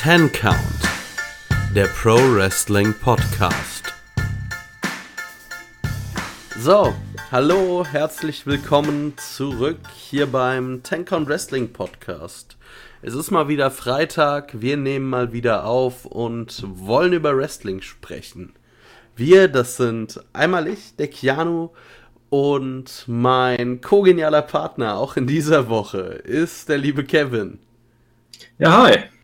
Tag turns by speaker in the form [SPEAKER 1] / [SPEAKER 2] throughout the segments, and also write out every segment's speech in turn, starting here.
[SPEAKER 1] Ten Count, der Pro Wrestling Podcast. So, hallo, herzlich willkommen zurück hier beim Ten Count Wrestling Podcast. Es ist mal wieder Freitag, wir nehmen mal wieder auf und wollen über Wrestling sprechen. Wir, das sind einmal ich, der Keanu, und mein kogenialer Partner auch in dieser Woche ist der liebe Kevin.
[SPEAKER 2] Ja, hi.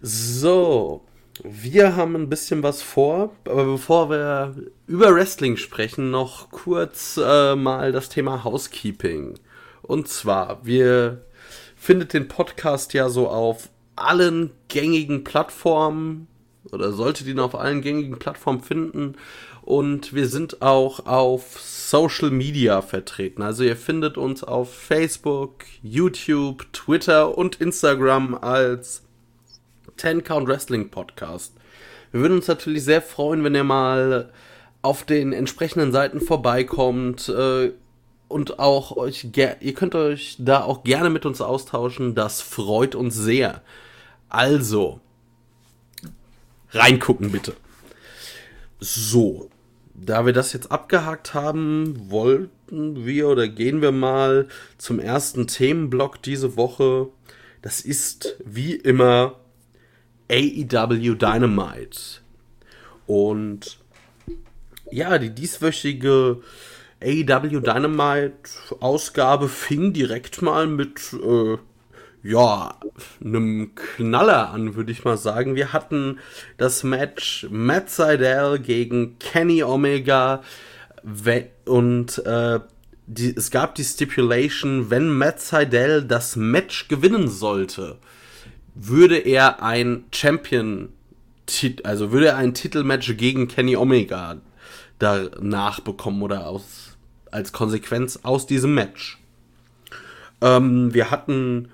[SPEAKER 1] So, wir haben ein bisschen was vor, aber bevor wir über Wrestling sprechen, noch kurz äh, mal das Thema Housekeeping. Und zwar, wir findet den Podcast ja so auf allen gängigen Plattformen oder solltet ihn auf allen gängigen Plattformen finden. Und wir sind auch auf Social Media vertreten. Also ihr findet uns auf Facebook, YouTube, Twitter und Instagram als 10 Count Wrestling Podcast. Wir würden uns natürlich sehr freuen, wenn ihr mal auf den entsprechenden Seiten vorbeikommt äh, und auch euch, ihr könnt euch da auch gerne mit uns austauschen. Das freut uns sehr. Also, reingucken bitte. So, da wir das jetzt abgehakt haben, wollten wir oder gehen wir mal zum ersten Themenblock diese Woche. Das ist wie immer AEW Dynamite. Und ja, die dieswöchige AEW Dynamite Ausgabe fing direkt mal mit äh, ja, einem Knaller an, würde ich mal sagen. Wir hatten das Match Matt Seidel gegen Kenny Omega und äh, die, es gab die Stipulation, wenn Matt Seidel das Match gewinnen sollte, würde er ein Champion, also würde er ein Titelmatch gegen Kenny Omega danach bekommen oder aus, als Konsequenz aus diesem Match. Ähm, wir hatten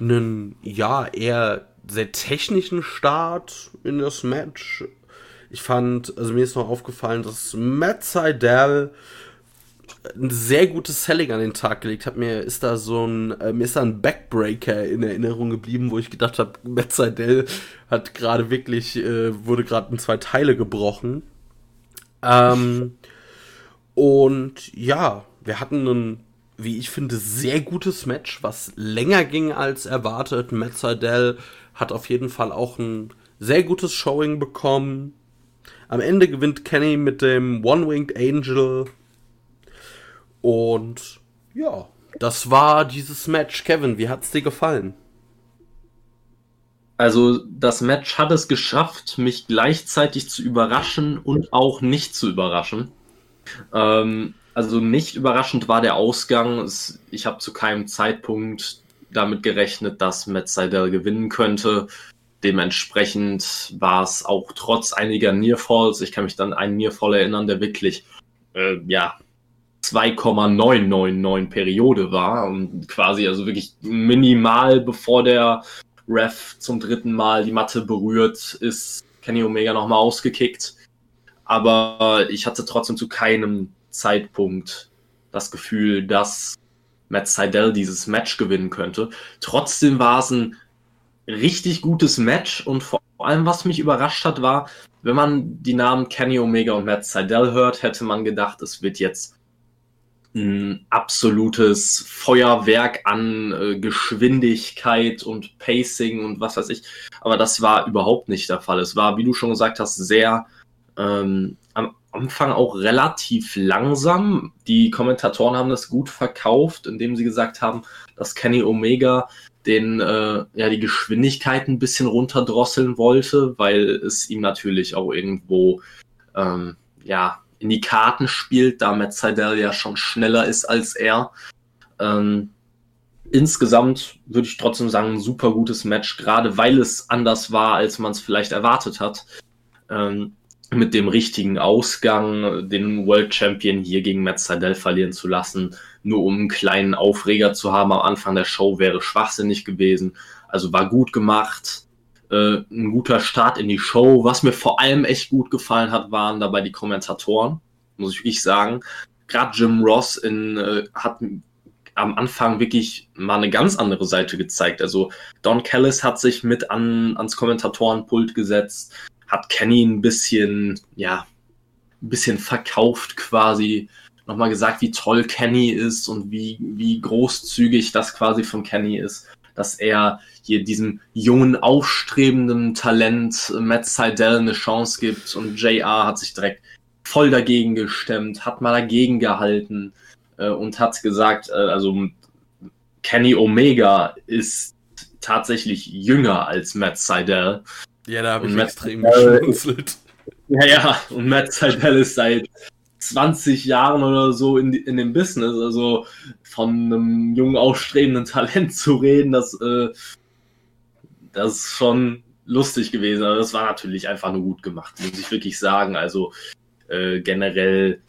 [SPEAKER 1] einen, ja, eher sehr technischen Start in das Match. Ich fand, also mir ist noch aufgefallen, dass Matt Seidel ein sehr gutes Selling an den Tag gelegt hat. Mir ist da so ein, äh, mir ist da ein Backbreaker in Erinnerung geblieben, wo ich gedacht habe, Matt Seidel hat gerade wirklich, äh, wurde gerade in zwei Teile gebrochen. Ähm, und ja, wir hatten einen wie ich finde, sehr gutes Match, was länger ging als erwartet. Matt Seidel hat auf jeden Fall auch ein sehr gutes Showing bekommen. Am Ende gewinnt Kenny mit dem One-Winged Angel. Und ja, das war dieses Match. Kevin, wie hat's dir gefallen?
[SPEAKER 2] Also das Match hat es geschafft, mich gleichzeitig zu überraschen und auch nicht zu überraschen. Ähm, also nicht überraschend war der Ausgang. Ich habe zu keinem Zeitpunkt damit gerechnet, dass Matt Seidel gewinnen könnte. Dementsprechend war es auch trotz einiger Nearfalls, ich kann mich dann an einen Nearfall erinnern, der wirklich, äh, ja, 2,999 Periode war und quasi also wirklich minimal bevor der Ref zum dritten Mal die Matte berührt, ist Kenny Omega nochmal ausgekickt. Aber ich hatte trotzdem zu keinem Zeitpunkt das Gefühl, dass Matt Seidel dieses Match gewinnen könnte. Trotzdem war es ein richtig gutes Match und vor allem, was mich überrascht hat, war, wenn man die Namen Kenny Omega und Matt Seidel hört, hätte man gedacht, es wird jetzt ein absolutes Feuerwerk an äh, Geschwindigkeit und Pacing und was weiß ich. Aber das war überhaupt nicht der Fall. Es war, wie du schon gesagt hast, sehr ähm, am Anfang auch relativ langsam. Die Kommentatoren haben das gut verkauft, indem sie gesagt haben, dass Kenny Omega den äh, ja die Geschwindigkeit ein bisschen runterdrosseln wollte, weil es ihm natürlich auch irgendwo ähm, ja in die Karten spielt, da Matt Seidel ja schon schneller ist als er. Ähm, insgesamt würde ich trotzdem sagen, ein super gutes Match, gerade weil es anders war, als man es vielleicht erwartet hat. Ähm, mit dem richtigen Ausgang den World Champion hier gegen Seidel verlieren zu lassen, nur um einen kleinen Aufreger zu haben am Anfang der Show, wäre schwachsinnig gewesen. Also war gut gemacht, äh, ein guter Start in die Show. Was mir vor allem echt gut gefallen hat, waren dabei die Kommentatoren, muss ich wirklich sagen. Gerade Jim Ross in, äh, hat am Anfang wirklich mal eine ganz andere Seite gezeigt. Also Don Callis hat sich mit an, ans Kommentatorenpult gesetzt, hat Kenny ein bisschen, ja, ein bisschen verkauft quasi, nochmal gesagt, wie toll Kenny ist und wie, wie großzügig das quasi von Kenny ist, dass er hier diesem jungen, aufstrebenden Talent Matt Seidel eine Chance gibt und JR hat sich direkt voll dagegen gestemmt, hat mal dagegen gehalten äh, und hat gesagt, äh, also Kenny Omega ist tatsächlich jünger als Matt Seidel.
[SPEAKER 1] Ja, da habe ich Matt extrem geschmunzelt.
[SPEAKER 2] Ja, ja, und Matt Seidel ist seit 20 Jahren oder so in, in dem Business. Also von einem jungen, aufstrebenden Talent zu reden, das, äh, das ist schon lustig gewesen. Aber das war natürlich einfach nur gut gemacht, muss ich wirklich sagen. Also äh, generell,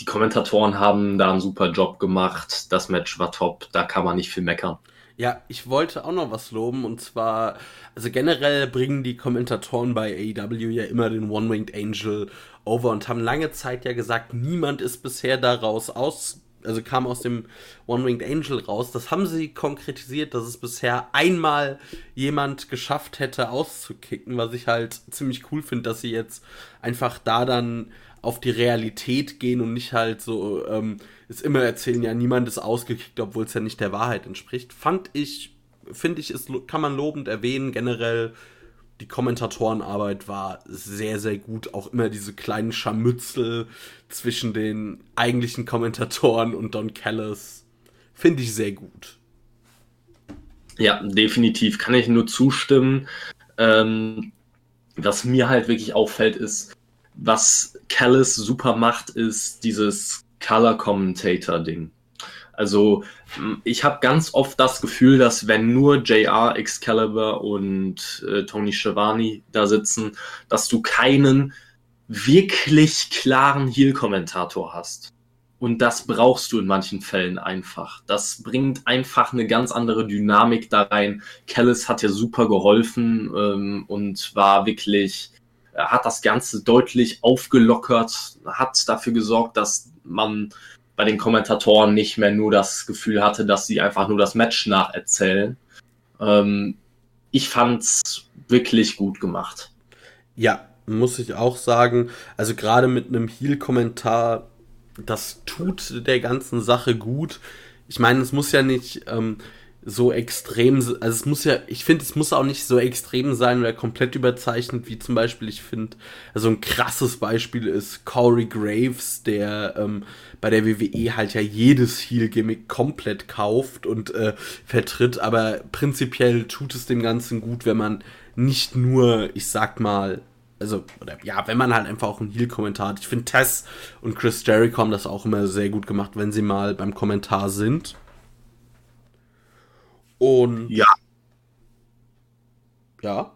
[SPEAKER 2] die Kommentatoren haben da einen super Job gemacht. Das Match war top, da kann man nicht viel meckern.
[SPEAKER 1] Ja, ich wollte auch noch was loben und zwar, also generell bringen die Kommentatoren bei AEW ja immer den One-Winged Angel over und haben lange Zeit ja gesagt, niemand ist bisher daraus aus, also kam aus dem One-Winged Angel raus. Das haben sie konkretisiert, dass es bisher einmal jemand geschafft hätte auszukicken, was ich halt ziemlich cool finde, dass sie jetzt einfach da dann auf die Realität gehen und nicht halt so, ähm, ist immer erzählen, ja, niemand ist ausgekickt, obwohl es ja nicht der Wahrheit entspricht. Fand ich, finde ich, ist, kann man lobend erwähnen. Generell, die Kommentatorenarbeit war sehr, sehr gut. Auch immer diese kleinen Scharmützel zwischen den eigentlichen Kommentatoren und Don Callis. Finde ich sehr gut.
[SPEAKER 2] Ja, definitiv kann ich nur zustimmen. Ähm, was mir halt wirklich auffällt, ist, was Callis super macht, ist dieses Color Commentator Ding. Also ich habe ganz oft das Gefühl, dass wenn nur JR, Excalibur und äh, Tony Schiavone da sitzen, dass du keinen wirklich klaren Heel-Kommentator hast. Und das brauchst du in manchen Fällen einfach. Das bringt einfach eine ganz andere Dynamik da rein. Kellis hat ja super geholfen ähm, und war wirklich, hat das Ganze deutlich aufgelockert, hat dafür gesorgt, dass man bei den Kommentatoren nicht mehr nur das Gefühl hatte, dass sie einfach nur das Match nacherzählen. Ähm, ich fand's wirklich gut gemacht.
[SPEAKER 1] Ja, muss ich auch sagen. Also gerade mit einem Heel-Kommentar, das tut der ganzen Sache gut. Ich meine, es muss ja nicht ähm, so extrem, also es muss ja, ich finde, es muss auch nicht so extrem sein oder komplett überzeichnet, wie zum Beispiel, ich finde, also ein krasses Beispiel ist Corey Graves, der ähm, bei der WWE halt ja jedes Heel-Gimmick komplett kauft und äh, vertritt, aber prinzipiell tut es dem Ganzen gut, wenn man nicht nur, ich sag mal, also, oder ja, wenn man halt einfach auch einen Heel-Kommentar hat. Ich finde, Tess und Chris Jericho haben das auch immer sehr gut gemacht, wenn sie mal beim Kommentar sind. Und.
[SPEAKER 2] Ja.
[SPEAKER 1] Ja.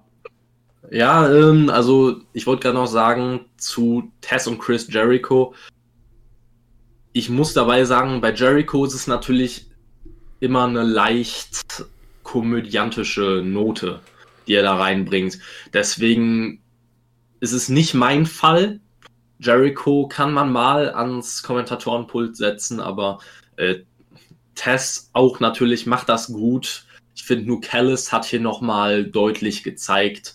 [SPEAKER 2] Ja, ähm, also ich wollte gerade noch sagen zu Tess und Chris Jericho. Ich muss dabei sagen, bei Jericho ist es natürlich immer eine leicht komödiantische Note, die er da reinbringt. Deswegen ist es nicht mein Fall. Jericho kann man mal ans Kommentatorenpult setzen, aber äh, Tess auch natürlich macht das gut. Ich finde nur Callis hat hier nochmal deutlich gezeigt,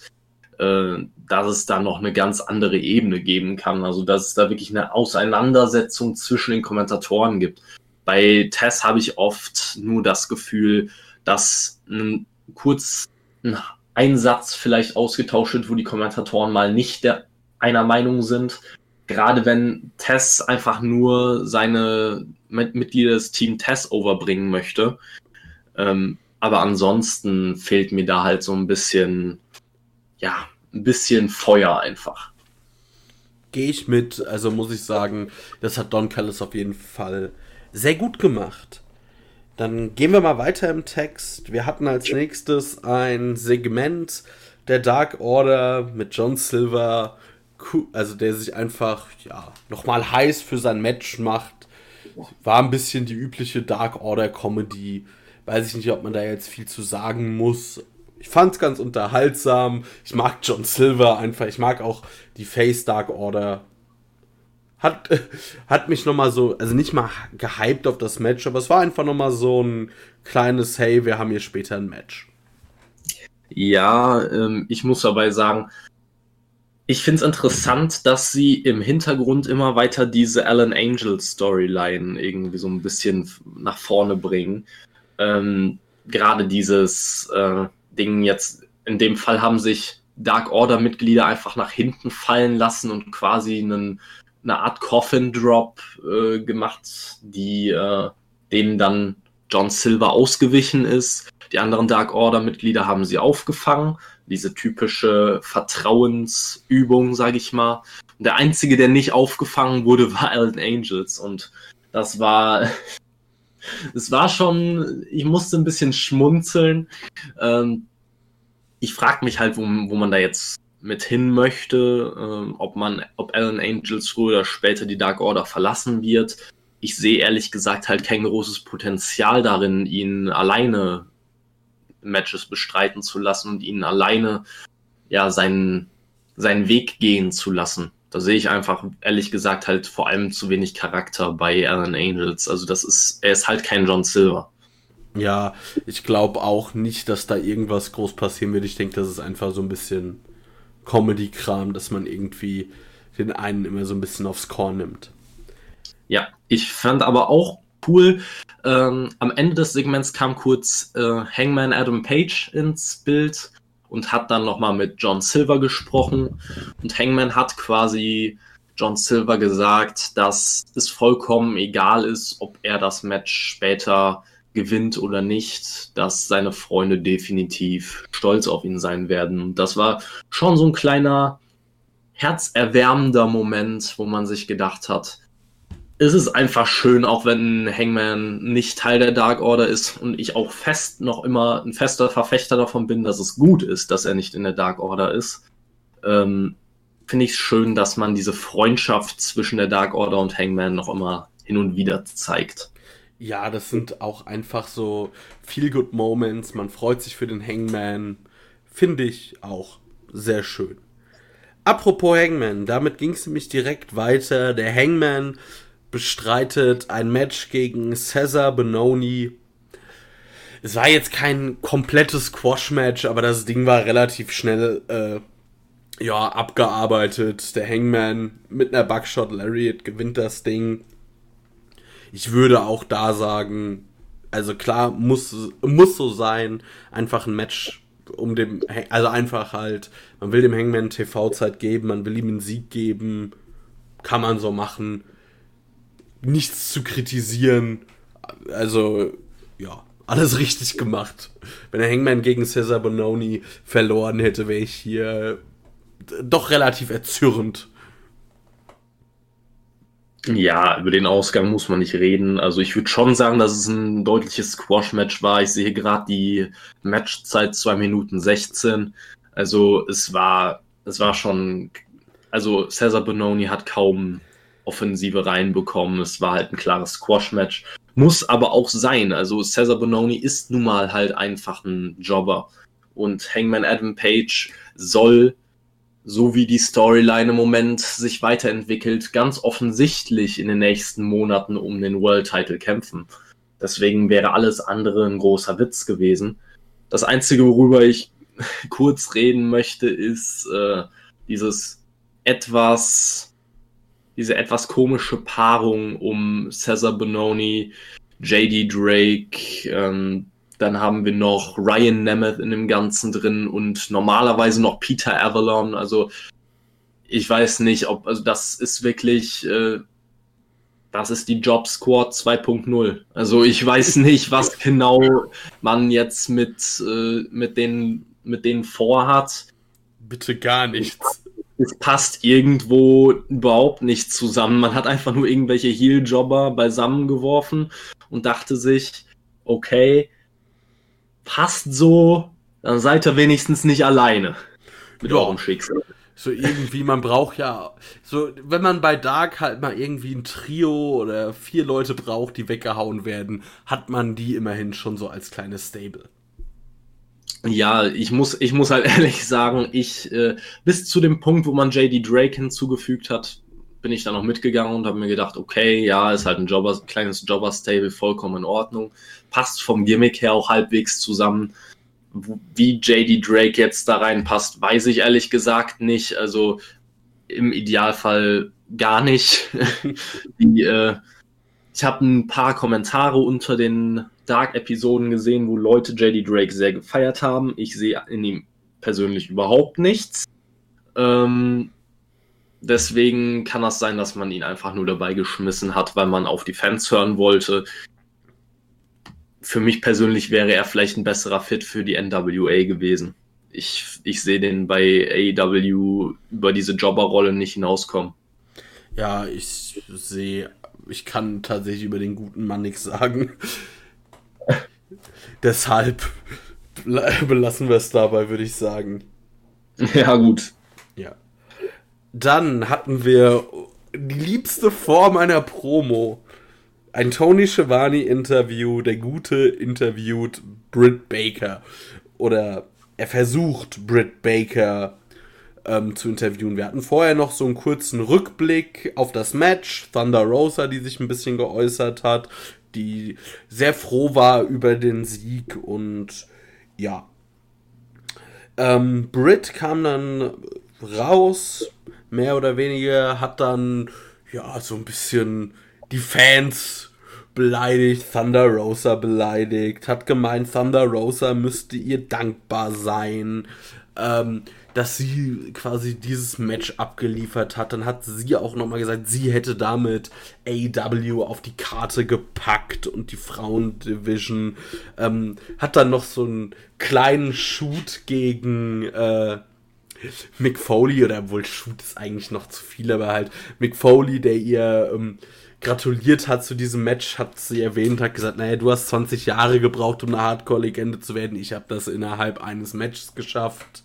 [SPEAKER 2] äh, dass es da noch eine ganz andere Ebene geben kann. Also dass es da wirklich eine Auseinandersetzung zwischen den Kommentatoren gibt. Bei Tess habe ich oft nur das Gefühl, dass ein, kurz ein Einsatz vielleicht ausgetauscht wird, wo die Kommentatoren mal nicht der, einer Meinung sind. Gerade wenn Tess einfach nur seine Mitglieder des Team Tess overbringen möchte. Ähm, aber ansonsten fehlt mir da halt so ein bisschen, ja, ein bisschen Feuer einfach.
[SPEAKER 1] Gehe ich mit, also muss ich sagen, das hat Don Callis auf jeden Fall sehr gut gemacht. Dann gehen wir mal weiter im Text. Wir hatten als nächstes ein Segment der Dark Order mit John Silver, also der sich einfach ja nochmal heiß für sein Match macht war ein bisschen die übliche Dark Order Comedy. Weiß ich nicht, ob man da jetzt viel zu sagen muss. Ich fand es ganz unterhaltsam. Ich mag John Silver einfach. Ich mag auch die Face Dark Order. hat, hat mich nochmal so, also nicht mal gehypt auf das Match, aber es war einfach nochmal so ein kleines, hey, wir haben hier später ein Match.
[SPEAKER 2] Ja, ähm, ich muss dabei sagen, ich finde es interessant, dass sie im Hintergrund immer weiter diese Alan Angel Storyline irgendwie so ein bisschen nach vorne bringen. Ähm, Gerade dieses äh, Ding jetzt, in dem Fall haben sich Dark Order Mitglieder einfach nach hinten fallen lassen und quasi einen, eine Art Coffin Drop äh, gemacht, die äh, denen dann John Silver ausgewichen ist. Die anderen Dark Order Mitglieder haben sie aufgefangen diese typische Vertrauensübung, sage ich mal. Und der einzige, der nicht aufgefangen wurde, war Alan Angels. Und das war, es war schon, ich musste ein bisschen schmunzeln. Ähm, ich frage mich halt, wo, wo man da jetzt mit hin möchte, ähm, ob man, ob Alan Angels früher oder später die Dark Order verlassen wird. Ich sehe ehrlich gesagt halt kein großes Potenzial darin, ihn alleine Matches bestreiten zu lassen und ihn alleine ja seinen, seinen Weg gehen zu lassen. Da sehe ich einfach, ehrlich gesagt, halt vor allem zu wenig Charakter bei Alan Angels. Also das ist, er ist halt kein John Silver.
[SPEAKER 1] Ja, ich glaube auch nicht, dass da irgendwas groß passieren wird. Ich denke, das ist einfach so ein bisschen Comedy-Kram, dass man irgendwie den einen immer so ein bisschen aufs Korn nimmt.
[SPEAKER 2] Ja, ich fand aber auch cool. Ähm, am Ende des Segments kam kurz äh, Hangman Adam Page ins Bild und hat dann nochmal mit John Silver gesprochen. Und Hangman hat quasi John Silver gesagt, dass es vollkommen egal ist, ob er das Match später gewinnt oder nicht, dass seine Freunde definitiv stolz auf ihn sein werden. Und das war schon so ein kleiner herzerwärmender Moment, wo man sich gedacht hat, es ist einfach schön, auch wenn Hangman nicht Teil der Dark Order ist und ich auch fest noch immer ein fester Verfechter davon bin, dass es gut ist, dass er nicht in der Dark Order ist. Ähm, Finde ich es schön, dass man diese Freundschaft zwischen der Dark Order und Hangman noch immer hin und wieder zeigt.
[SPEAKER 1] Ja, das sind auch einfach so feel good Moments. Man freut sich für den Hangman. Finde ich auch sehr schön. Apropos Hangman, damit ging es nämlich direkt weiter. Der Hangman bestreitet ein Match gegen Cesar Benoni. Es war jetzt kein komplettes Squash-Match, aber das Ding war relativ schnell äh, ja, abgearbeitet. Der Hangman mit einer Buckshot Lariat gewinnt das Ding. Ich würde auch da sagen, also klar, muss, muss so sein. Einfach ein Match um dem, also einfach halt, man will dem Hangman TV-Zeit geben, man will ihm einen Sieg geben. Kann man so machen nichts zu kritisieren. Also, ja, alles richtig gemacht. Wenn der Hangman gegen Cesar Bononi verloren hätte, wäre ich hier doch relativ erzürnt.
[SPEAKER 2] Ja, über den Ausgang muss man nicht reden. Also ich würde schon sagen, dass es ein deutliches Squash-Match war. Ich sehe gerade die Matchzeit 2 Minuten 16. Also es war, es war schon, also Cesar Bononi hat kaum Offensive reinbekommen. Es war halt ein klares Squash-Match. Muss aber auch sein. Also Cesar Bononi ist nun mal halt einfach ein Jobber. Und Hangman Adam Page soll, so wie die Storyline im Moment sich weiterentwickelt, ganz offensichtlich in den nächsten Monaten um den World Title kämpfen. Deswegen wäre alles andere ein großer Witz gewesen. Das Einzige, worüber ich kurz reden möchte, ist äh, dieses etwas diese etwas komische Paarung um Cesar Bononi, JD Drake, ähm, dann haben wir noch Ryan Nemeth in dem Ganzen drin und normalerweise noch Peter Avalon. Also ich weiß nicht, ob, also das ist wirklich, äh, das ist die Job Squad 2.0. Also ich weiß nicht, was genau man jetzt mit, äh, mit, den, mit denen vorhat.
[SPEAKER 1] Bitte gar nichts
[SPEAKER 2] es passt irgendwo überhaupt nicht zusammen. Man hat einfach nur irgendwelche Heel-Jobber beisammengeworfen und dachte sich, okay, passt so, dann seid ihr wenigstens nicht alleine mit ja. eurem Schicksal.
[SPEAKER 1] So irgendwie, man braucht ja, so, wenn man bei Dark halt mal irgendwie ein Trio oder vier Leute braucht, die weggehauen werden, hat man die immerhin schon so als kleines Stable.
[SPEAKER 2] Ja, ich muss, ich muss halt ehrlich sagen, ich, äh, bis zu dem Punkt, wo man JD Drake hinzugefügt hat, bin ich dann noch mitgegangen und habe mir gedacht, okay, ja, ist halt ein Jobber, kleines Jobber-Stable, vollkommen in Ordnung. Passt vom Gimmick her auch halbwegs zusammen. Wie JD Drake jetzt da reinpasst, weiß ich ehrlich gesagt nicht. Also im Idealfall gar nicht. Die, äh, ich habe ein paar Kommentare unter den Dark-Episoden gesehen, wo Leute JD Drake sehr gefeiert haben. Ich sehe in ihm persönlich überhaupt nichts. Ähm, deswegen kann das sein, dass man ihn einfach nur dabei geschmissen hat, weil man auf die Fans hören wollte. Für mich persönlich wäre er vielleicht ein besserer Fit für die NWA gewesen. Ich, ich sehe den bei AEW über diese Jobberrolle nicht hinauskommen.
[SPEAKER 1] Ja, ich sehe, ich kann tatsächlich über den guten Mann nichts sagen. Deshalb belassen wir es dabei, würde ich sagen.
[SPEAKER 2] Ja, gut.
[SPEAKER 1] Ja. Dann hatten wir die liebste Form einer Promo. Ein Tony Schiavone-Interview. Der Gute interviewt Britt Baker. Oder er versucht, Britt Baker ähm, zu interviewen. Wir hatten vorher noch so einen kurzen Rückblick auf das Match. Thunder Rosa, die sich ein bisschen geäußert hat, die sehr froh war über den Sieg und ja. Ähm, Britt kam dann raus, mehr oder weniger, hat dann ja so ein bisschen die Fans beleidigt, Thunder Rosa beleidigt, hat gemeint, Thunder Rosa müsste ihr dankbar sein. Ähm, dass sie quasi dieses Match abgeliefert hat. Dann hat sie auch nochmal gesagt, sie hätte damit AW auf die Karte gepackt und die Frauendivision. Ähm, hat dann noch so einen kleinen Shoot gegen äh, Mick Foley, oder wohl Shoot ist eigentlich noch zu viel, aber halt Mick Foley, der ihr ähm, gratuliert hat zu diesem Match, hat sie erwähnt, hat gesagt, naja, du hast 20 Jahre gebraucht, um eine Hardcore-Legende zu werden. Ich habe das innerhalb eines Matches geschafft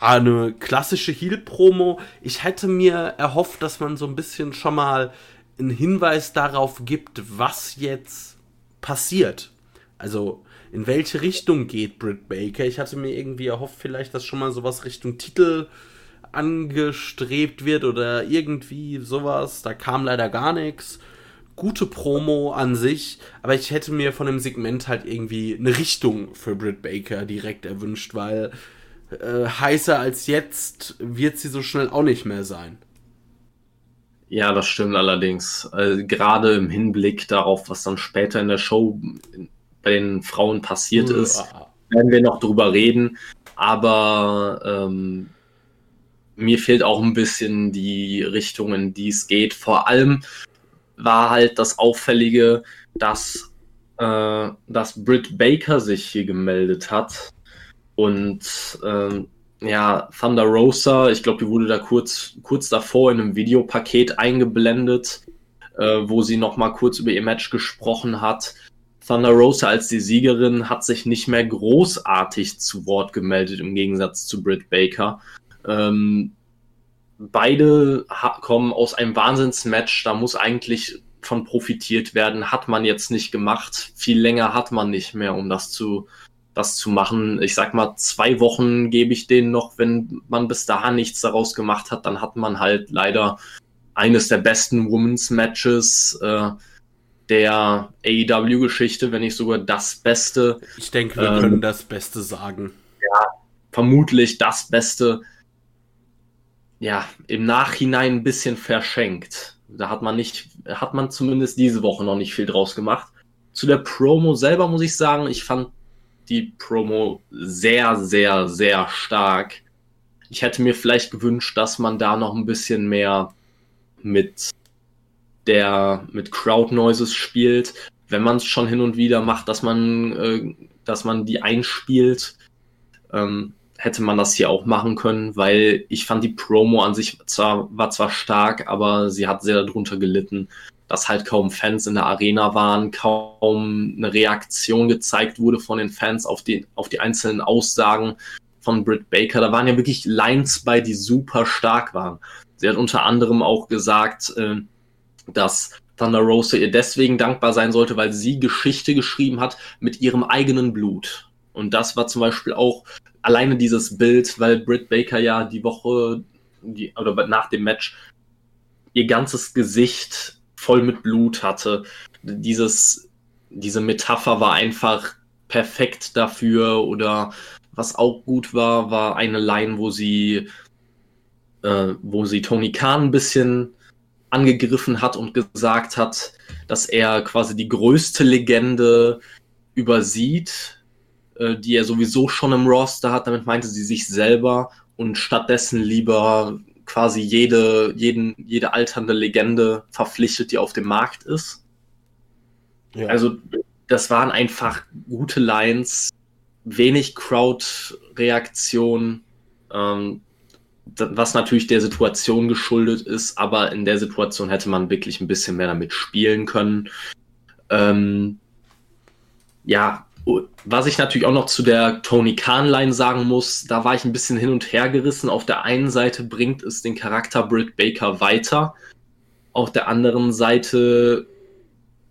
[SPEAKER 1] eine klassische Heal-Promo. Ich hätte mir erhofft, dass man so ein bisschen schon mal einen Hinweis darauf gibt, was jetzt passiert. Also in welche Richtung geht Britt Baker. Ich hatte mir irgendwie erhofft, vielleicht, dass schon mal sowas Richtung Titel angestrebt wird oder irgendwie sowas. Da kam leider gar nichts. Gute Promo an sich, aber ich hätte mir von dem Segment halt irgendwie eine Richtung für Britt Baker direkt erwünscht, weil äh, heißer als jetzt wird sie so schnell auch nicht mehr sein.
[SPEAKER 2] Ja, das stimmt allerdings. Also, gerade im Hinblick darauf, was dann später in der Show bei den Frauen passiert uh, ist, werden wir noch drüber reden. Aber ähm, mir fehlt auch ein bisschen die Richtung, in die es geht. Vor allem war halt das Auffällige, dass, äh, dass Britt Baker sich hier gemeldet hat und ähm, ja, Thunder Rosa, ich glaube, die wurde da kurz, kurz davor in einem Videopaket eingeblendet, äh, wo sie nochmal kurz über ihr Match gesprochen hat. Thunder Rosa als die Siegerin hat sich nicht mehr großartig zu Wort gemeldet, im Gegensatz zu Britt Baker. Ähm, beide kommen aus einem Wahnsinnsmatch, da muss eigentlich von profitiert werden, hat man jetzt nicht gemacht. Viel länger hat man nicht mehr, um das zu, das zu machen. Ich sag mal, zwei Wochen gebe ich denen noch, wenn man bis dahin nichts daraus gemacht hat, dann hat man halt leider eines der besten Women's Matches äh, der AEW-Geschichte, wenn nicht sogar das Beste.
[SPEAKER 1] Ich denke, wir ähm, können das Beste sagen.
[SPEAKER 2] Ja, vermutlich das Beste. Ja, im Nachhinein ein bisschen verschenkt. Da hat man nicht, hat man zumindest diese Woche noch nicht viel draus gemacht. Zu der Promo selber muss ich sagen, ich fand die Promo sehr, sehr, sehr stark. Ich hätte mir vielleicht gewünscht, dass man da noch ein bisschen mehr mit der mit Crowd Noises spielt, wenn man es schon hin und wieder macht, dass man äh, dass man die einspielt, ähm, hätte man das hier auch machen können, weil ich fand die Promo an sich zwar war zwar stark, aber sie hat sehr darunter gelitten, dass halt kaum Fans in der Arena waren, kaum eine Reaktion gezeigt wurde von den Fans auf die, auf die einzelnen Aussagen von Britt Baker. Da waren ja wirklich Lines bei, die super stark waren. Sie hat unter anderem auch gesagt, äh, dass Thunder Rosa ihr deswegen dankbar sein sollte, weil sie Geschichte geschrieben hat mit ihrem eigenen Blut. Und das war zum Beispiel auch alleine dieses Bild, weil Britt Baker ja die Woche die, oder nach dem Match ihr ganzes Gesicht voll mit Blut hatte. Dieses, diese Metapher war einfach perfekt dafür. Oder was auch gut war, war eine Line, wo sie, äh, wo sie Tony Khan ein bisschen angegriffen hat und gesagt hat, dass er quasi die größte Legende übersieht, äh, die er sowieso schon im Roster hat. Damit meinte sie sich selber und stattdessen lieber quasi jede, jeden, jede alternde Legende verpflichtet, die auf dem Markt ist. Ja. Also das waren einfach gute Lines, wenig Crowd-Reaktion, ähm, was natürlich der Situation geschuldet ist, aber in der Situation hätte man wirklich ein bisschen mehr damit spielen können. Ähm, ja, was ich natürlich auch noch zu der Tony Khan-Line sagen muss, da war ich ein bisschen hin und her gerissen. Auf der einen Seite bringt es den Charakter Britt Baker weiter, auf der anderen Seite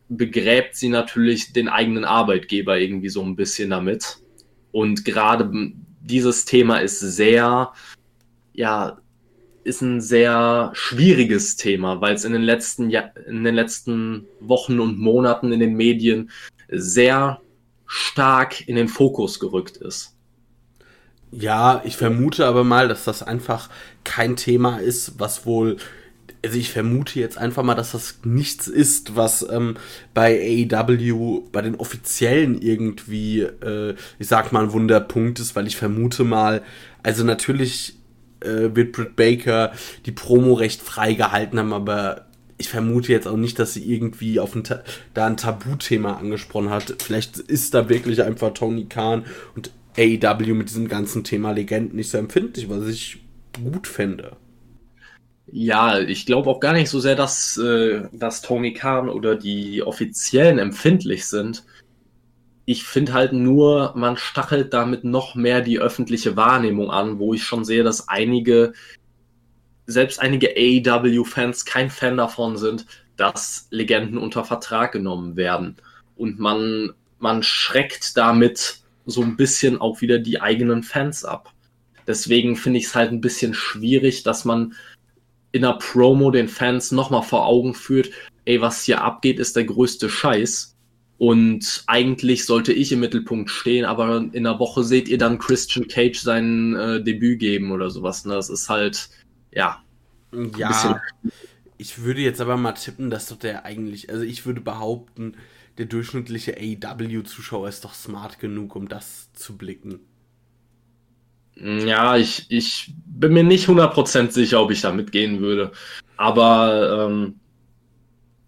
[SPEAKER 2] begräbt sie natürlich den eigenen Arbeitgeber irgendwie so ein bisschen damit. Und gerade dieses Thema ist sehr, ja, ist ein sehr schwieriges Thema, weil es in den letzten ja in den letzten Wochen und Monaten in den Medien sehr stark in den Fokus gerückt ist.
[SPEAKER 1] Ja, ich vermute aber mal, dass das einfach kein Thema ist, was wohl. Also ich vermute jetzt einfach mal, dass das nichts ist, was ähm, bei AEW, bei den Offiziellen irgendwie, äh, ich sag mal, ein Wunderpunkt ist, weil ich vermute mal, also natürlich äh, wird Britt Baker die Promo recht frei gehalten haben, aber ich vermute jetzt auch nicht, dass sie irgendwie auf ein da ein Tabuthema angesprochen hat. Vielleicht ist da wirklich einfach Tony Khan und AEW mit diesem ganzen Thema Legenden nicht so empfindlich, was ich gut fände.
[SPEAKER 2] Ja, ich glaube auch gar nicht so sehr, dass, äh, dass Tony Khan oder die Offiziellen empfindlich sind. Ich finde halt nur, man stachelt damit noch mehr die öffentliche Wahrnehmung an, wo ich schon sehe, dass einige selbst einige AEW-Fans kein Fan davon sind, dass Legenden unter Vertrag genommen werden. Und man, man schreckt damit so ein bisschen auch wieder die eigenen Fans ab. Deswegen finde ich es halt ein bisschen schwierig, dass man in einer Promo den Fans nochmal vor Augen führt, ey, was hier abgeht, ist der größte Scheiß. Und eigentlich sollte ich im Mittelpunkt stehen, aber in einer Woche seht ihr dann Christian Cage sein äh, Debüt geben oder sowas. Ne? Das ist halt, ja.
[SPEAKER 1] Ja, ich würde jetzt aber mal tippen, dass doch der eigentlich, also ich würde behaupten, der durchschnittliche AEW-Zuschauer ist doch smart genug, um das zu blicken.
[SPEAKER 2] Ja, ich, ich bin mir nicht 100% sicher, ob ich da mitgehen würde. Aber ähm,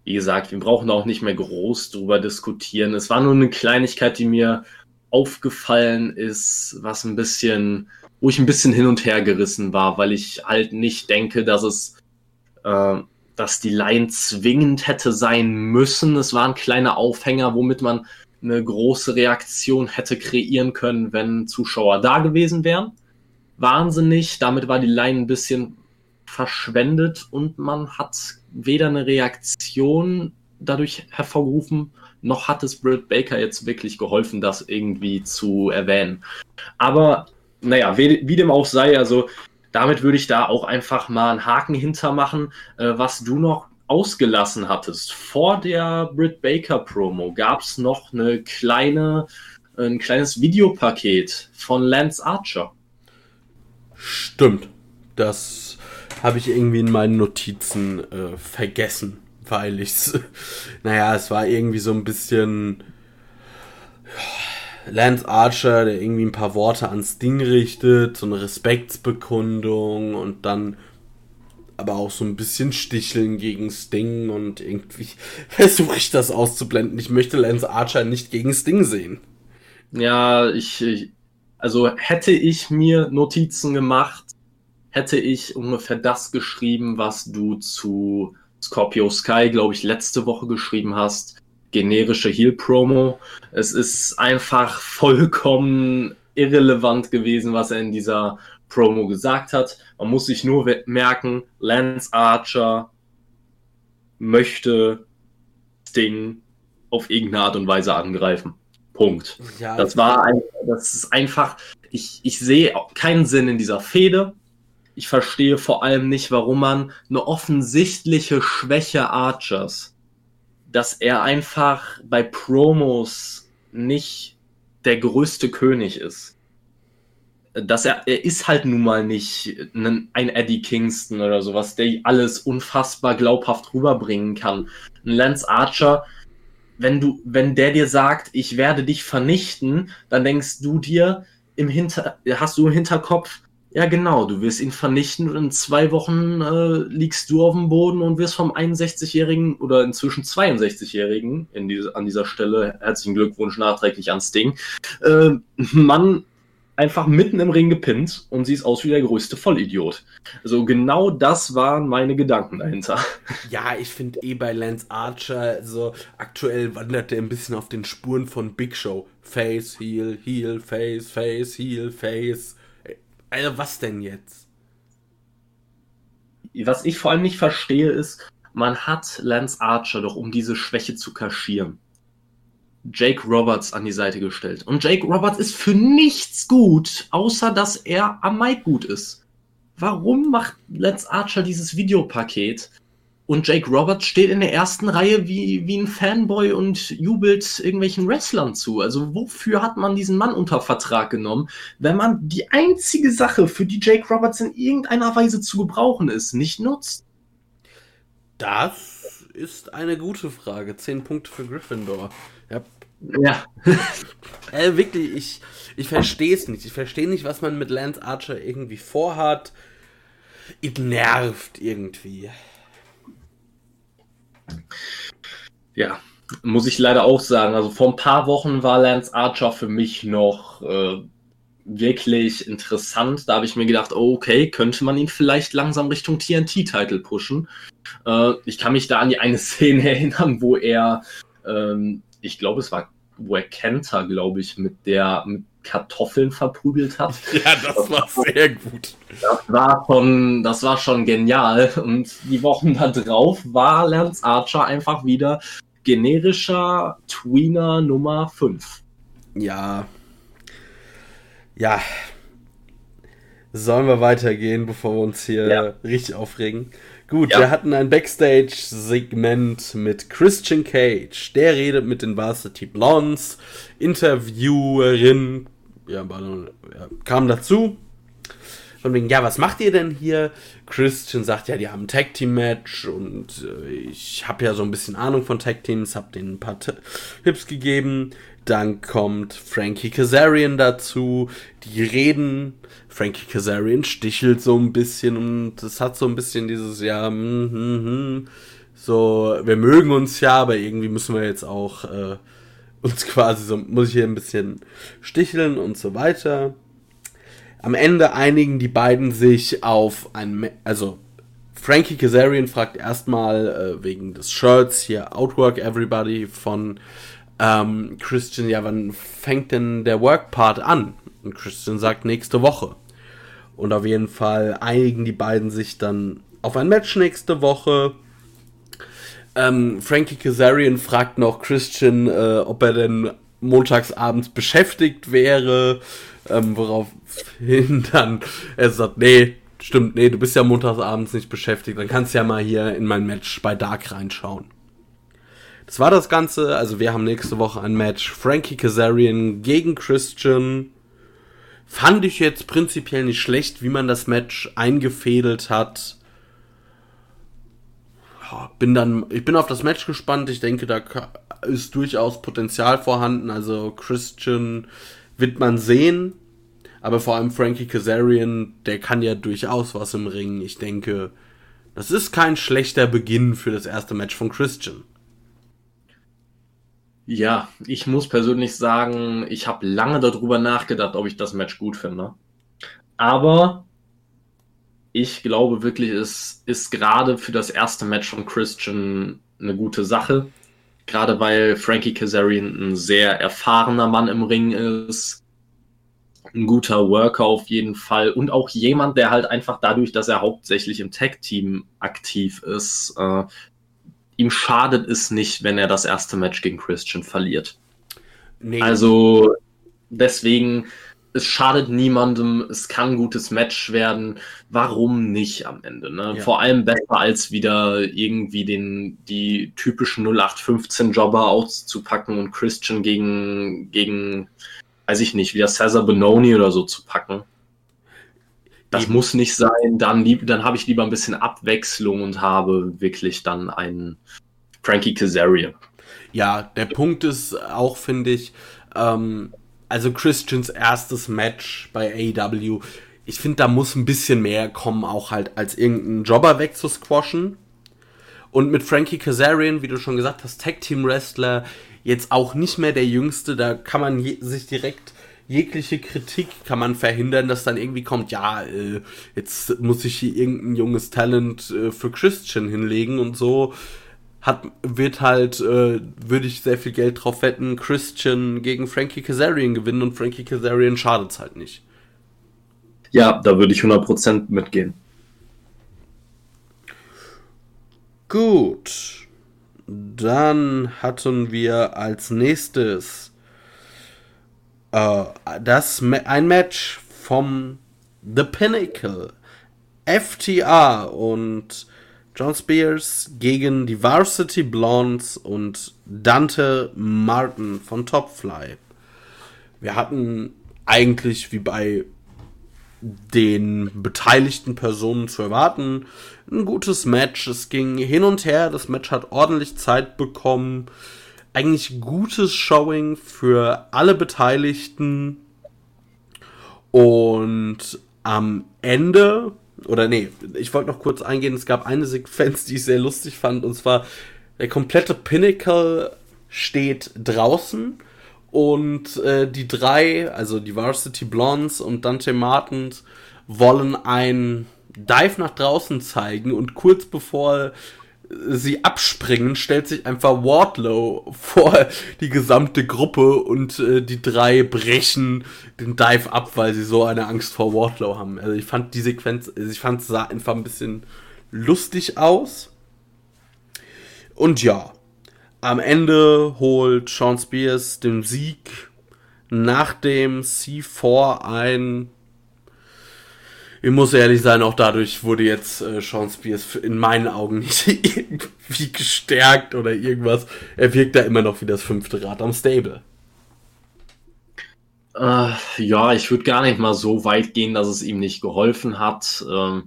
[SPEAKER 2] wie gesagt, wir brauchen auch nicht mehr groß drüber diskutieren. Es war nur eine Kleinigkeit, die mir aufgefallen ist, was ein bisschen wo ich ein bisschen hin und her gerissen war, weil ich halt nicht denke, dass es, äh, dass die Line zwingend hätte sein müssen. Es war ein kleiner Aufhänger, womit man eine große Reaktion hätte kreieren können, wenn Zuschauer da gewesen wären. Wahnsinnig, damit war die Line ein bisschen verschwendet und man hat weder eine Reaktion dadurch hervorgerufen, noch hat es Britt Baker jetzt wirklich geholfen, das irgendwie zu erwähnen. Aber naja, wie, wie, dem auch sei, also damit würde ich da auch einfach mal einen Haken hintermachen, äh, was du noch ausgelassen hattest. Vor der Britt Baker Promo gab es noch eine kleine, ein kleines Videopaket von Lance Archer.
[SPEAKER 1] Stimmt. Das habe ich irgendwie in meinen Notizen äh, vergessen, weil ich es, naja, es war irgendwie so ein bisschen. Lance Archer, der irgendwie ein paar Worte ans Ding richtet, so eine Respektsbekundung und dann aber auch so ein bisschen Sticheln gegen Sting und irgendwie versuche ich das auszublenden. Ich möchte Lance Archer nicht gegen Sting sehen.
[SPEAKER 2] Ja, ich, ich also hätte ich mir Notizen gemacht, hätte ich ungefähr das geschrieben, was du zu Scorpio Sky, glaube ich, letzte Woche geschrieben hast generische Heal-Promo. Es ist einfach vollkommen irrelevant gewesen, was er in dieser Promo gesagt hat. Man muss sich nur merken, Lance Archer möchte Sting auf irgendeine Art und Weise angreifen. Punkt. Ja, das war ein, das ist einfach, ich, ich sehe keinen Sinn in dieser Fehde. ich verstehe vor allem nicht, warum man eine offensichtliche Schwäche Archers, dass er einfach bei Promos nicht der größte König ist. Dass er, er ist halt nun mal nicht ein, Eddie Kingston oder sowas, der alles unfassbar glaubhaft rüberbringen kann. Ein Lance Archer, wenn du, wenn der dir sagt, ich werde dich vernichten, dann denkst du dir im Hinter, hast du im Hinterkopf, ja genau, du wirst ihn vernichten und in zwei Wochen äh, liegst du auf dem Boden und wirst vom 61-jährigen oder inzwischen 62-jährigen, diese, an dieser Stelle herzlichen Glückwunsch nachträglich an Sting, äh, Mann einfach mitten im Ring gepinnt und siehst aus wie der größte Vollidiot. Also genau das waren meine Gedanken dahinter.
[SPEAKER 1] Ja, ich finde eh bei Lance Archer, so aktuell wandert er ein bisschen auf den Spuren von Big Show. Face, Heel, Heel, Face, Face, Heel, Face. Also was denn jetzt?
[SPEAKER 2] Was ich vor allem nicht verstehe ist, man hat Lance Archer doch, um diese Schwäche zu kaschieren Jake Roberts an die Seite gestellt. Und Jake Roberts ist für nichts gut, außer dass er am Mic gut ist. Warum macht Lance Archer dieses Videopaket und Jake Roberts steht in der ersten Reihe wie, wie ein Fanboy und jubelt irgendwelchen Wrestlern zu? Also wofür hat man diesen Mann unter Vertrag genommen, wenn man die einzige Sache, für die Jake Roberts in irgendeiner Weise zu gebrauchen ist, nicht nutzt?
[SPEAKER 1] Das ist eine gute Frage. Zehn Punkte für Gryffindor. Ja.
[SPEAKER 2] Ja.
[SPEAKER 1] äh, wirklich, ich, ich verstehe es nicht. Ich verstehe nicht, was man mit Lance Archer irgendwie vorhat. Es nervt irgendwie.
[SPEAKER 2] Ja, muss ich leider auch sagen. Also vor ein paar Wochen war Lance Archer für mich noch äh, wirklich interessant. Da habe ich mir gedacht, oh, okay, könnte man ihn vielleicht langsam Richtung TNT-Title pushen. Äh, ich kann mich da an die eine Szene erinnern, wo er ähm, ich glaube, es war wo er Kenta, glaube ich, mit der mit Kartoffeln verprügelt hat.
[SPEAKER 1] Ja, das war sehr gut.
[SPEAKER 2] Das war schon, das war schon genial. Und die Wochen da drauf war Lance Archer einfach wieder generischer Tweener Nummer 5.
[SPEAKER 1] Ja. Ja. Sollen wir weitergehen, bevor wir uns hier ja. richtig aufregen? Gut, ja. wir hatten ein Backstage-Segment mit Christian Cage. Der redet mit den Varsity Blondes. Interviewerin ja, kam dazu. Von wegen, ja, was macht ihr denn hier? Christian sagt, ja, die haben ein Tag Team Match und äh, ich habe ja so ein bisschen Ahnung von Tag Teams, habe denen ein paar Tipps gegeben. Dann kommt Frankie Kazarian dazu. Die reden. Frankie Kazarian stichelt so ein bisschen und es hat so ein bisschen dieses, ja, mm, mm, mm, so, wir mögen uns ja, aber irgendwie müssen wir jetzt auch äh, uns quasi so, muss ich hier ein bisschen sticheln und so weiter. Am Ende einigen die beiden sich auf ein, also Frankie Kazarian fragt erstmal äh, wegen des Shirts hier Outwork Everybody von ähm, Christian, ja, wann fängt denn der Work-Part an? Und Christian sagt nächste Woche. Und auf jeden Fall einigen die beiden sich dann auf ein Match nächste Woche. Ähm, Frankie Kazarian fragt noch Christian, äh, ob er denn montagsabends beschäftigt wäre, ähm, woraufhin dann er sagt, nee, stimmt, nee, du bist ja montagsabends nicht beschäftigt, dann kannst du ja mal hier in mein Match bei Dark reinschauen. Das war das Ganze. Also wir haben nächste Woche ein Match. Frankie Kazarian gegen Christian. Fand ich jetzt prinzipiell nicht schlecht, wie man das Match eingefädelt hat. Bin dann, ich bin auf das Match gespannt. Ich denke, da ist durchaus Potenzial vorhanden. Also Christian wird man sehen. Aber vor allem Frankie Kazarian, der kann ja durchaus was im Ring. Ich denke, das ist kein schlechter Beginn für das erste Match von Christian.
[SPEAKER 2] Ja, ich muss persönlich sagen, ich habe lange darüber nachgedacht, ob ich das Match gut finde. Aber ich glaube wirklich, es ist gerade für das erste Match von Christian eine gute Sache. Gerade weil Frankie Kazarian ein sehr erfahrener Mann im Ring ist. Ein guter Worker auf jeden Fall. Und auch jemand, der halt einfach dadurch, dass er hauptsächlich im Tag-Team aktiv ist, äh, ihm schadet es nicht, wenn er das erste Match gegen Christian verliert. Nee. Also deswegen es schadet niemandem, es kann ein gutes Match werden. Warum nicht am Ende? Ne? Ja. Vor allem besser als wieder irgendwie den, die typischen 0815 Jobber auszupacken und Christian gegen, gegen, weiß ich nicht, wieder Cesar Benoni oder so zu packen. Das Eben. muss nicht sein. Dann, dann habe ich lieber ein bisschen Abwechslung und habe wirklich dann einen Frankie Kazarian.
[SPEAKER 1] Ja, der Punkt ist auch, finde ich, ähm, also Christians erstes Match bei AEW, ich finde, da muss ein bisschen mehr kommen, auch halt als irgendeinen Jobber wegzusquashen. Und mit Frankie Kazarian, wie du schon gesagt hast, Tag Team Wrestler, jetzt auch nicht mehr der Jüngste, da kann man sich direkt jegliche Kritik kann man verhindern, dass dann irgendwie kommt, ja, äh, jetzt muss ich hier irgendein junges Talent äh, für Christian hinlegen und so hat, wird halt, äh, würde ich sehr viel Geld drauf wetten, Christian gegen Frankie Kazarian gewinnen und Frankie Kazarian schadet es halt nicht.
[SPEAKER 2] Ja, da würde ich 100% mitgehen.
[SPEAKER 1] Gut. Dann hatten wir als nächstes äh, das ein Match vom The Pinnacle. FTR und John Spears gegen die Varsity Blondes und Dante Martin von Topfly. Wir hatten eigentlich wie bei den beteiligten Personen zu erwarten ein gutes Match. Es ging hin und her, das Match hat ordentlich Zeit bekommen. Eigentlich gutes Showing für alle Beteiligten. Und am Ende oder nee, ich wollte noch kurz eingehen, es gab eine Sequenz, die ich sehr lustig fand, und zwar der komplette Pinnacle steht draußen und äh, die drei, also die Varsity Blondes und Dante Martins, wollen ein Dive nach draußen zeigen und kurz bevor sie abspringen, stellt sich einfach Wardlow vor die gesamte Gruppe und äh, die drei brechen den Dive ab, weil sie so eine Angst vor Wardlow haben. Also ich fand die Sequenz, also ich fand es sah einfach ein bisschen lustig aus. Und ja, am Ende holt Sean Spears den Sieg, nachdem C4 ein ich muss ehrlich sein, auch dadurch wurde jetzt äh, Sean Spears in meinen Augen nicht irgendwie gestärkt oder irgendwas. Er wirkt da immer noch wie das fünfte Rad am Stable.
[SPEAKER 2] Äh, ja, ich würde gar nicht mal so weit gehen, dass es ihm nicht geholfen hat. Ähm,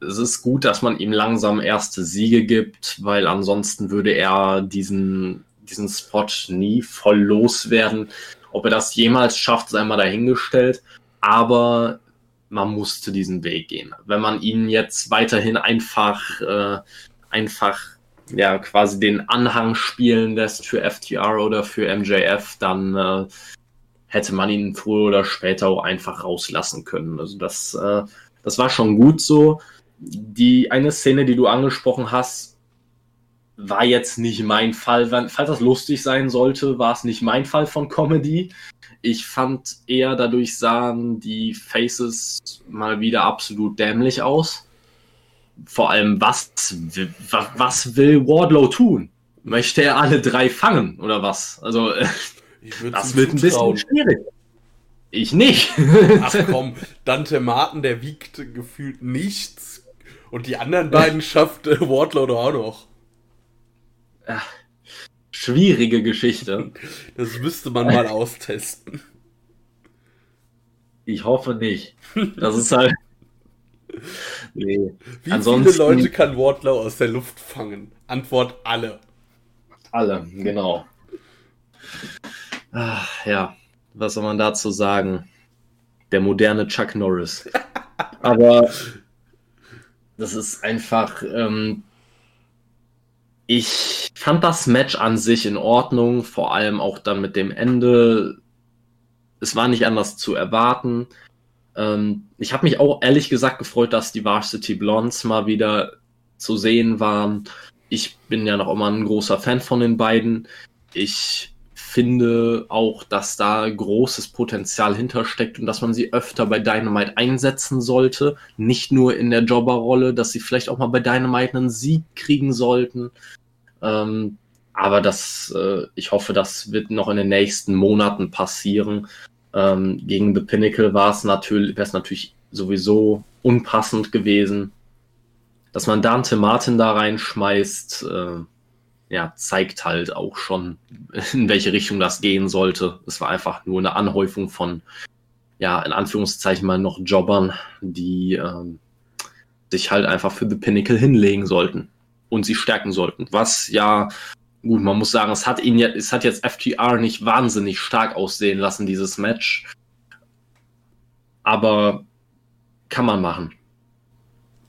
[SPEAKER 2] es ist gut, dass man ihm langsam erste Siege gibt, weil ansonsten würde er diesen, diesen Spot nie voll loswerden. Ob er das jemals schafft, sei mal dahingestellt. Aber man musste diesen Weg gehen. Wenn man ihn jetzt weiterhin einfach, äh, einfach ja, quasi den Anhang spielen lässt für FTR oder für MJF, dann äh, hätte man ihn früher oder später auch einfach rauslassen können. Also das, äh, das war schon gut so. Die eine Szene, die du angesprochen hast, war jetzt nicht mein Fall. Falls das lustig sein sollte, war es nicht mein Fall von Comedy. Ich fand eher, dadurch sahen die Faces mal wieder absolut dämlich aus. Vor allem, was, was, will Wardlow tun? Möchte er alle drei fangen oder was? Also, das wird ein bisschen schwierig. Ich nicht.
[SPEAKER 1] Ach komm, Dante Martin, der wiegt gefühlt nichts. Und die anderen beiden schafft Wardlow doch auch noch.
[SPEAKER 2] Schwierige Geschichte.
[SPEAKER 1] Das müsste man mal austesten.
[SPEAKER 2] Ich hoffe nicht. Das ist halt.
[SPEAKER 1] Nee. Wie Ansonsten... viele Leute kann Wardlow aus der Luft fangen? Antwort alle.
[SPEAKER 2] Alle, genau. Ach, ja, was soll man dazu sagen? Der moderne Chuck Norris. Aber das ist einfach, ähm, ich fand das Match an sich in Ordnung, vor allem auch dann mit dem Ende. Es war nicht anders zu erwarten. Ähm, ich habe mich auch ehrlich gesagt gefreut, dass die Varsity Blondes mal wieder zu sehen waren. Ich bin ja noch immer ein großer Fan von den beiden. Ich finde auch, dass da großes Potenzial hintersteckt und dass man sie öfter bei Dynamite einsetzen sollte. Nicht nur in der Jobberrolle, dass sie vielleicht auch mal bei Dynamite einen Sieg kriegen sollten. Ähm, aber das, äh, ich hoffe, das wird noch in den nächsten Monaten passieren. Ähm, gegen The Pinnacle war es natürlich, wäre es natürlich sowieso unpassend gewesen. Dass man Dante Martin da reinschmeißt, äh, ja, zeigt halt auch schon, in welche Richtung das gehen sollte. Es war einfach nur eine Anhäufung von, ja, in Anführungszeichen mal noch Jobbern, die ähm, sich halt einfach für The Pinnacle hinlegen sollten und sie stärken sollten. Was ja, gut, man muss sagen, es hat ihn ja, es hat jetzt FTR nicht wahnsinnig stark aussehen lassen, dieses Match. Aber kann man machen.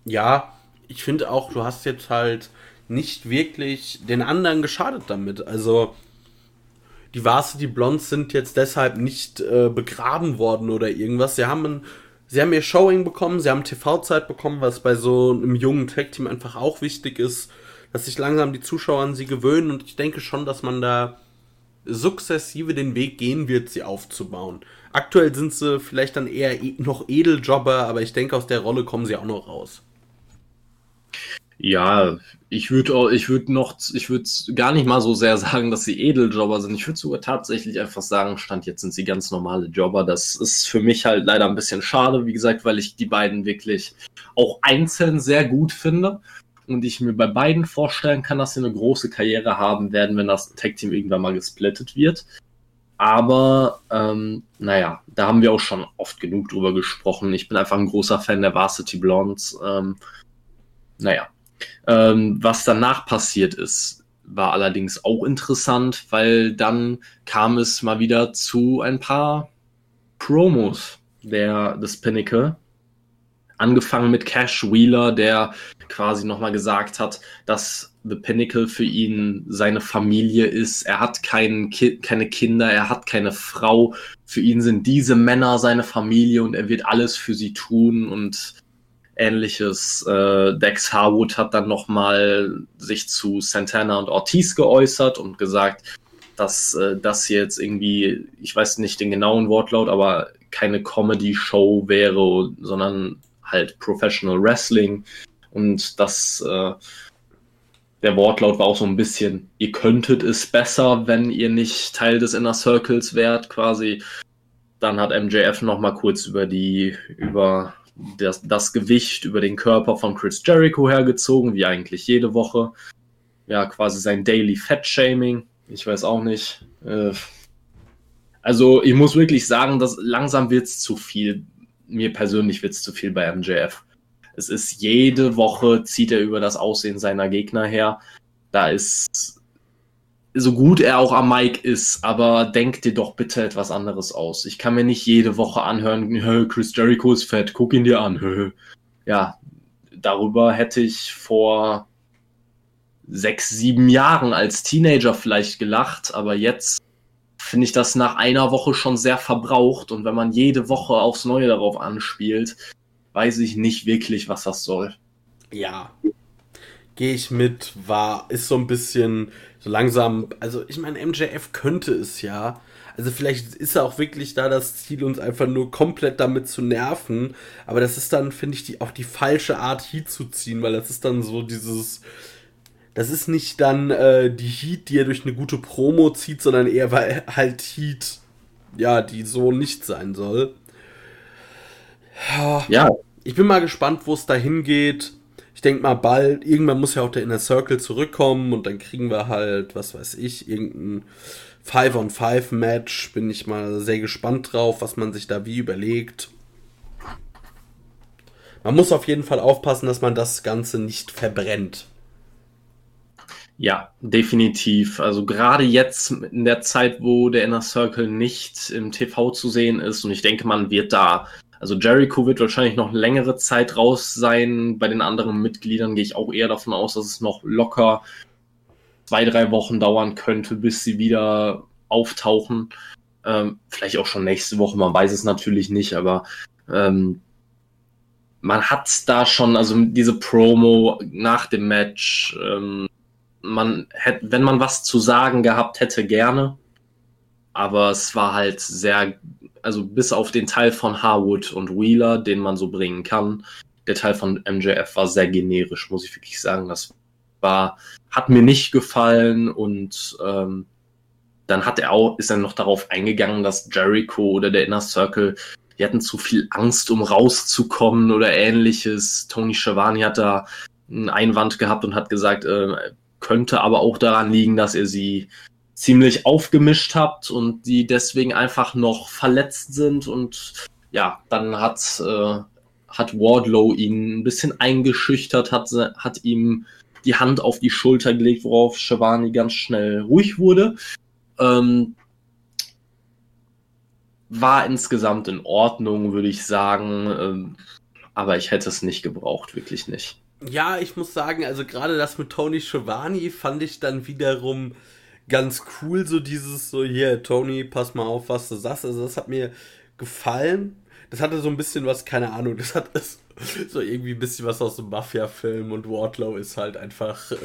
[SPEAKER 1] Ja, ich finde auch, du hast jetzt halt nicht wirklich den anderen geschadet damit. Also die Varsity Blondes sind jetzt deshalb nicht äh, begraben worden oder irgendwas. Sie haben ein, sie haben ihr Showing bekommen, sie haben TV-Zeit bekommen, was bei so einem jungen Tag-Team einfach auch wichtig ist, dass sich langsam die Zuschauer an sie gewöhnen und ich denke schon, dass man da sukzessive den Weg gehen wird, sie aufzubauen. Aktuell sind sie vielleicht dann eher e noch Edeljobber, aber ich denke, aus der Rolle kommen sie auch noch raus.
[SPEAKER 2] Ja, ich würde ich würde noch, ich würde gar nicht mal so sehr sagen, dass sie Edeljobber sind. Ich würde sogar tatsächlich einfach sagen, Stand jetzt sind sie ganz normale Jobber. Das ist für mich halt leider ein bisschen schade, wie gesagt, weil ich die beiden wirklich auch einzeln sehr gut finde. Und ich mir bei beiden vorstellen kann, dass sie eine große Karriere haben werden, wenn das Tag-Team irgendwann mal gesplittet wird. Aber ähm, naja, da haben wir auch schon oft genug drüber gesprochen. Ich bin einfach ein großer Fan der Varsity Blondes. Ähm, naja, ähm, was danach passiert ist, war allerdings auch interessant, weil dann kam es mal wieder zu ein paar Promos der, des Pinnacle. Angefangen mit Cash Wheeler, der quasi nochmal gesagt hat, dass The Pinnacle für ihn seine Familie ist. Er hat kein Ki keine Kinder, er hat keine Frau. Für ihn sind diese Männer seine Familie und er wird alles für sie tun und ähnliches. Äh, Dex Harwood hat dann nochmal sich zu Santana und Ortiz geäußert und gesagt, dass äh, das jetzt irgendwie, ich weiß nicht den genauen Wortlaut, aber keine Comedy-Show wäre, sondern halt Professional Wrestling. Und das, äh, der Wortlaut war auch so ein bisschen, ihr könntet es besser, wenn ihr nicht Teil des Inner Circles wärt, quasi. Dann hat MJF nochmal kurz über die, über das, das Gewicht über den Körper von Chris Jericho hergezogen, wie eigentlich jede Woche. Ja, quasi sein Daily Fat Shaming. Ich weiß auch nicht. Äh, also, ich muss wirklich sagen, dass langsam wird es zu viel. Mir persönlich wird es zu viel bei MJF. Es ist jede Woche zieht er über das Aussehen seiner Gegner her. Da ist so gut er auch am Mic ist, aber denk dir doch bitte etwas anderes aus. Ich kann mir nicht jede Woche anhören, Chris Jericho ist fett, guck ihn dir an. Ja, darüber hätte ich vor sechs, sieben Jahren als Teenager vielleicht gelacht, aber jetzt finde ich das nach einer Woche schon sehr verbraucht und wenn man jede Woche aufs Neue darauf anspielt, weiß ich nicht wirklich, was das soll.
[SPEAKER 1] Ja, gehe ich mit, war, ist so ein bisschen so langsam, also ich meine, MJF könnte es ja. Also vielleicht ist er auch wirklich da das Ziel, uns einfach nur komplett damit zu nerven. Aber das ist dann, finde ich, die, auch die falsche Art, Heat zu ziehen, weil das ist dann so dieses. Das ist nicht dann äh, die Heat, die er durch eine gute Promo zieht, sondern eher weil halt Heat, ja, die so nicht sein soll. Ja. ja. Ich bin mal gespannt, wo es dahin geht ich denke mal bald, irgendwann muss ja auch der Inner Circle zurückkommen und dann kriegen wir halt, was weiß ich, irgendein 5-on-5-Match. Bin ich mal sehr gespannt drauf, was man sich da wie überlegt. Man muss auf jeden Fall aufpassen, dass man das Ganze nicht verbrennt.
[SPEAKER 2] Ja, definitiv. Also gerade jetzt in der Zeit, wo der Inner Circle nicht im TV zu sehen ist und ich denke, man wird da also Jericho wird wahrscheinlich noch längere Zeit raus sein. Bei den anderen Mitgliedern gehe ich auch eher davon aus, dass es noch locker zwei, drei Wochen dauern könnte, bis sie wieder auftauchen. Ähm, vielleicht auch schon nächste Woche, man weiß es natürlich nicht, aber ähm, man hat da schon, also diese Promo nach dem Match, ähm, man hätte, wenn man was zu sagen gehabt hätte, gerne. Aber es war halt sehr also bis auf den Teil von Harwood und Wheeler, den man so bringen kann, der Teil von MJF war sehr generisch, muss ich wirklich sagen. Das war, hat mir nicht gefallen und ähm, dann hat er auch, ist er noch darauf eingegangen, dass Jericho oder der Inner Circle, die hatten zu viel Angst, um rauszukommen oder ähnliches. Tony Schiavone hat da einen Einwand gehabt und hat gesagt, äh, könnte aber auch daran liegen, dass er sie ziemlich aufgemischt hat und die deswegen einfach noch verletzt sind und ja, dann hat, äh, hat Wardlow ihn ein bisschen eingeschüchtert, hat, hat ihm die Hand auf die Schulter gelegt, worauf Shivani ganz schnell ruhig wurde. Ähm, war insgesamt in Ordnung, würde ich sagen. Ähm, aber ich hätte es nicht gebraucht, wirklich nicht.
[SPEAKER 1] Ja, ich muss sagen, also gerade das mit Tony Schiavone fand ich dann wiederum ganz cool, so dieses so, hier, Tony, pass mal auf, was du sagst. Also das hat mir gefallen. Das hatte so ein bisschen was, keine Ahnung, das hat so irgendwie ein bisschen was aus dem Mafia-Film und Wardlow ist halt einfach äh,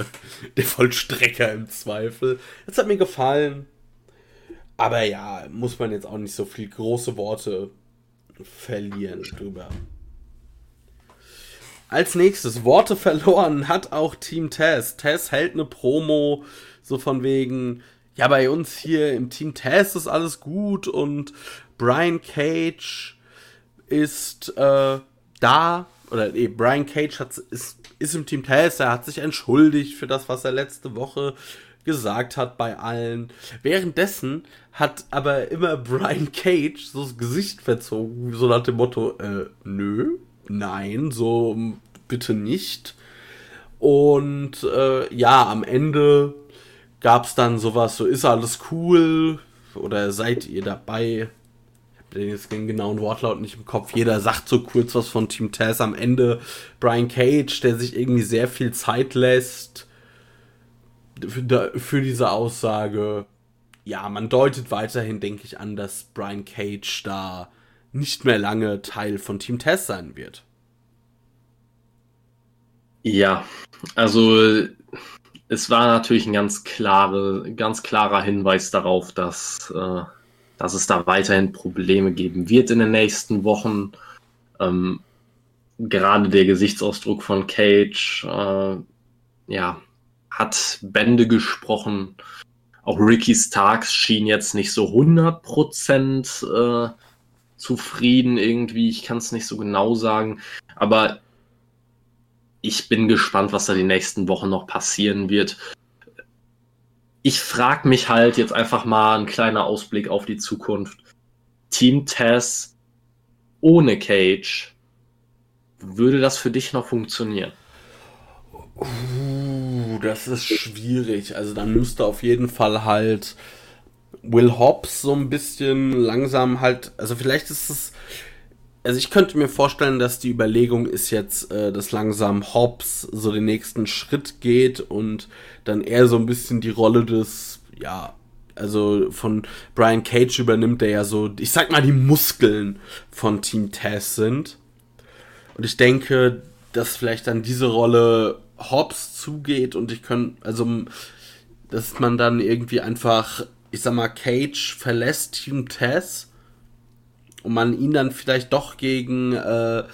[SPEAKER 1] der Vollstrecker im Zweifel. Das hat mir gefallen. Aber ja, muss man jetzt auch nicht so viel große Worte verlieren drüber. Als nächstes, Worte verloren hat auch Team Tess. Tess hält eine Promo, so von wegen, ja, bei uns hier im Team Tess ist alles gut und Brian Cage ist äh, da, oder nee, Brian Cage hat, ist, ist im Team Tess, er hat sich entschuldigt für das, was er letzte Woche gesagt hat bei allen. Währenddessen hat aber immer Brian Cage so das Gesicht verzogen, so nach dem Motto, äh, nö, nein, so bitte nicht. Und äh, ja, am Ende gab es dann sowas, so ist alles cool oder seid ihr dabei? Ich habe den jetzt den genauen Wortlaut nicht im Kopf. Jeder sagt so kurz was von Team Taz. Am Ende Brian Cage, der sich irgendwie sehr viel Zeit lässt für, für diese Aussage. Ja, man deutet weiterhin, denke ich, an, dass Brian Cage da nicht mehr lange Teil von Team Taz sein wird.
[SPEAKER 2] Ja, also es war natürlich ein ganz, klare, ganz klarer Hinweis darauf, dass, äh, dass es da weiterhin Probleme geben wird in den nächsten Wochen. Ähm, gerade der Gesichtsausdruck von Cage, äh, ja, hat Bände gesprochen. Auch Ricky Starks schien jetzt nicht so 100% äh, zufrieden irgendwie. Ich kann es nicht so genau sagen. Aber ich bin gespannt, was da die nächsten Wochen noch passieren wird. Ich frage mich halt jetzt einfach mal ein kleiner Ausblick auf die Zukunft. Team Tess ohne Cage, würde das für dich noch funktionieren?
[SPEAKER 1] Uh, das ist schwierig. Also dann müsste auf jeden Fall halt Will Hobbs so ein bisschen langsam halt, also vielleicht ist es also ich könnte mir vorstellen, dass die Überlegung ist jetzt, äh, dass langsam Hobbs so den nächsten Schritt geht und dann eher so ein bisschen die Rolle des, ja, also von Brian Cage übernimmt, der ja so, ich sag mal, die Muskeln von Team Taz sind. Und ich denke, dass vielleicht dann diese Rolle Hobbs zugeht und ich kann, also, dass man dann irgendwie einfach, ich sag mal, Cage verlässt Team Taz und man ihn dann vielleicht doch gegen äh,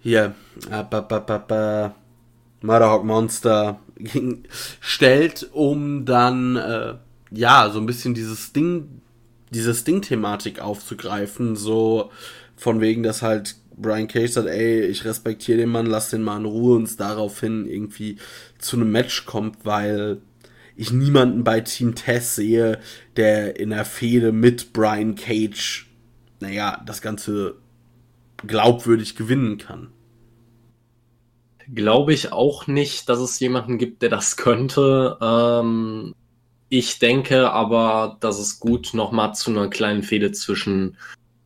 [SPEAKER 1] hier äh, ba, ba, ba, ba, Motherhawk Monster gegen, stellt, um dann äh, ja so ein bisschen dieses Ding, diese Sting-Thematik aufzugreifen, so von wegen, dass halt Brian Cage sagt, ey, ich respektiere den Mann, lass den mal in Ruhe und es daraufhin irgendwie zu einem Match kommt, weil ich niemanden bei Team Tess sehe, der in der Fehde mit Brian Cage naja, das Ganze glaubwürdig gewinnen kann.
[SPEAKER 2] Glaube ich auch nicht, dass es jemanden gibt, der das könnte. Ähm, ich denke aber, dass es gut nochmal zu einer kleinen Fehde zwischen,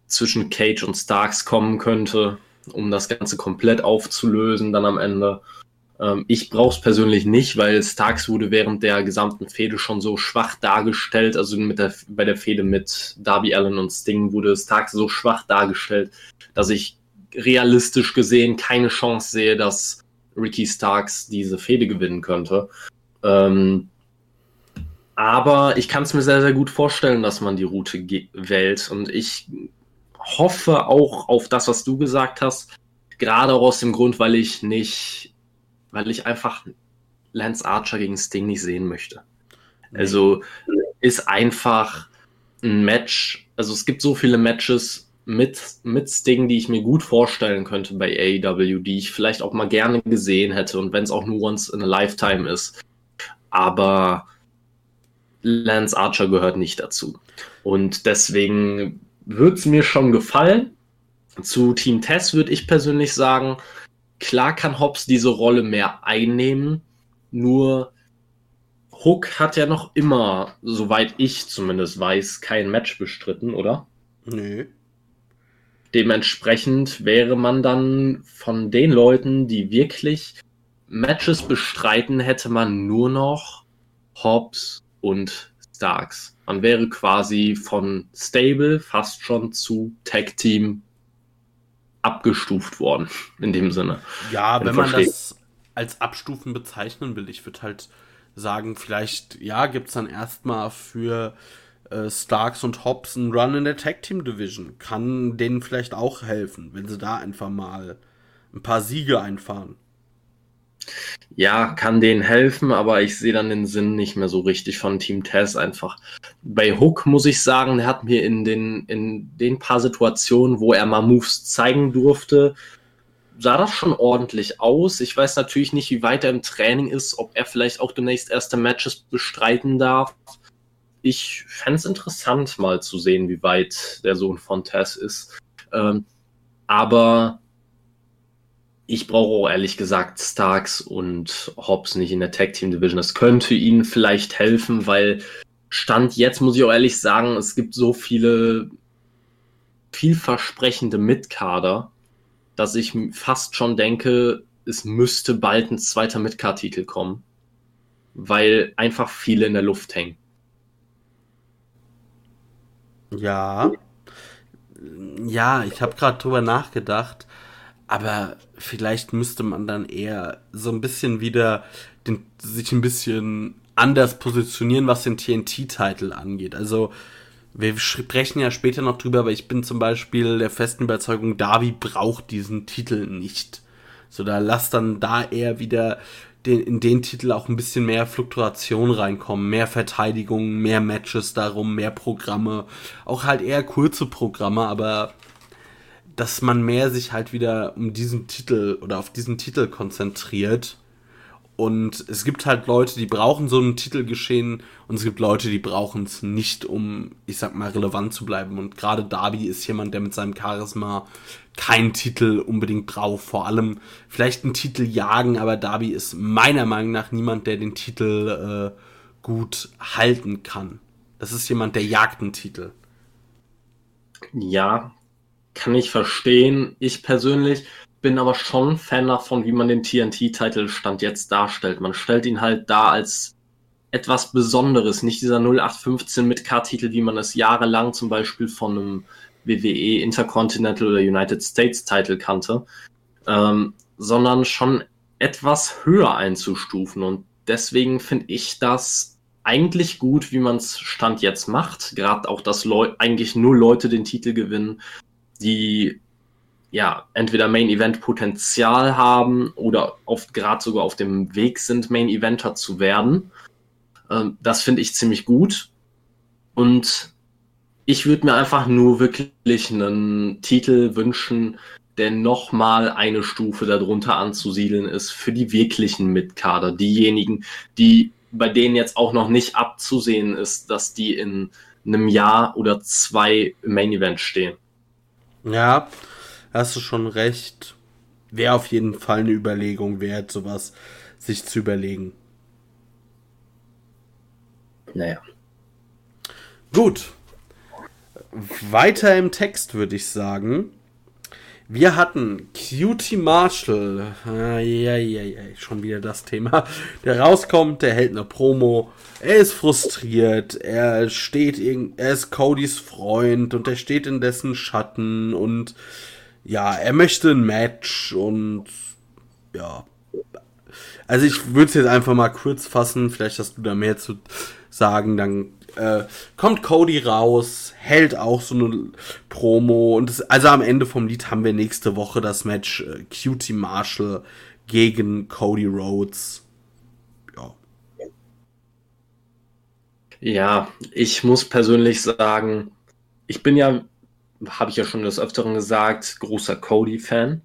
[SPEAKER 2] zwischen Cage und Starks kommen könnte, um das Ganze komplett aufzulösen dann am Ende. Ähm, ich brauche es persönlich nicht, weil Starks wurde während der gesamten Fehde schon so schwach dargestellt. Also mit der, bei der Fehde mit Darby Allen und Sting wurde Starks so schwach dargestellt, dass ich realistisch gesehen keine Chance sehe, dass Ricky Starks diese Fehde gewinnen könnte. Ähm, aber ich kann es mir sehr, sehr gut vorstellen, dass man die Route wählt. Und ich hoffe auch auf das, was du gesagt hast. Gerade auch aus dem Grund, weil ich nicht weil ich einfach Lance Archer gegen Sting nicht sehen möchte. Also ist einfach ein Match. Also es gibt so viele Matches mit, mit Sting, die ich mir gut vorstellen könnte bei AEW, die ich vielleicht auch mal gerne gesehen hätte und wenn es auch nur once in a lifetime ist. Aber Lance Archer gehört nicht dazu. Und deswegen wird es mir schon gefallen. Zu Team Tess würde ich persönlich sagen, klar kann Hobbs diese Rolle mehr einnehmen, nur Hook hat ja noch immer, soweit ich zumindest weiß, kein Match bestritten, oder?
[SPEAKER 1] Nö.
[SPEAKER 2] Dementsprechend wäre man dann von den Leuten, die wirklich Matches bestreiten, hätte man nur noch Hobbs und Starks. Man wäre quasi von Stable fast schon zu Tag Team abgestuft worden, in dem Sinne.
[SPEAKER 1] Ja, wenn, wenn man das als Abstufen bezeichnen will, ich würde halt sagen, vielleicht, ja, gibt es dann erstmal für äh, Starks und Hobbs einen Run in der Tag Team Division. Kann denen vielleicht auch helfen, wenn sie da einfach mal ein paar Siege einfahren.
[SPEAKER 2] Ja, kann denen helfen, aber ich sehe dann den Sinn nicht mehr so richtig von Team Tess einfach. Bei Hook muss ich sagen, er hat mir in den, in den paar Situationen, wo er mal Moves zeigen durfte, sah das schon ordentlich aus. Ich weiß natürlich nicht, wie weit er im Training ist, ob er vielleicht auch demnächst erste Matches bestreiten darf. Ich fände es interessant, mal zu sehen, wie weit der Sohn von Tess ist. Ähm, aber ich brauche auch ehrlich gesagt Starks und Hobbs nicht in der Tag Team Division. Das könnte ihnen vielleicht helfen, weil Stand jetzt muss ich auch ehrlich sagen, es gibt so viele vielversprechende Mitkader, dass ich fast schon denke, es müsste bald ein zweiter Midcard-Titel kommen, weil einfach viele in der Luft hängen.
[SPEAKER 1] Ja. Ja, ich habe gerade drüber nachgedacht, aber vielleicht müsste man dann eher so ein bisschen wieder den, sich ein bisschen anders positionieren, was den TNT-Titel angeht. Also wir sprechen ja später noch drüber, aber ich bin zum Beispiel der festen Überzeugung, Darby braucht diesen Titel nicht. So, da lass dann da eher wieder den, in den Titel auch ein bisschen mehr Fluktuation reinkommen, mehr Verteidigung, mehr Matches darum, mehr Programme, auch halt eher kurze Programme, aber dass man mehr sich halt wieder um diesen Titel oder auf diesen Titel konzentriert und es gibt halt Leute, die brauchen so ein Titelgeschehen und es gibt Leute, die brauchen es nicht, um, ich sag mal, relevant zu bleiben. Und gerade Darby ist jemand, der mit seinem Charisma keinen Titel unbedingt braucht. Vor allem vielleicht einen Titel jagen, aber Darby ist meiner Meinung nach niemand, der den Titel äh, gut halten kann. Das ist jemand, der jagt einen Titel.
[SPEAKER 2] Ja, kann ich verstehen. Ich persönlich bin aber schon Fan davon, wie man den TNT-Titel Stand jetzt darstellt. Man stellt ihn halt da als etwas Besonderes, nicht dieser 0815 mit K-Titel, wie man es jahrelang zum Beispiel von einem WWE Intercontinental oder United States Title kannte, ähm, sondern schon etwas höher einzustufen. Und deswegen finde ich das eigentlich gut, wie man es Stand jetzt macht. Gerade auch, dass Leu eigentlich nur Leute den Titel gewinnen, die ja, entweder Main Event Potenzial haben oder oft gerade sogar auf dem Weg sind, Main Eventer zu werden. Ähm, das finde ich ziemlich gut. Und ich würde mir einfach nur wirklich einen Titel wünschen, der nochmal eine Stufe darunter anzusiedeln ist für die wirklichen Mitkader. Diejenigen, die bei denen jetzt auch noch nicht abzusehen ist, dass die in einem Jahr oder zwei Main Event stehen.
[SPEAKER 1] Ja, hast du schon recht. Wäre auf jeden Fall eine Überlegung wert, sowas sich zu überlegen.
[SPEAKER 2] Naja.
[SPEAKER 1] Gut. Weiter im Text würde ich sagen. Wir hatten Cutie Marshall. Ja, ja, ja, schon wieder das Thema. Der rauskommt, der hält eine Promo. Er ist frustriert. Er steht, er ist Codys Freund und er steht in dessen Schatten und ja, er möchte ein Match und ja. Also ich würde es jetzt einfach mal kurz fassen, vielleicht hast du da mehr zu sagen, dann äh, kommt Cody raus, hält auch so eine Promo und das, also am Ende vom Lied haben wir nächste Woche das Match äh, Cutie Marshall gegen Cody Rhodes. Ja.
[SPEAKER 2] Ja, ich muss persönlich sagen, ich bin ja, habe ich ja schon des Öfteren gesagt, großer Cody-Fan.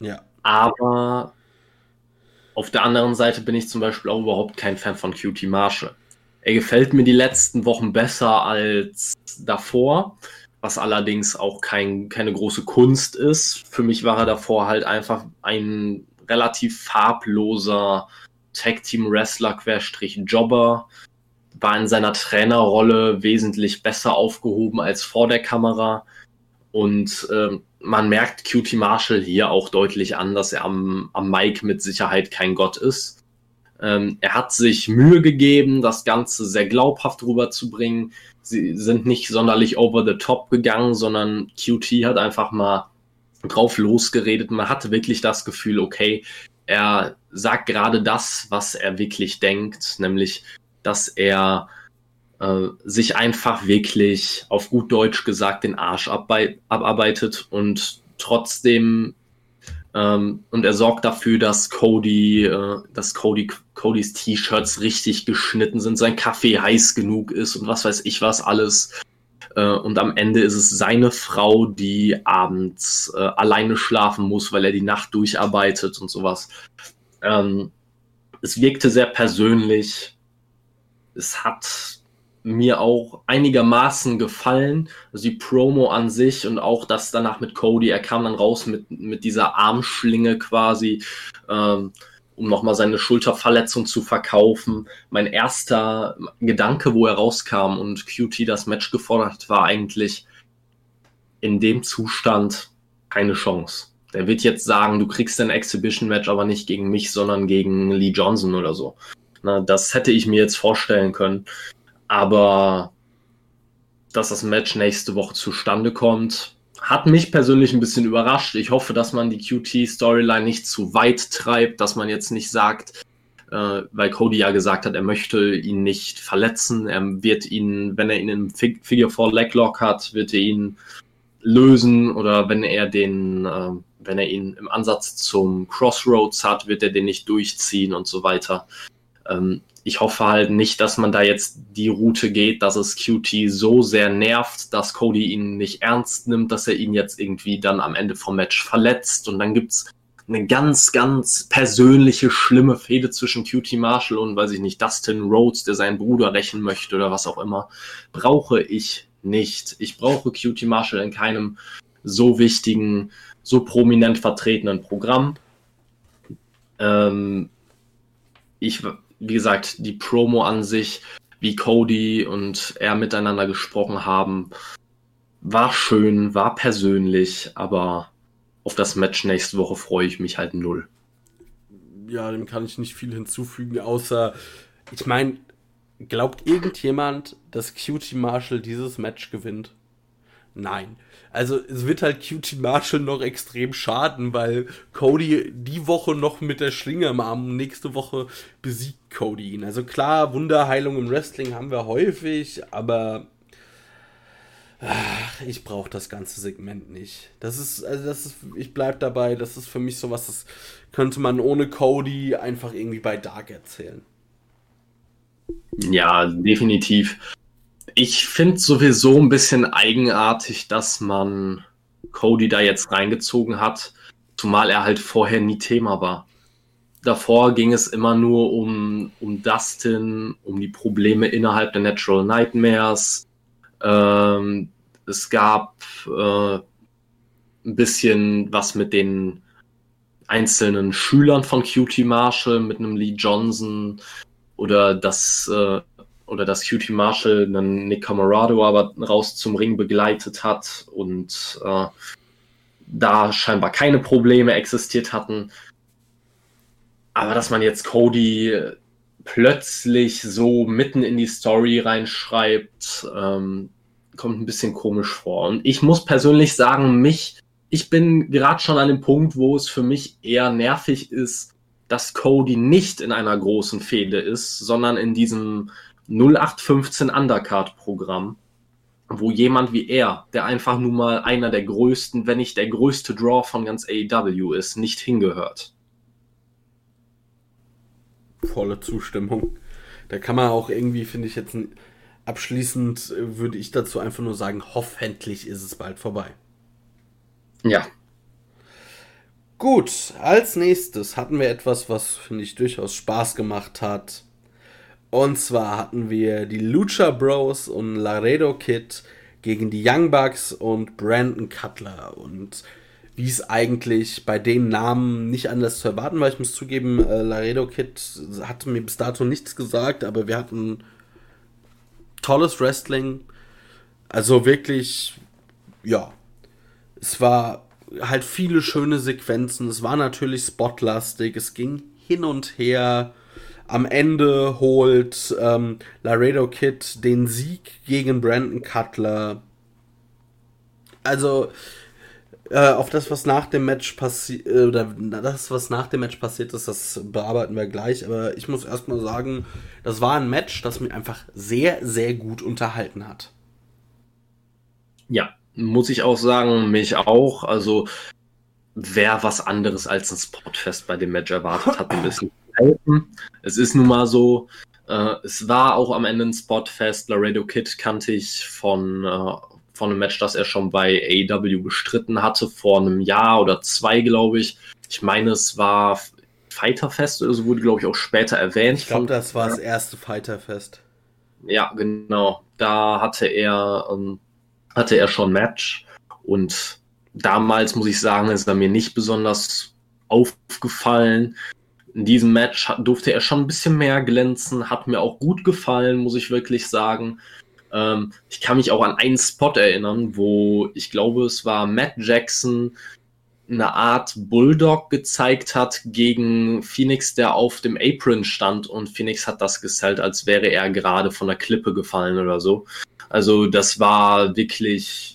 [SPEAKER 1] Ja.
[SPEAKER 2] Aber auf der anderen Seite bin ich zum Beispiel auch überhaupt kein Fan von QT Marshall. Er gefällt mir die letzten Wochen besser als davor, was allerdings auch kein, keine große Kunst ist. Für mich war er davor halt einfach ein relativ farbloser Tag-Team-Wrestler, Querstrich Jobber, war in seiner Trainerrolle wesentlich besser aufgehoben als vor der Kamera. Und äh, man merkt QT Marshall hier auch deutlich an, dass er am, am Mic mit Sicherheit kein Gott ist. Ähm, er hat sich Mühe gegeben, das Ganze sehr glaubhaft rüberzubringen. Sie sind nicht sonderlich over the top gegangen, sondern QT hat einfach mal drauf losgeredet. Man hatte wirklich das Gefühl, okay, er sagt gerade das, was er wirklich denkt, nämlich, dass er äh, sich einfach wirklich auf gut Deutsch gesagt den Arsch abarbeitet und trotzdem ähm, und er sorgt dafür, dass Cody, äh, dass Cody, Codys T-Shirts richtig geschnitten sind, sein Kaffee heiß genug ist und was weiß ich was alles. Äh, und am Ende ist es seine Frau, die abends äh, alleine schlafen muss, weil er die Nacht durcharbeitet und sowas. Ähm, es wirkte sehr persönlich. Es hat mir auch einigermaßen gefallen. Also die Promo an sich und auch das danach mit Cody. Er kam dann raus mit, mit dieser Armschlinge quasi, ähm, um nochmal seine Schulterverletzung zu verkaufen. Mein erster Gedanke, wo er rauskam und QT das Match gefordert hat, war eigentlich in dem Zustand keine Chance. Der wird jetzt sagen, du kriegst ein Exhibition-Match, aber nicht gegen mich, sondern gegen Lee Johnson oder so. Na, das hätte ich mir jetzt vorstellen können. Aber dass das Match nächste Woche zustande kommt, hat mich persönlich ein bisschen überrascht. Ich hoffe, dass man die QT-Storyline nicht zu weit treibt, dass man jetzt nicht sagt, äh, weil Cody ja gesagt hat, er möchte ihn nicht verletzen. Er wird ihn, wenn er ihn im Fig Figure 4 Leglock hat, wird er ihn lösen oder wenn er den, äh, wenn er ihn im Ansatz zum Crossroads hat, wird er den nicht durchziehen und so weiter. Ähm, ich hoffe halt nicht, dass man da jetzt die Route geht, dass es QT so sehr nervt, dass Cody ihn nicht ernst nimmt, dass er ihn jetzt irgendwie dann am Ende vom Match verletzt und dann gibt's eine ganz, ganz persönliche, schlimme Fehde zwischen QT Marshall und, weiß ich nicht, Dustin Rhodes, der seinen Bruder rächen möchte oder was auch immer, brauche ich nicht. Ich brauche QT Marshall in keinem so wichtigen, so prominent vertretenen Programm. Ähm, ich wie gesagt, die Promo an sich, wie Cody und er miteinander gesprochen haben, war schön, war persönlich, aber auf das Match nächste Woche freue ich mich halt null.
[SPEAKER 1] Ja, dem kann ich nicht viel hinzufügen, außer, ich meine, glaubt irgendjemand, dass Cutie Marshall dieses Match gewinnt? Nein. Also es wird halt Cutie Marshall noch extrem schaden, weil Cody die Woche noch mit der Schlinge im Arm und nächste Woche besiegt Cody ihn. Also klar, Wunderheilung im Wrestling haben wir häufig, aber ach, ich brauche das ganze Segment nicht. Das ist, also das ist, ich bleib dabei, das ist für mich sowas, das könnte man ohne Cody einfach irgendwie bei Dark erzählen.
[SPEAKER 2] Ja, definitiv. Ich finde sowieso ein bisschen eigenartig, dass man Cody da jetzt reingezogen hat, zumal er halt vorher nie Thema war. Davor ging es immer nur um, um Dustin, um die Probleme innerhalb der Natural Nightmares. Ähm, es gab äh, ein bisschen was mit den einzelnen Schülern von QT Marshall, mit einem Lee Johnson oder das äh, oder dass Cutie Marshall einen Nick Camarado aber raus zum Ring begleitet hat und äh, da scheinbar keine Probleme existiert hatten. Aber dass man jetzt Cody plötzlich so mitten in die Story reinschreibt, ähm, kommt ein bisschen komisch vor. Und ich muss persönlich sagen, mich, ich bin gerade schon an dem Punkt, wo es für mich eher nervig ist, dass Cody nicht in einer großen Fehde ist, sondern in diesem 0815 Undercard-Programm, wo jemand wie er, der einfach nun mal einer der größten, wenn nicht der größte Draw von ganz AEW ist, nicht hingehört.
[SPEAKER 1] Volle Zustimmung. Da kann man auch irgendwie, finde ich jetzt, abschließend würde ich dazu einfach nur sagen, hoffentlich ist es bald vorbei.
[SPEAKER 2] Ja.
[SPEAKER 1] Gut, als nächstes hatten wir etwas, was, finde ich, durchaus Spaß gemacht hat. Und zwar hatten wir die Lucha Bros und Laredo Kid gegen die Young Bucks und Brandon Cutler. Und wie es eigentlich bei den Namen nicht anders zu erwarten war, ich muss zugeben, äh, Laredo Kid hatte mir bis dato nichts gesagt, aber wir hatten tolles Wrestling. Also wirklich, ja. Es war halt viele schöne Sequenzen. Es war natürlich spotlastig. Es ging hin und her am Ende holt ähm, Laredo Kid den Sieg gegen Brandon Cutler. Also äh, auf das, was nach dem Match passiert, äh, oder das, was nach dem Match passiert ist, das bearbeiten wir gleich. Aber ich muss erstmal sagen, das war ein Match, das mich einfach sehr, sehr gut unterhalten hat.
[SPEAKER 2] Ja, muss ich auch sagen, mich auch. Also wer was anderes als ein Spotfest bei dem Match erwartet hat, ein bisschen helfen. Es ist nun mal so. Äh, es war auch am Ende ein Spotfest. Laredo Kid kannte ich von, äh, von einem Match, das er schon bei AEW bestritten hatte, vor einem Jahr oder zwei, glaube ich. Ich meine, es war Fighterfest oder so, wurde, glaube ich, auch später erwähnt.
[SPEAKER 1] Ich glaube, das war das erste Fighterfest.
[SPEAKER 2] Ja, genau. Da hatte er, ähm, hatte er schon Match und damals muss ich sagen, ist er mir nicht besonders aufgefallen in diesem Match durfte er schon ein bisschen mehr glänzen, hat mir auch gut gefallen, muss ich wirklich sagen. Ähm, ich kann mich auch an einen Spot erinnern, wo ich glaube, es war Matt Jackson eine Art Bulldog gezeigt hat gegen Phoenix, der auf dem Apron stand und Phoenix hat das gesellt, als wäre er gerade von der Klippe gefallen oder so. Also das war wirklich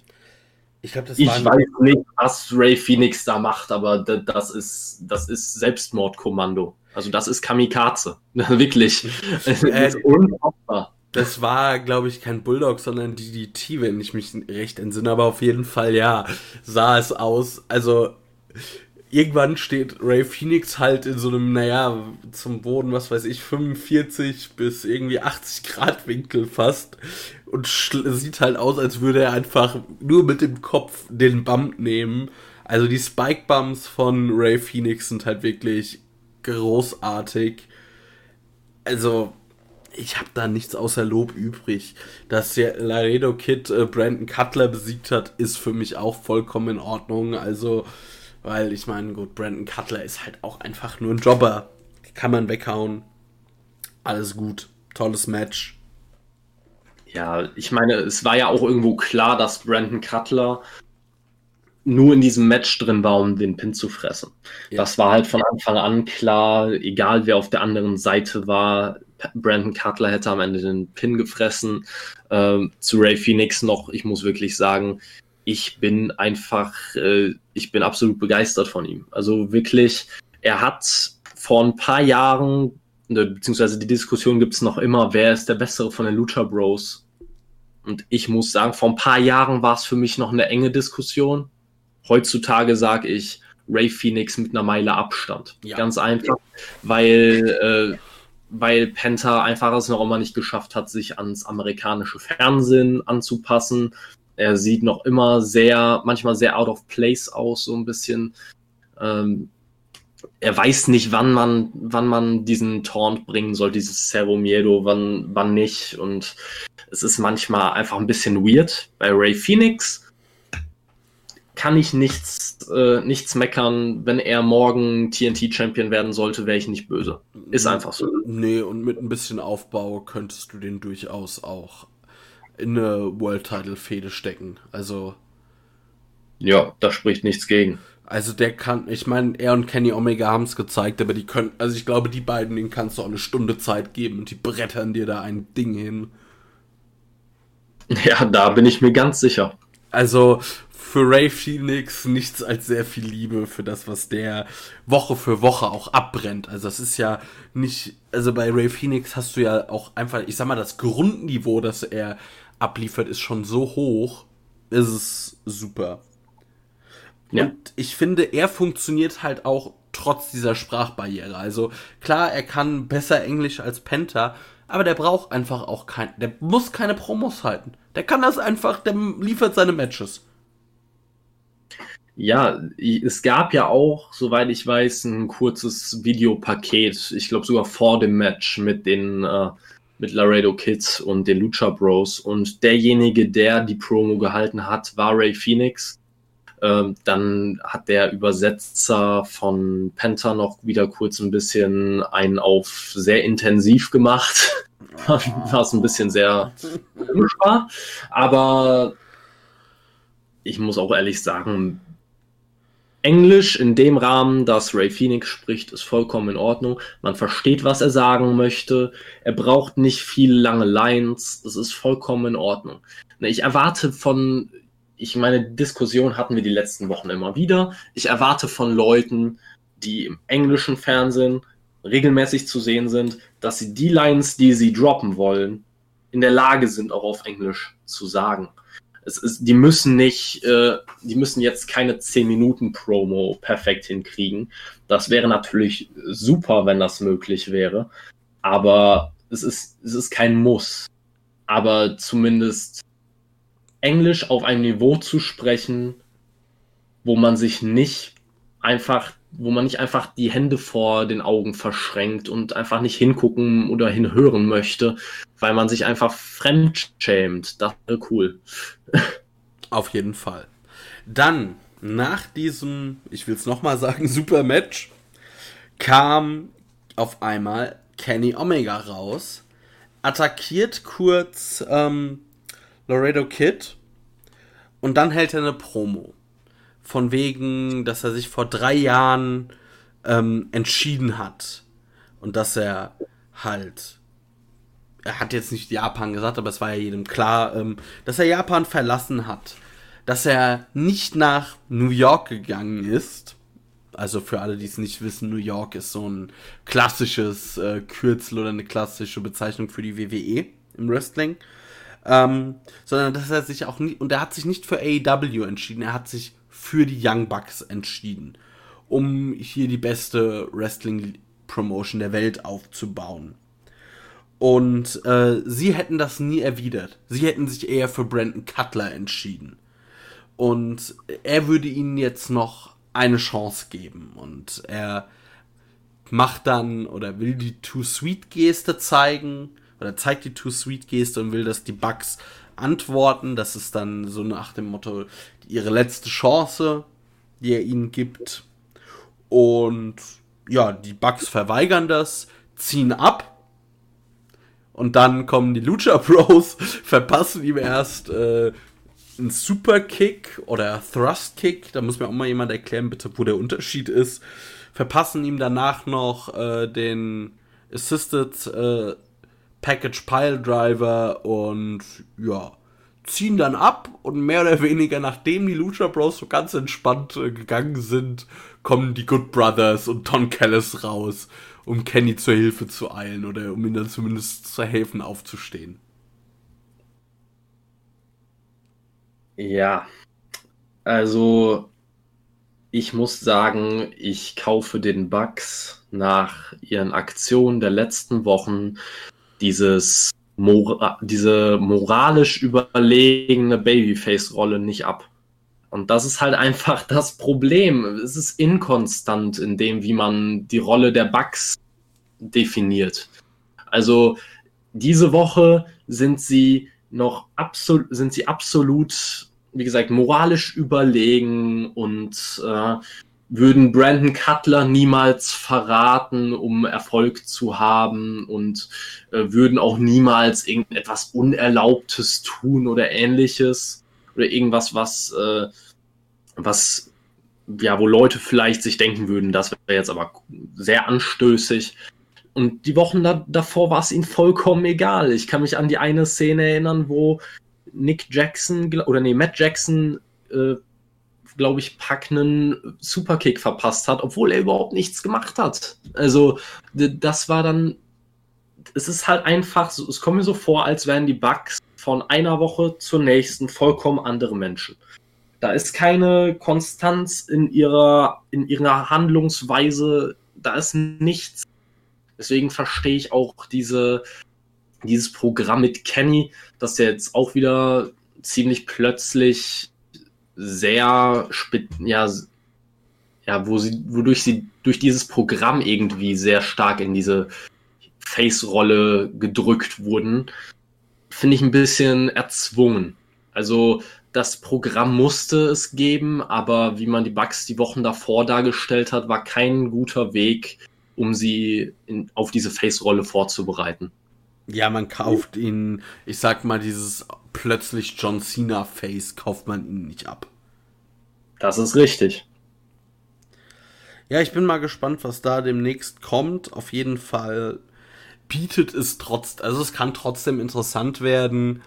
[SPEAKER 1] ich, glaub,
[SPEAKER 2] ich weiß nicht, was Ray Phoenix da macht, aber das ist, das ist Selbstmordkommando. Also das ist Kamikaze. Wirklich.
[SPEAKER 1] Äh, das war, glaube ich, kein Bulldog, sondern DDT, wenn ich mich recht entsinne. Aber auf jeden Fall, ja, sah es aus. Also irgendwann steht Ray Phoenix halt in so einem, naja, zum Boden, was weiß ich, 45 bis irgendwie 80 Grad Winkel fast und sieht halt aus, als würde er einfach nur mit dem Kopf den Bump nehmen. Also die Spike Bumps von Ray Phoenix sind halt wirklich großartig. Also ich habe da nichts außer Lob übrig. Dass der Laredo Kid äh, Brandon Cutler besiegt hat, ist für mich auch vollkommen in Ordnung. Also, weil ich meine, gut, Brandon Cutler ist halt auch einfach nur ein Jobber. Kann man weghauen. Alles gut. Tolles Match.
[SPEAKER 2] Ja, ich meine, es war ja auch irgendwo klar, dass Brandon Cutler nur in diesem Match drin war, um den Pin zu fressen. Ja. Das war halt von Anfang an klar, egal wer auf der anderen Seite war, Brandon Cutler hätte am Ende den Pin gefressen. Ähm, zu Ray Phoenix noch, ich muss wirklich sagen, ich bin einfach, äh, ich bin absolut begeistert von ihm. Also wirklich, er hat vor ein paar Jahren Ne, beziehungsweise die Diskussion gibt es noch immer, wer ist der Bessere von den Lucha Bros? Und ich muss sagen, vor ein paar Jahren war es für mich noch eine enge Diskussion. Heutzutage sage ich Ray Phoenix mit einer Meile Abstand. Ja. Ganz einfach, weil, äh, weil Penta einfach es noch immer nicht geschafft hat, sich ans amerikanische Fernsehen anzupassen. Er sieht noch immer sehr, manchmal sehr out of place aus, so ein bisschen. Ähm, er weiß nicht, wann man, wann man diesen Taunt bringen soll, dieses Cerro Miedo, wann, wann nicht. Und es ist manchmal einfach ein bisschen weird. Bei Ray Phoenix kann ich nichts, äh, nichts meckern. Wenn er morgen TNT-Champion werden sollte, wäre ich nicht böse. Ist einfach so.
[SPEAKER 1] Nee, und mit ein bisschen Aufbau könntest du den durchaus auch in eine World-Title-Fehde stecken. Also.
[SPEAKER 2] Ja, da spricht nichts gegen.
[SPEAKER 1] Also der kann, ich meine, er und Kenny Omega haben es gezeigt, aber die können, also ich glaube, die beiden, denen kannst du auch eine Stunde Zeit geben und die brettern dir da ein Ding hin.
[SPEAKER 2] Ja, da bin ich mir ganz sicher.
[SPEAKER 1] Also für Ray Phoenix nichts als sehr viel Liebe für das, was der Woche für Woche auch abbrennt. Also das ist ja nicht, also bei Ray Phoenix hast du ja auch einfach, ich sag mal, das Grundniveau, das er abliefert, ist schon so hoch, ist es super. Ja. Und ich finde, er funktioniert halt auch trotz dieser Sprachbarriere. Also klar, er kann besser Englisch als Penta, aber der braucht einfach auch kein, der muss keine Promos halten. Der kann das einfach, der liefert seine Matches.
[SPEAKER 2] Ja, es gab ja auch, soweit ich weiß, ein kurzes Videopaket, ich glaube sogar vor dem Match mit den äh, mit Laredo Kids und den Lucha Bros. Und derjenige, der die Promo gehalten hat, war Ray Phoenix. Ähm, dann hat der Übersetzer von Penta noch wieder kurz ein bisschen einen auf sehr intensiv gemacht, was ein bisschen sehr komisch war. Aber ich muss auch ehrlich sagen, Englisch in dem Rahmen, dass Ray Phoenix spricht, ist vollkommen in Ordnung. Man versteht, was er sagen möchte. Er braucht nicht viele lange Lines. Das ist vollkommen in Ordnung. Ich erwarte von, ich meine, Diskussion hatten wir die letzten Wochen immer wieder. Ich erwarte von Leuten, die im englischen Fernsehen regelmäßig zu sehen sind, dass sie die Lines, die sie droppen wollen, in der Lage sind, auch auf Englisch zu sagen es ist, die müssen nicht, äh, die müssen jetzt keine 10 Minuten Promo perfekt hinkriegen. Das wäre natürlich super, wenn das möglich wäre. Aber es ist, es ist kein Muss. Aber zumindest Englisch auf einem Niveau zu sprechen, wo man sich nicht einfach, wo man nicht einfach die Hände vor den Augen verschränkt und einfach nicht hingucken oder hinhören möchte, weil man sich einfach fremdschämt. Das wäre cool.
[SPEAKER 1] Auf jeden Fall. Dann, nach diesem, ich will es nochmal sagen, super Match, kam auf einmal Kenny Omega raus, attackiert kurz ähm, Laredo Kid und dann hält er eine Promo. Von wegen, dass er sich vor drei Jahren ähm, entschieden hat und dass er halt er hat jetzt nicht Japan gesagt, aber es war ja jedem klar, ähm, dass er Japan verlassen hat. Dass er nicht nach New York gegangen ist. Also für alle, die es nicht wissen, New York ist so ein klassisches äh, Kürzel oder eine klassische Bezeichnung für die WWE im Wrestling. Ähm, sondern dass er sich auch nicht, und er hat sich nicht für AEW entschieden, er hat sich für die Young Bucks entschieden, um hier die beste Wrestling-Promotion der Welt aufzubauen. Und äh, sie hätten das nie erwidert. Sie hätten sich eher für Brandon Cutler entschieden. Und er würde ihnen jetzt noch eine Chance geben. Und er macht dann oder will die Too Sweet Geste zeigen. Oder zeigt die Too Sweet Geste und will, dass die Bugs antworten. Das ist dann so nach dem Motto ihre letzte Chance, die er ihnen gibt. Und ja, die Bugs verweigern das, ziehen ab und dann kommen die Lucha Bros, verpassen ihm erst äh, einen Superkick oder Thrust Kick. Da muss mir auch mal jemand erklären, bitte, wo der Unterschied ist. Verpassen ihm danach noch äh, den Assisted äh, Package Pile Driver und ja, ziehen dann ab und mehr oder weniger, nachdem die Lucha Bros so ganz entspannt äh, gegangen sind, kommen die Good Brothers und Don Callis raus um Kenny zur Hilfe zu eilen oder um ihm dann zumindest zu helfen, aufzustehen.
[SPEAKER 2] Ja, also ich muss sagen, ich kaufe den Bugs nach ihren Aktionen der letzten Wochen dieses Mora diese moralisch überlegene Babyface-Rolle nicht ab. Und das ist halt einfach das Problem. Es ist inkonstant in dem, wie man die Rolle der Bugs definiert. Also diese Woche sind sie noch absolut, sind sie absolut, wie gesagt, moralisch überlegen und äh, würden Brandon Cutler niemals verraten, um Erfolg zu haben und äh, würden auch niemals irgendetwas Unerlaubtes tun oder ähnliches oder irgendwas, was, äh, was, ja, wo Leute vielleicht sich denken würden, das wäre jetzt aber sehr anstößig. Und die Wochen da, davor war es ihm vollkommen egal. Ich kann mich an die eine Szene erinnern, wo Nick Jackson, oder nee, Matt Jackson, äh, glaube ich, Pack einen Superkick verpasst hat, obwohl er überhaupt nichts gemacht hat. Also, das war dann, es ist halt einfach, so, es kommt mir so vor, als wären die Bugs von einer Woche zur nächsten vollkommen andere Menschen. Da ist keine Konstanz in ihrer, in ihrer Handlungsweise, da ist nichts. Deswegen verstehe ich auch diese, dieses Programm mit Kenny, das ja jetzt auch wieder ziemlich plötzlich sehr, ja, ja, wo sie, wodurch sie durch dieses Programm irgendwie sehr stark in diese Face-Rolle gedrückt wurden, finde ich ein bisschen erzwungen. Also das Programm musste es geben, aber wie man die Bugs die Wochen davor dargestellt hat, war kein guter Weg, um sie in, auf diese Face-Rolle vorzubereiten.
[SPEAKER 1] Ja, man kauft ihn, ich sag mal, dieses plötzlich John Cena Face kauft man ihn nicht ab.
[SPEAKER 2] Das ist richtig.
[SPEAKER 1] Ja, ich bin mal gespannt, was da demnächst kommt. Auf jeden Fall bietet es trotz, also es kann trotzdem interessant werden.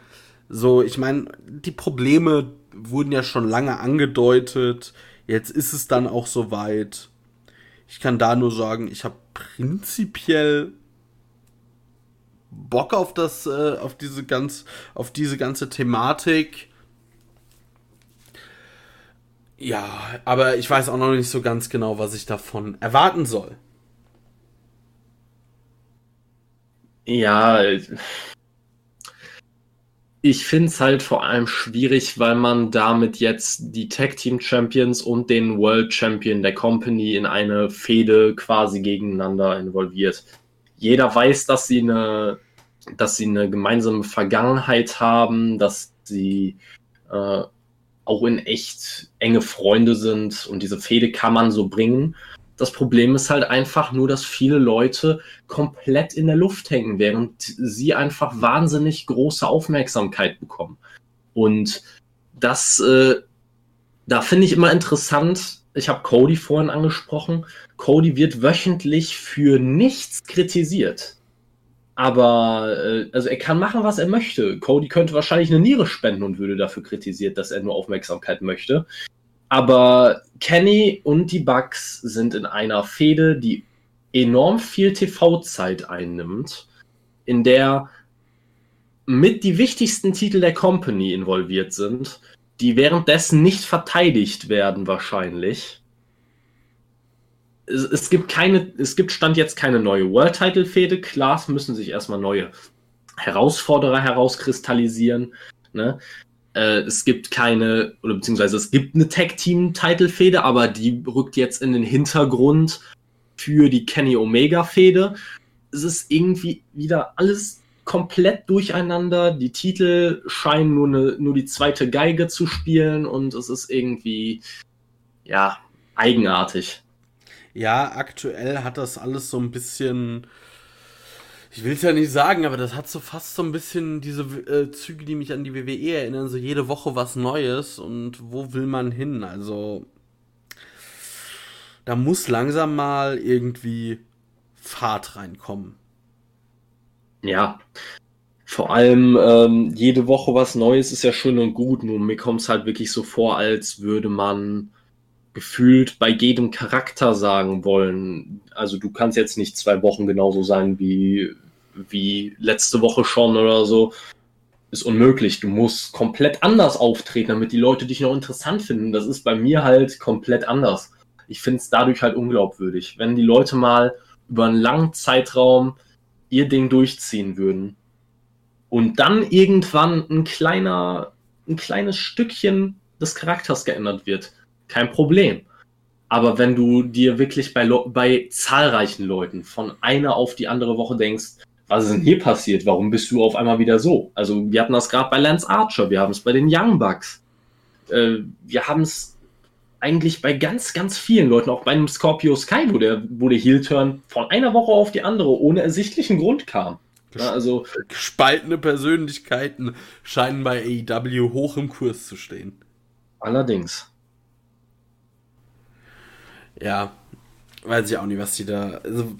[SPEAKER 1] So, ich meine, die Probleme wurden ja schon lange angedeutet. Jetzt ist es dann auch soweit. Ich kann da nur sagen, ich habe prinzipiell Bock auf das, äh, auf diese ganz, auf diese ganze Thematik. Ja, aber ich weiß auch noch nicht so ganz genau, was ich davon erwarten soll.
[SPEAKER 2] Ja, ich finde es halt vor allem schwierig, weil man damit jetzt die Tag Team Champions und den World Champion der Company in eine Fehde quasi gegeneinander involviert. Jeder weiß, dass sie eine, dass sie eine gemeinsame Vergangenheit haben, dass sie äh, auch in echt enge Freunde sind und diese Fehde kann man so bringen. Das Problem ist halt einfach nur, dass viele Leute komplett in der Luft hängen, während sie einfach wahnsinnig große Aufmerksamkeit bekommen. Und das, äh, da finde ich immer interessant, ich habe Cody vorhin angesprochen, Cody wird wöchentlich für nichts kritisiert. Aber äh, also er kann machen, was er möchte. Cody könnte wahrscheinlich eine Niere spenden und würde dafür kritisiert, dass er nur Aufmerksamkeit möchte. Aber Kenny und die Bugs sind in einer Fehde, die enorm viel TV-Zeit einnimmt, in der mit die wichtigsten Titel der Company involviert sind, die währenddessen nicht verteidigt werden wahrscheinlich es, es, gibt keine, es gibt Stand jetzt keine neue World Title Fehde. Klar, müssen sich erstmal neue Herausforderer herauskristallisieren. Ne? Äh, es gibt keine, oder beziehungsweise es gibt eine Tag Team Title Fehde, aber die rückt jetzt in den Hintergrund für die Kenny Omega Fehde. Es ist irgendwie wieder alles komplett durcheinander. Die Titel scheinen nur, eine, nur die zweite Geige zu spielen und es ist irgendwie, ja, eigenartig.
[SPEAKER 1] Ja, aktuell hat das alles so ein bisschen. Ich will es ja nicht sagen, aber das hat so fast so ein bisschen diese äh, Züge, die mich an die WWE erinnern. So jede Woche was Neues und wo will man hin? Also. Da muss langsam mal irgendwie Fahrt reinkommen.
[SPEAKER 2] Ja. Vor allem ähm, jede Woche was Neues ist ja schön und gut. Nur mir kommt es halt wirklich so vor, als würde man gefühlt bei jedem Charakter sagen wollen. Also du kannst jetzt nicht zwei Wochen genauso sein wie, wie letzte Woche schon oder so. Ist unmöglich. Du musst komplett anders auftreten, damit die Leute dich noch interessant finden. Das ist bei mir halt komplett anders. Ich finde es dadurch halt unglaubwürdig. Wenn die Leute mal über einen langen Zeitraum ihr Ding durchziehen würden und dann irgendwann ein kleiner, ein kleines Stückchen des Charakters geändert wird, kein Problem. Aber wenn du dir wirklich bei, bei zahlreichen Leuten von einer auf die andere Woche denkst, was ist denn hier passiert? Warum bist du auf einmal wieder so? Also wir hatten das gerade bei Lance Archer, wir haben es bei den Young Bucks. Äh, wir haben es eigentlich bei ganz, ganz vielen Leuten, auch bei einem Scorpio Sky, wo der, wo der Heel-Turn von einer Woche auf die andere ohne ersichtlichen Grund kam.
[SPEAKER 1] Ja, also gespaltene Persönlichkeiten scheinen bei AEW hoch im Kurs zu stehen.
[SPEAKER 2] Allerdings
[SPEAKER 1] ja, weiß ich auch nicht, was die da, also,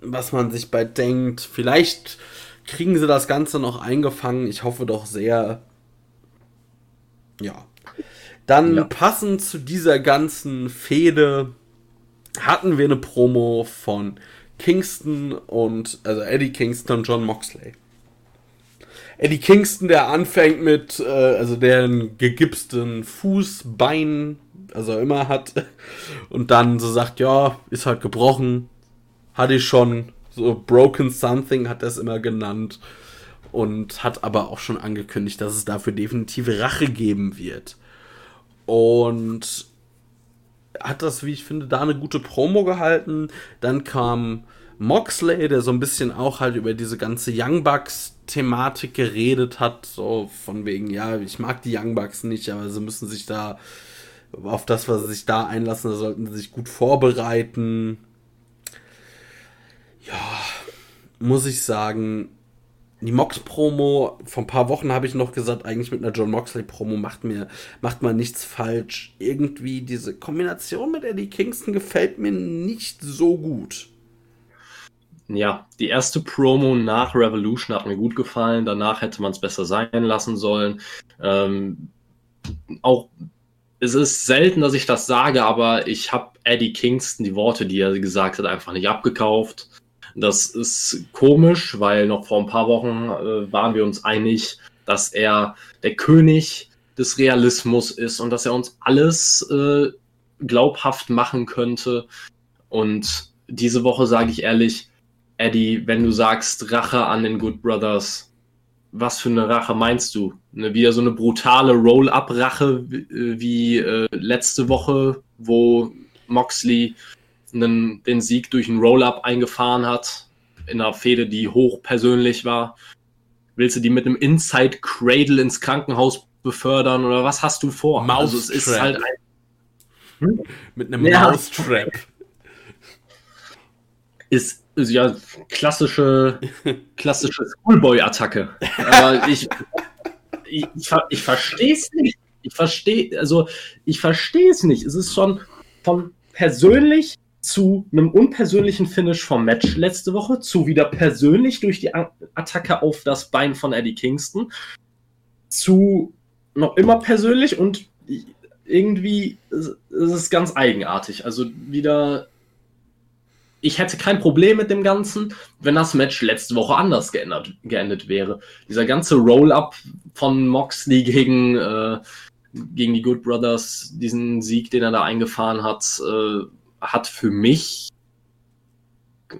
[SPEAKER 1] was man sich bei denkt. Vielleicht kriegen sie das Ganze noch eingefangen. Ich hoffe doch sehr. Ja. Dann ja. passend zu dieser ganzen Fehde hatten wir eine Promo von Kingston und, also Eddie Kingston und John Moxley. Eddie Kingston, der anfängt mit, äh, also der einen gegipsten Fuß, Bein, also immer hat. Und dann so sagt, ja, ist halt gebrochen. Hatte ich schon. So Broken Something hat er es immer genannt. und hat aber auch schon angekündigt, dass es dafür definitive Rache geben wird. Und hat das, wie ich finde, da eine gute Promo gehalten. Dann kam Moxley, der so ein bisschen auch halt über diese ganze Young Bucks Thematik geredet hat, so von wegen, ja, ich mag die Young Bucks nicht, aber sie müssen sich da auf das, was sie sich da einlassen, da sollten sie sich gut vorbereiten. Ja, muss ich sagen, die Mox-Promo, vor ein paar Wochen habe ich noch gesagt, eigentlich mit einer John Moxley-Promo macht mir, macht man nichts falsch. Irgendwie diese Kombination mit Eddie Kingston gefällt mir nicht so gut.
[SPEAKER 2] Ja, die erste Promo nach Revolution hat mir gut gefallen. Danach hätte man es besser sein lassen sollen. Ähm, auch es ist selten, dass ich das sage, aber ich habe Eddie Kingston die Worte, die er gesagt hat, einfach nicht abgekauft. Das ist komisch, weil noch vor ein paar Wochen äh, waren wir uns einig, dass er der König des Realismus ist und dass er uns alles äh, glaubhaft machen könnte. Und diese Woche sage ich ehrlich, Eddie, wenn du sagst Rache an den Good Brothers, was für eine Rache meinst du? Ne, wieder so eine brutale Roll-up-Rache wie, wie äh, letzte Woche, wo Moxley einen, den Sieg durch einen Roll-up eingefahren hat, in einer Fehde, die hoch persönlich war. Willst du die mit einem Inside Cradle ins Krankenhaus befördern oder was hast du vor?
[SPEAKER 1] Mouse also es ist halt ein, hm? mit einem ja. Mousetrap.
[SPEAKER 2] Ist, ist ja klassische klassische Schoolboy-Attacke. Aber ich, ich, ich, ich verstehe es nicht. Ich verstehe, also ich verstehe es nicht. Es ist schon von persönlich zu einem unpersönlichen Finish vom Match letzte Woche, zu wieder persönlich durch die Attacke auf das Bein von Eddie Kingston, zu noch immer persönlich und irgendwie ist es ganz eigenartig. Also wieder, ich hätte kein Problem mit dem Ganzen, wenn das Match letzte Woche anders geändert, geendet wäre. Dieser ganze Roll-up von Moxley gegen, äh, gegen die Good Brothers, diesen Sieg, den er da eingefahren hat, äh, hat für mich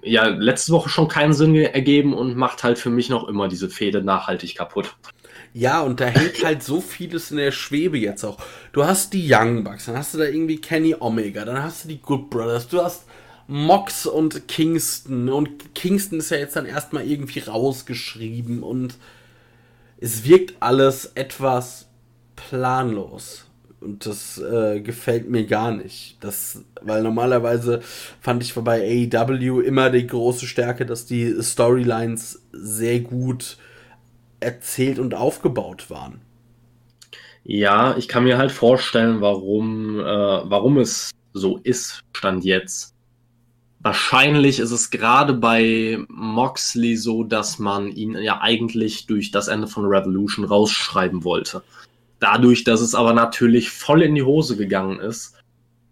[SPEAKER 2] ja letzte Woche schon keinen Sinn ergeben und macht halt für mich noch immer diese Fehde nachhaltig kaputt.
[SPEAKER 1] Ja, und da hängt halt so vieles in der Schwebe jetzt auch. Du hast die Young Bucks, dann hast du da irgendwie Kenny Omega, dann hast du die Good Brothers, du hast Mox und Kingston und Kingston ist ja jetzt dann erstmal irgendwie rausgeschrieben und es wirkt alles etwas planlos. Und das äh, gefällt mir gar nicht. Das, weil normalerweise fand ich bei AEW immer die große Stärke, dass die Storylines sehr gut erzählt und aufgebaut waren.
[SPEAKER 2] Ja, ich kann mir halt vorstellen, warum, äh, warum es so ist, stand jetzt. Wahrscheinlich ist es gerade bei Moxley so, dass man ihn ja eigentlich durch das Ende von Revolution rausschreiben wollte. Dadurch, dass es aber natürlich voll in die Hose gegangen ist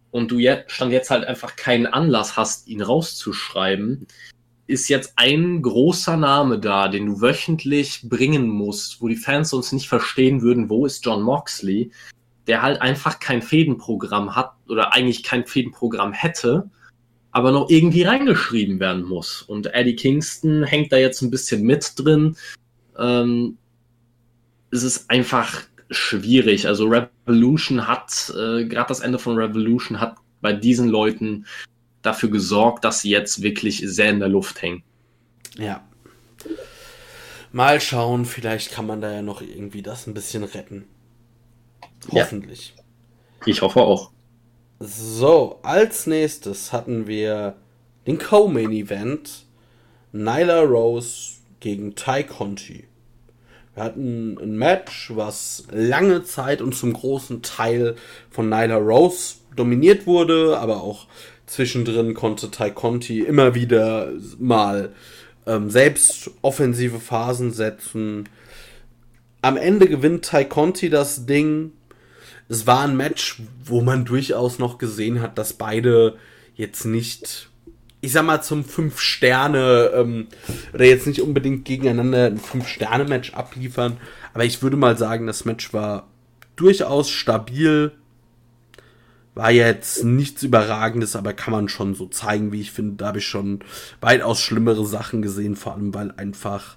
[SPEAKER 2] und du jetzt, stand jetzt halt einfach keinen Anlass hast, ihn rauszuschreiben, ist jetzt ein großer Name da, den du wöchentlich bringen musst, wo die Fans uns nicht verstehen würden, wo ist John Moxley, der halt einfach kein Fädenprogramm hat oder eigentlich kein Fädenprogramm hätte, aber noch irgendwie reingeschrieben werden muss. Und Eddie Kingston hängt da jetzt ein bisschen mit drin. Ähm, es ist einfach schwierig. Also Revolution hat, äh, gerade das Ende von Revolution hat bei diesen Leuten dafür gesorgt, dass sie jetzt wirklich sehr in der Luft hängen.
[SPEAKER 1] Ja. Mal schauen, vielleicht kann man da ja noch irgendwie das ein bisschen retten. Hoffentlich. Ja.
[SPEAKER 2] Ich hoffe auch.
[SPEAKER 1] So, als nächstes hatten wir den Co-Main Event. Nyla Rose gegen Ty Conti. Wir hatten ein Match, was lange Zeit und zum großen Teil von Nyla Rose dominiert wurde, aber auch zwischendrin konnte Ty Conti immer wieder mal ähm, selbst offensive Phasen setzen. Am Ende gewinnt Ty Conti das Ding. Es war ein Match, wo man durchaus noch gesehen hat, dass beide jetzt nicht ich sag mal, zum Fünf-Sterne, ähm, oder jetzt nicht unbedingt gegeneinander ein Fünf-Sterne-Match abliefern, aber ich würde mal sagen, das Match war durchaus stabil. War jetzt nichts Überragendes, aber kann man schon so zeigen, wie ich finde. Da habe ich schon weitaus schlimmere Sachen gesehen, vor allem weil einfach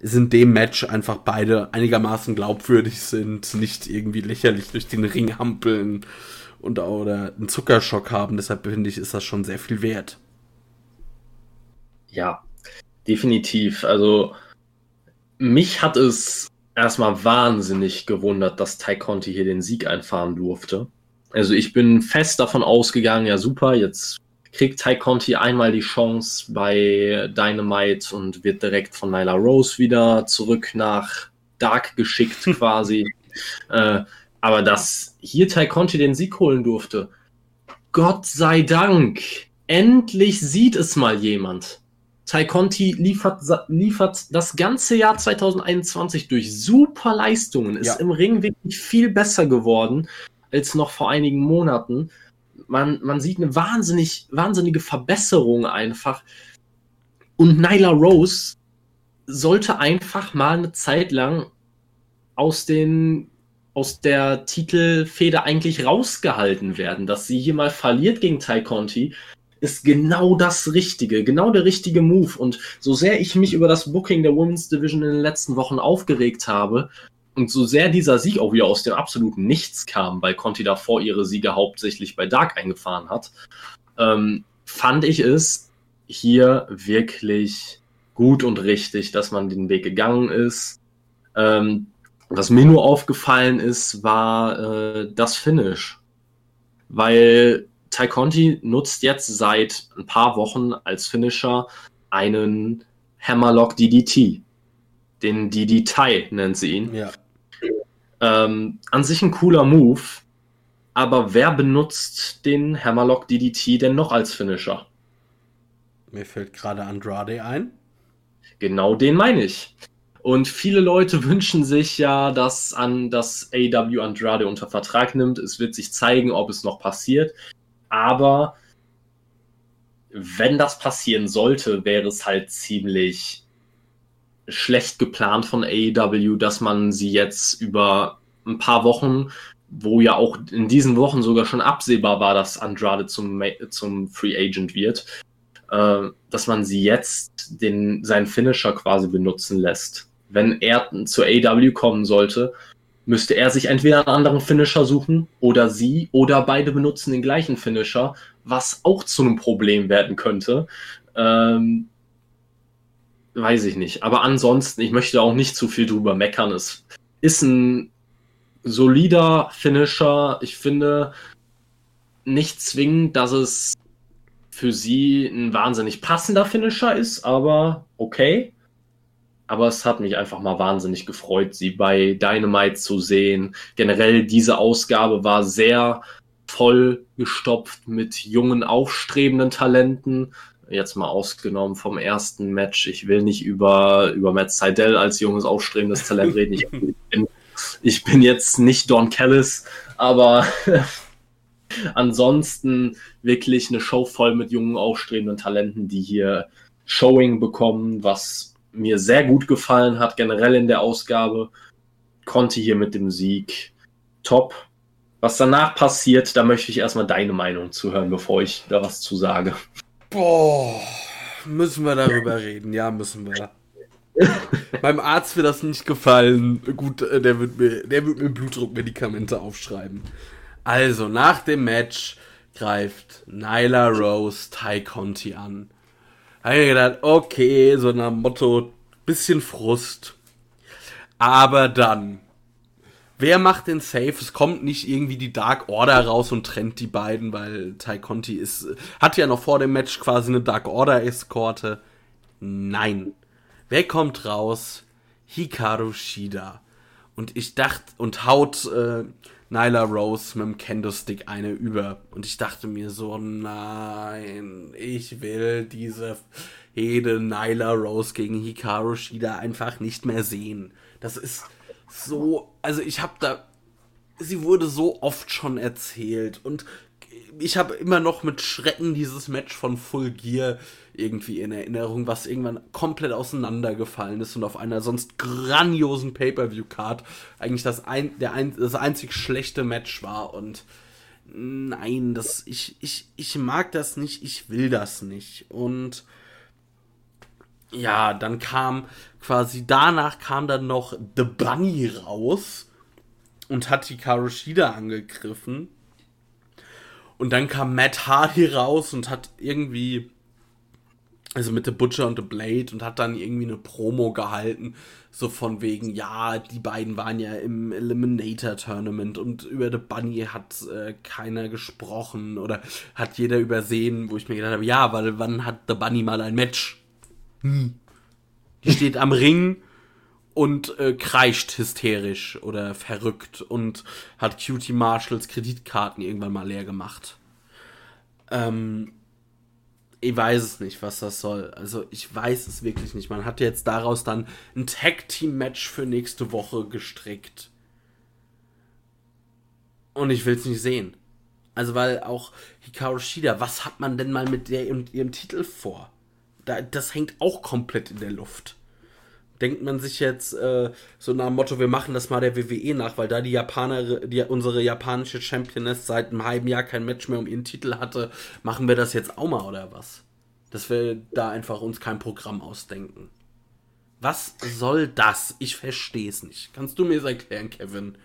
[SPEAKER 1] es in dem Match einfach beide einigermaßen glaubwürdig sind, nicht irgendwie lächerlich durch den Ring hampeln und oder einen Zuckerschock haben. Deshalb finde ich, ist das schon sehr viel wert.
[SPEAKER 2] Ja, definitiv. Also mich hat es erstmal wahnsinnig gewundert, dass Ty Conti hier den Sieg einfahren durfte. Also ich bin fest davon ausgegangen, ja super, jetzt kriegt Ty Conti einmal die Chance bei Dynamite und wird direkt von Nyla Rose wieder zurück nach Dark geschickt quasi. äh, aber dass hier Ty Conti den Sieg holen durfte, Gott sei Dank, endlich sieht es mal jemand. Ty Conti liefert, liefert das ganze Jahr 2021 durch super Leistungen, ist ja. im Ring wirklich viel besser geworden als noch vor einigen Monaten. Man, man sieht eine wahnsinnig, wahnsinnige Verbesserung einfach. Und Nyla Rose sollte einfach mal eine Zeit lang aus den aus der Titelfeder eigentlich rausgehalten werden, dass sie hier mal verliert gegen Ty Conti, ist genau das Richtige, genau der richtige Move. Und so sehr ich mich über das Booking der Women's Division in den letzten Wochen aufgeregt habe und so sehr dieser Sieg auch wieder aus dem absoluten Nichts kam, weil Conti davor ihre Siege hauptsächlich bei Dark eingefahren hat, ähm, fand ich es hier wirklich gut und richtig, dass man den Weg gegangen ist. Ähm, was mir nur aufgefallen ist, war äh, das Finish. Weil Ty Conti nutzt jetzt seit ein paar Wochen als Finisher einen Hammerlock DDT. Den DDT nennt sie ihn. Ja. Ähm, an sich ein cooler Move, aber wer benutzt den Hammerlock DDT denn noch als Finisher?
[SPEAKER 1] Mir fällt gerade Andrade ein.
[SPEAKER 2] Genau den meine ich. Und viele Leute wünschen sich ja, dass an das AW Andrade unter Vertrag nimmt. Es wird sich zeigen, ob es noch passiert. Aber wenn das passieren sollte, wäre es halt ziemlich schlecht geplant von AEW, dass man sie jetzt über ein paar Wochen, wo ja auch in diesen Wochen sogar schon absehbar war, dass Andrade zum, zum Free Agent wird, äh, dass man sie jetzt den, seinen Finisher quasi benutzen lässt. Wenn er zu AEW kommen sollte, müsste er sich entweder einen anderen Finisher suchen oder sie oder beide benutzen den gleichen Finisher, was auch zu einem Problem werden könnte. Ähm, weiß ich nicht. Aber ansonsten, ich möchte auch nicht zu viel drüber meckern. Es ist ein solider Finisher. Ich finde nicht zwingend, dass es für sie ein wahnsinnig passender Finisher ist, aber okay aber es hat mich einfach mal wahnsinnig gefreut, sie bei Dynamite zu sehen. Generell diese Ausgabe war sehr voll gestopft mit jungen, aufstrebenden Talenten. Jetzt mal ausgenommen vom ersten Match. Ich will nicht über, über Matt Seidel als junges, aufstrebendes Talent reden. Ich bin, ich bin jetzt nicht Don Callis, aber ansonsten wirklich eine Show voll mit jungen, aufstrebenden Talenten, die hier Showing bekommen, was mir sehr gut gefallen hat, generell in der Ausgabe. Konnte hier mit dem Sieg top. Was danach passiert, da möchte ich erstmal deine Meinung zu hören, bevor ich da was zu sage.
[SPEAKER 1] Boah, müssen wir darüber reden? Ja, müssen wir. Meinem Arzt wird das nicht gefallen. Gut, äh, der wird mir, der wird mir Blutdruckmedikamente aufschreiben. Also, nach dem Match greift Nyla Rose Ty Conti an habe ich gedacht, okay, so nach Motto, bisschen Frust. Aber dann, wer macht den Safe? Es kommt nicht irgendwie die Dark Order raus und trennt die beiden, weil Tai Conti ist, hat ja noch vor dem Match quasi eine Dark Order Eskorte. Nein. Wer kommt raus? Hikaru Shida. Und ich dachte, und haut äh, Nyla Rose mit dem Kendo-Stick eine über. Und ich dachte mir so, nein, ich will diese Hede Nyla Rose gegen Hikaru Shida einfach nicht mehr sehen. Das ist so, also ich habe da, sie wurde so oft schon erzählt und ich habe immer noch mit Schrecken dieses Match von Full Gear irgendwie in Erinnerung, was irgendwann komplett auseinandergefallen ist und auf einer sonst grandiosen Pay-per-view-Card eigentlich das, ein, der ein, das einzig schlechte Match war und nein, das ich, ich, ich mag das nicht, ich will das nicht und ja, dann kam quasi danach kam dann noch The Bunny raus und hat Hikaru Shida angegriffen. Und dann kam Matt Hardy raus und hat irgendwie also mit The Butcher und The Blade und hat dann irgendwie eine Promo gehalten, so von wegen, ja, die beiden waren ja im Eliminator Tournament und über The Bunny hat äh, keiner gesprochen oder hat jeder übersehen, wo ich mir gedacht habe, ja, weil wann hat The Bunny mal ein Match? Hm. Die steht am Ring und äh, kreischt hysterisch oder verrückt und hat Cutie Marshalls Kreditkarten irgendwann mal leer gemacht. Ähm, ich weiß es nicht, was das soll. Also ich weiß es wirklich nicht. Man hat jetzt daraus dann ein Tag Team Match für nächste Woche gestrickt. Und ich will es nicht sehen. Also weil auch Hikaru Shida, was hat man denn mal mit der und ihrem Titel vor? Da, das hängt auch komplett in der Luft. Denkt man sich jetzt äh, so nach dem Motto, wir machen das mal der WWE nach, weil da die Japaner, die, unsere japanische Championess seit einem halben Jahr kein Match mehr um ihren Titel hatte, machen wir das jetzt auch mal oder was? Dass wir da einfach uns kein Programm ausdenken. Was soll das? Ich verstehe es nicht. Kannst du mir das erklären, Kevin?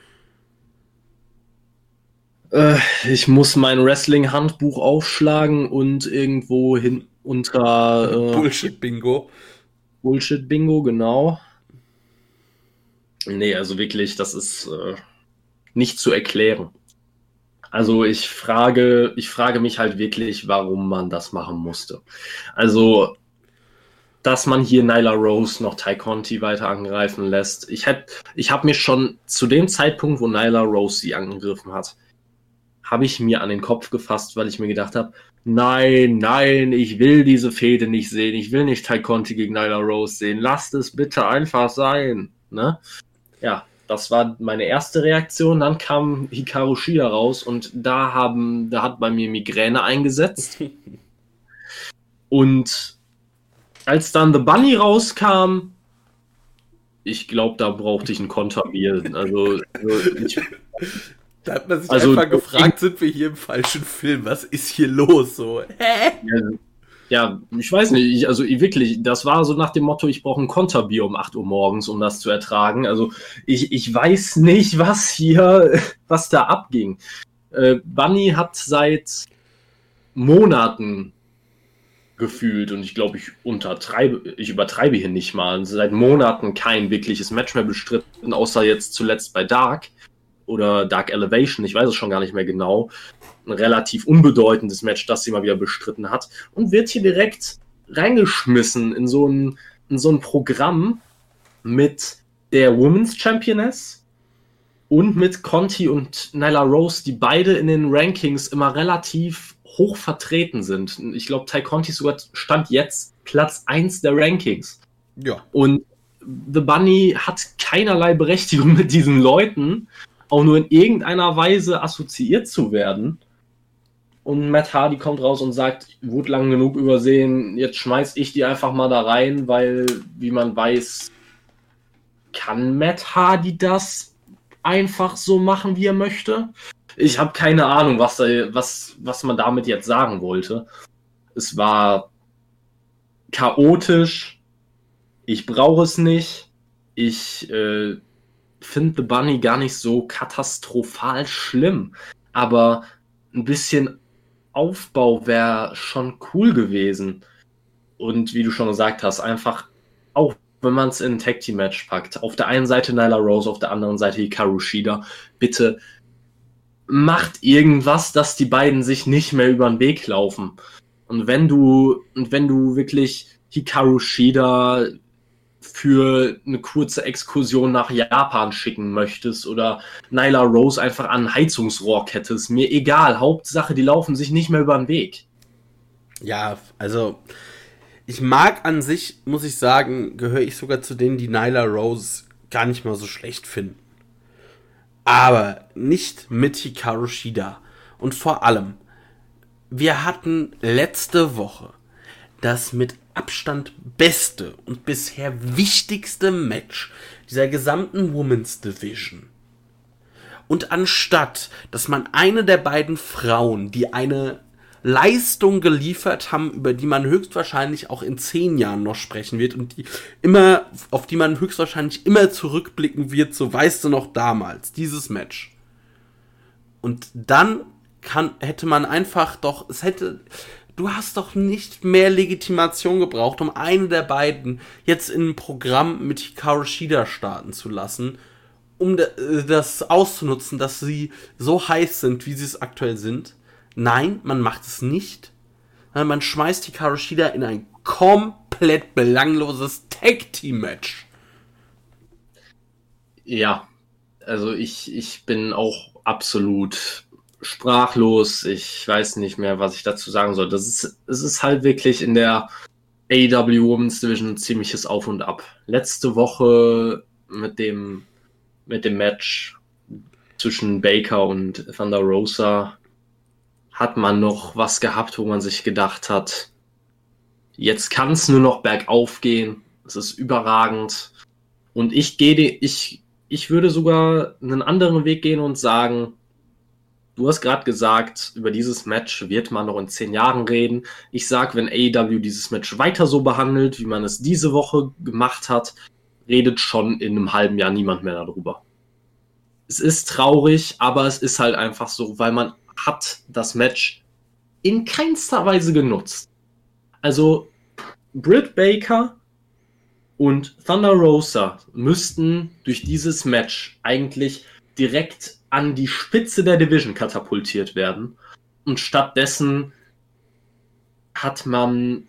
[SPEAKER 2] Äh, ich muss mein Wrestling-Handbuch aufschlagen und irgendwo hin unter
[SPEAKER 1] äh, Bullshit-Bingo.
[SPEAKER 2] Bullshit-Bingo, genau. Nee, also wirklich, das ist äh, nicht zu erklären. Also ich frage, ich frage mich halt wirklich, warum man das machen musste. Also, dass man hier Nyla Rose noch Ty Conti weiter angreifen lässt. Ich hätte, ich habe mir schon zu dem Zeitpunkt, wo Nyla Rose sie angegriffen hat, habe ich mir an den Kopf gefasst, weil ich mir gedacht habe, nein, nein, ich will diese Fehde nicht sehen. Ich will nicht Tai Conti gegen Nyla Rose sehen. Lasst es bitte einfach sein. Ne? Ja, das war meine erste Reaktion. Dann kam Hikaru Shida raus und da haben, da hat bei mir Migräne eingesetzt. und als dann The Bunny rauskam, ich glaube, da brauchte ich ein Konterbier. Also, also ich,
[SPEAKER 1] da hat man sich also, einfach gefragt, sind wir hier im falschen Film? Was ist hier los? So, hä?
[SPEAKER 2] Ja, ja ich weiß nicht. Ich, also wirklich, das war so nach dem Motto, ich brauche ein Konterbier um 8 Uhr morgens, um das zu ertragen. Also ich, ich weiß nicht, was hier, was da abging. Äh, Bunny hat seit Monaten gefühlt und ich glaube, ich untertreibe, ich übertreibe hier nicht mal, seit Monaten kein wirkliches Match mehr bestritten, außer jetzt zuletzt bei Dark oder Dark Elevation, ich weiß es schon gar nicht mehr genau, ein relativ unbedeutendes Match, das sie mal wieder bestritten hat und wird hier direkt reingeschmissen in so ein, in so ein Programm mit der Women's Championess und mit Conti und Nyla Rose, die beide in den Rankings immer relativ hoch vertreten sind. Ich glaube, Ty Conti sogar stand jetzt Platz 1 der Rankings.
[SPEAKER 1] Ja.
[SPEAKER 2] Und The Bunny hat keinerlei Berechtigung mit diesen Leuten auch nur in irgendeiner Weise assoziiert zu werden. Und Matt Hardy kommt raus und sagt, wurde lang genug übersehen, jetzt schmeiß ich die einfach mal da rein, weil, wie man weiß, kann Matt Hardy das einfach so machen, wie er möchte? Ich habe keine Ahnung, was, was, was man damit jetzt sagen wollte. Es war chaotisch. Ich brauche es nicht. Ich äh, finde The Bunny gar nicht so katastrophal schlimm, aber ein bisschen Aufbau wäre schon cool gewesen. Und wie du schon gesagt hast, einfach auch wenn man es in ein Tag Team Match packt, auf der einen Seite Nyla Rose, auf der anderen Seite Hikaru Shida, bitte macht irgendwas, dass die beiden sich nicht mehr über den Weg laufen. Und wenn du, und wenn du wirklich Hikaru Shida für eine kurze Exkursion nach Japan schicken möchtest oder Nyla Rose einfach an Heizungsrohr kettest, mir egal. Hauptsache, die laufen sich nicht mehr über den Weg.
[SPEAKER 1] Ja, also ich mag an sich, muss ich sagen, gehöre ich sogar zu denen, die Nyla Rose gar nicht mal so schlecht finden. Aber nicht mit Hikaru Shida. Und vor allem, wir hatten letzte Woche das mit Abstand beste und bisher wichtigste Match dieser gesamten Women's Division. Und anstatt, dass man eine der beiden Frauen, die eine Leistung geliefert haben, über die man höchstwahrscheinlich auch in zehn Jahren noch sprechen wird und die immer, auf die man höchstwahrscheinlich immer zurückblicken wird, so weißt du noch damals, dieses Match. Und dann kann, hätte man einfach doch, es hätte, du hast doch nicht mehr Legitimation gebraucht, um eine der beiden jetzt in ein Programm mit Hikaru Shida starten zu lassen, um das auszunutzen, dass sie so heiß sind, wie sie es aktuell sind. Nein, man macht es nicht. Man schmeißt Hikaru Shida in ein komplett belangloses Tag-Team-Match.
[SPEAKER 2] Ja, also ich, ich bin auch absolut sprachlos. Ich weiß nicht mehr, was ich dazu sagen soll. Das ist, es ist halt wirklich in der AEW Women's Division ziemliches Auf und Ab. Letzte Woche mit dem, mit dem Match zwischen Baker und Thunder Rosa hat man noch was gehabt, wo man sich gedacht hat, jetzt kann es nur noch bergauf gehen. Es ist überragend. Und ich gehe, ich, ich würde sogar einen anderen Weg gehen und sagen, Du hast gerade gesagt, über dieses Match wird man noch in zehn Jahren reden. Ich sag, wenn AEW dieses Match weiter so behandelt, wie man es diese Woche gemacht hat, redet schon in einem halben Jahr niemand mehr darüber. Es ist traurig, aber es ist halt einfach so, weil man hat das Match in keinster Weise genutzt. Also Britt Baker und Thunder Rosa müssten durch dieses Match eigentlich direkt an die Spitze der Division katapultiert werden. Und stattdessen hat man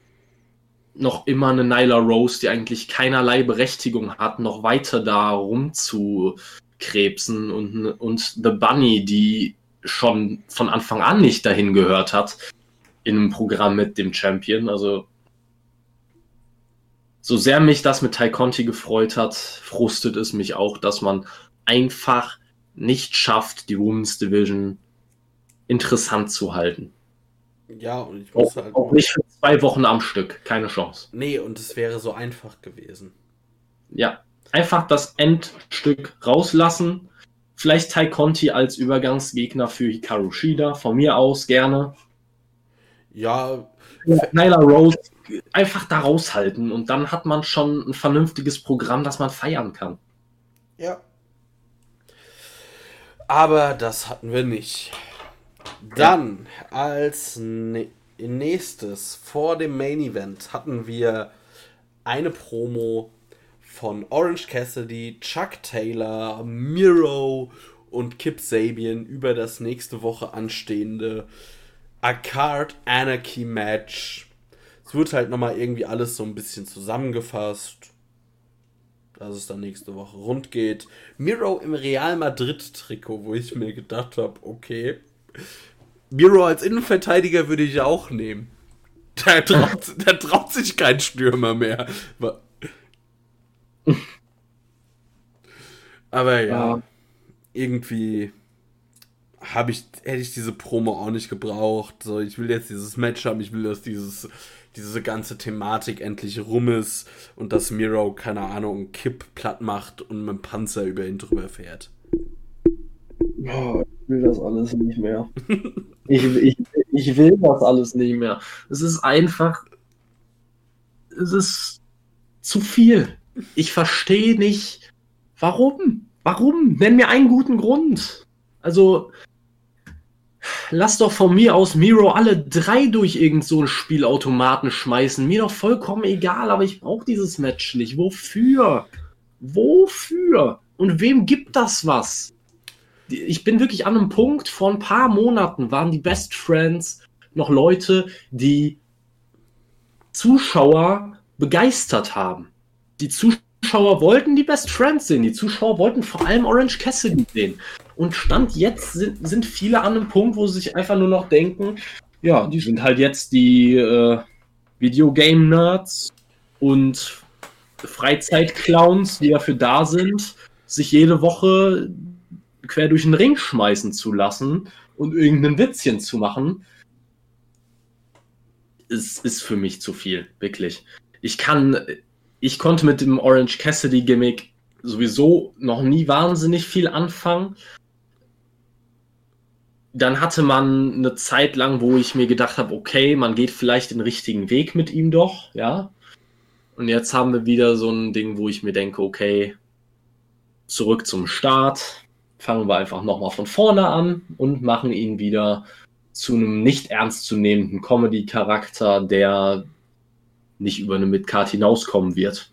[SPEAKER 2] noch immer eine Nyla Rose, die eigentlich keinerlei Berechtigung hat, noch weiter da rumzukrebsen und, und The Bunny, die schon von Anfang an nicht dahin gehört hat, in einem Programm mit dem Champion. Also, so sehr mich das mit Ty Conti gefreut hat, frustet es mich auch, dass man einfach nicht schafft, die Women's Division interessant zu halten.
[SPEAKER 1] Ja, und ich
[SPEAKER 2] muss auch, halt. Auch nicht für zwei Wochen am Stück, keine Chance.
[SPEAKER 1] Nee, und es wäre so einfach gewesen.
[SPEAKER 2] Ja, einfach das Endstück rauslassen. Vielleicht Tai Conti als Übergangsgegner für Hikaru Shida, von mir aus gerne.
[SPEAKER 1] Ja.
[SPEAKER 2] Nyla Rose einfach da raushalten und dann hat man schon ein vernünftiges Programm, das man feiern kann.
[SPEAKER 1] Ja, aber das hatten wir nicht. Dann als nächstes vor dem Main Event hatten wir eine Promo von Orange Cassidy, Chuck Taylor, Miro und Kip Sabian über das nächste Woche anstehende A Card Anarchy Match. Es wird halt nochmal irgendwie alles so ein bisschen zusammengefasst dass es dann nächste Woche rund geht. Miro im Real Madrid-Trikot, wo ich mir gedacht habe, okay. Miro als Innenverteidiger würde ich auch nehmen. Der traut, der traut sich kein Stürmer mehr. Aber ja, ja. irgendwie habe ich, hätte ich diese Promo auch nicht gebraucht. So, ich will jetzt dieses Match haben, ich will, dass dieses diese ganze Thematik endlich rum ist und dass Miro, keine Ahnung, einen Kipp platt macht und mit dem Panzer über ihn drüber fährt.
[SPEAKER 2] Oh, ich will das alles nicht mehr. ich, ich, ich will das alles nicht mehr. Es ist einfach. Es ist zu viel. Ich verstehe nicht, warum. Warum? Nenn mir einen guten Grund. Also, lass doch von mir aus Miro alle drei durch irgend so einen Spielautomaten schmeißen. Mir doch vollkommen egal, aber ich brauche dieses Match nicht. Wofür? Wofür? Und wem gibt das was? Ich bin wirklich an einem Punkt, vor ein paar Monaten waren die Best Friends noch Leute, die Zuschauer begeistert haben. Die Zuschauer wollten die Best Friends sehen. Die Zuschauer wollten vor allem Orange Cassidy sehen. Und Stand jetzt sind, sind viele an einem Punkt, wo sie sich einfach nur noch denken, ja, die sind halt jetzt die äh, Videogame-Nerds und Freizeitclowns, die dafür da sind, sich jede Woche quer durch den Ring schmeißen zu lassen und irgendein Witzchen zu machen. Es ist für mich zu viel, wirklich. Ich kann, ich konnte mit dem Orange Cassidy Gimmick sowieso noch nie wahnsinnig viel anfangen dann hatte man eine Zeit lang, wo ich mir gedacht habe, okay, man geht vielleicht den richtigen Weg mit ihm doch, ja. Und jetzt haben wir wieder so ein Ding, wo ich mir denke, okay, zurück zum Start, fangen wir einfach nochmal von vorne an und machen ihn wieder zu einem nicht ernstzunehmenden Comedy-Charakter, der nicht über eine Midcard hinauskommen wird.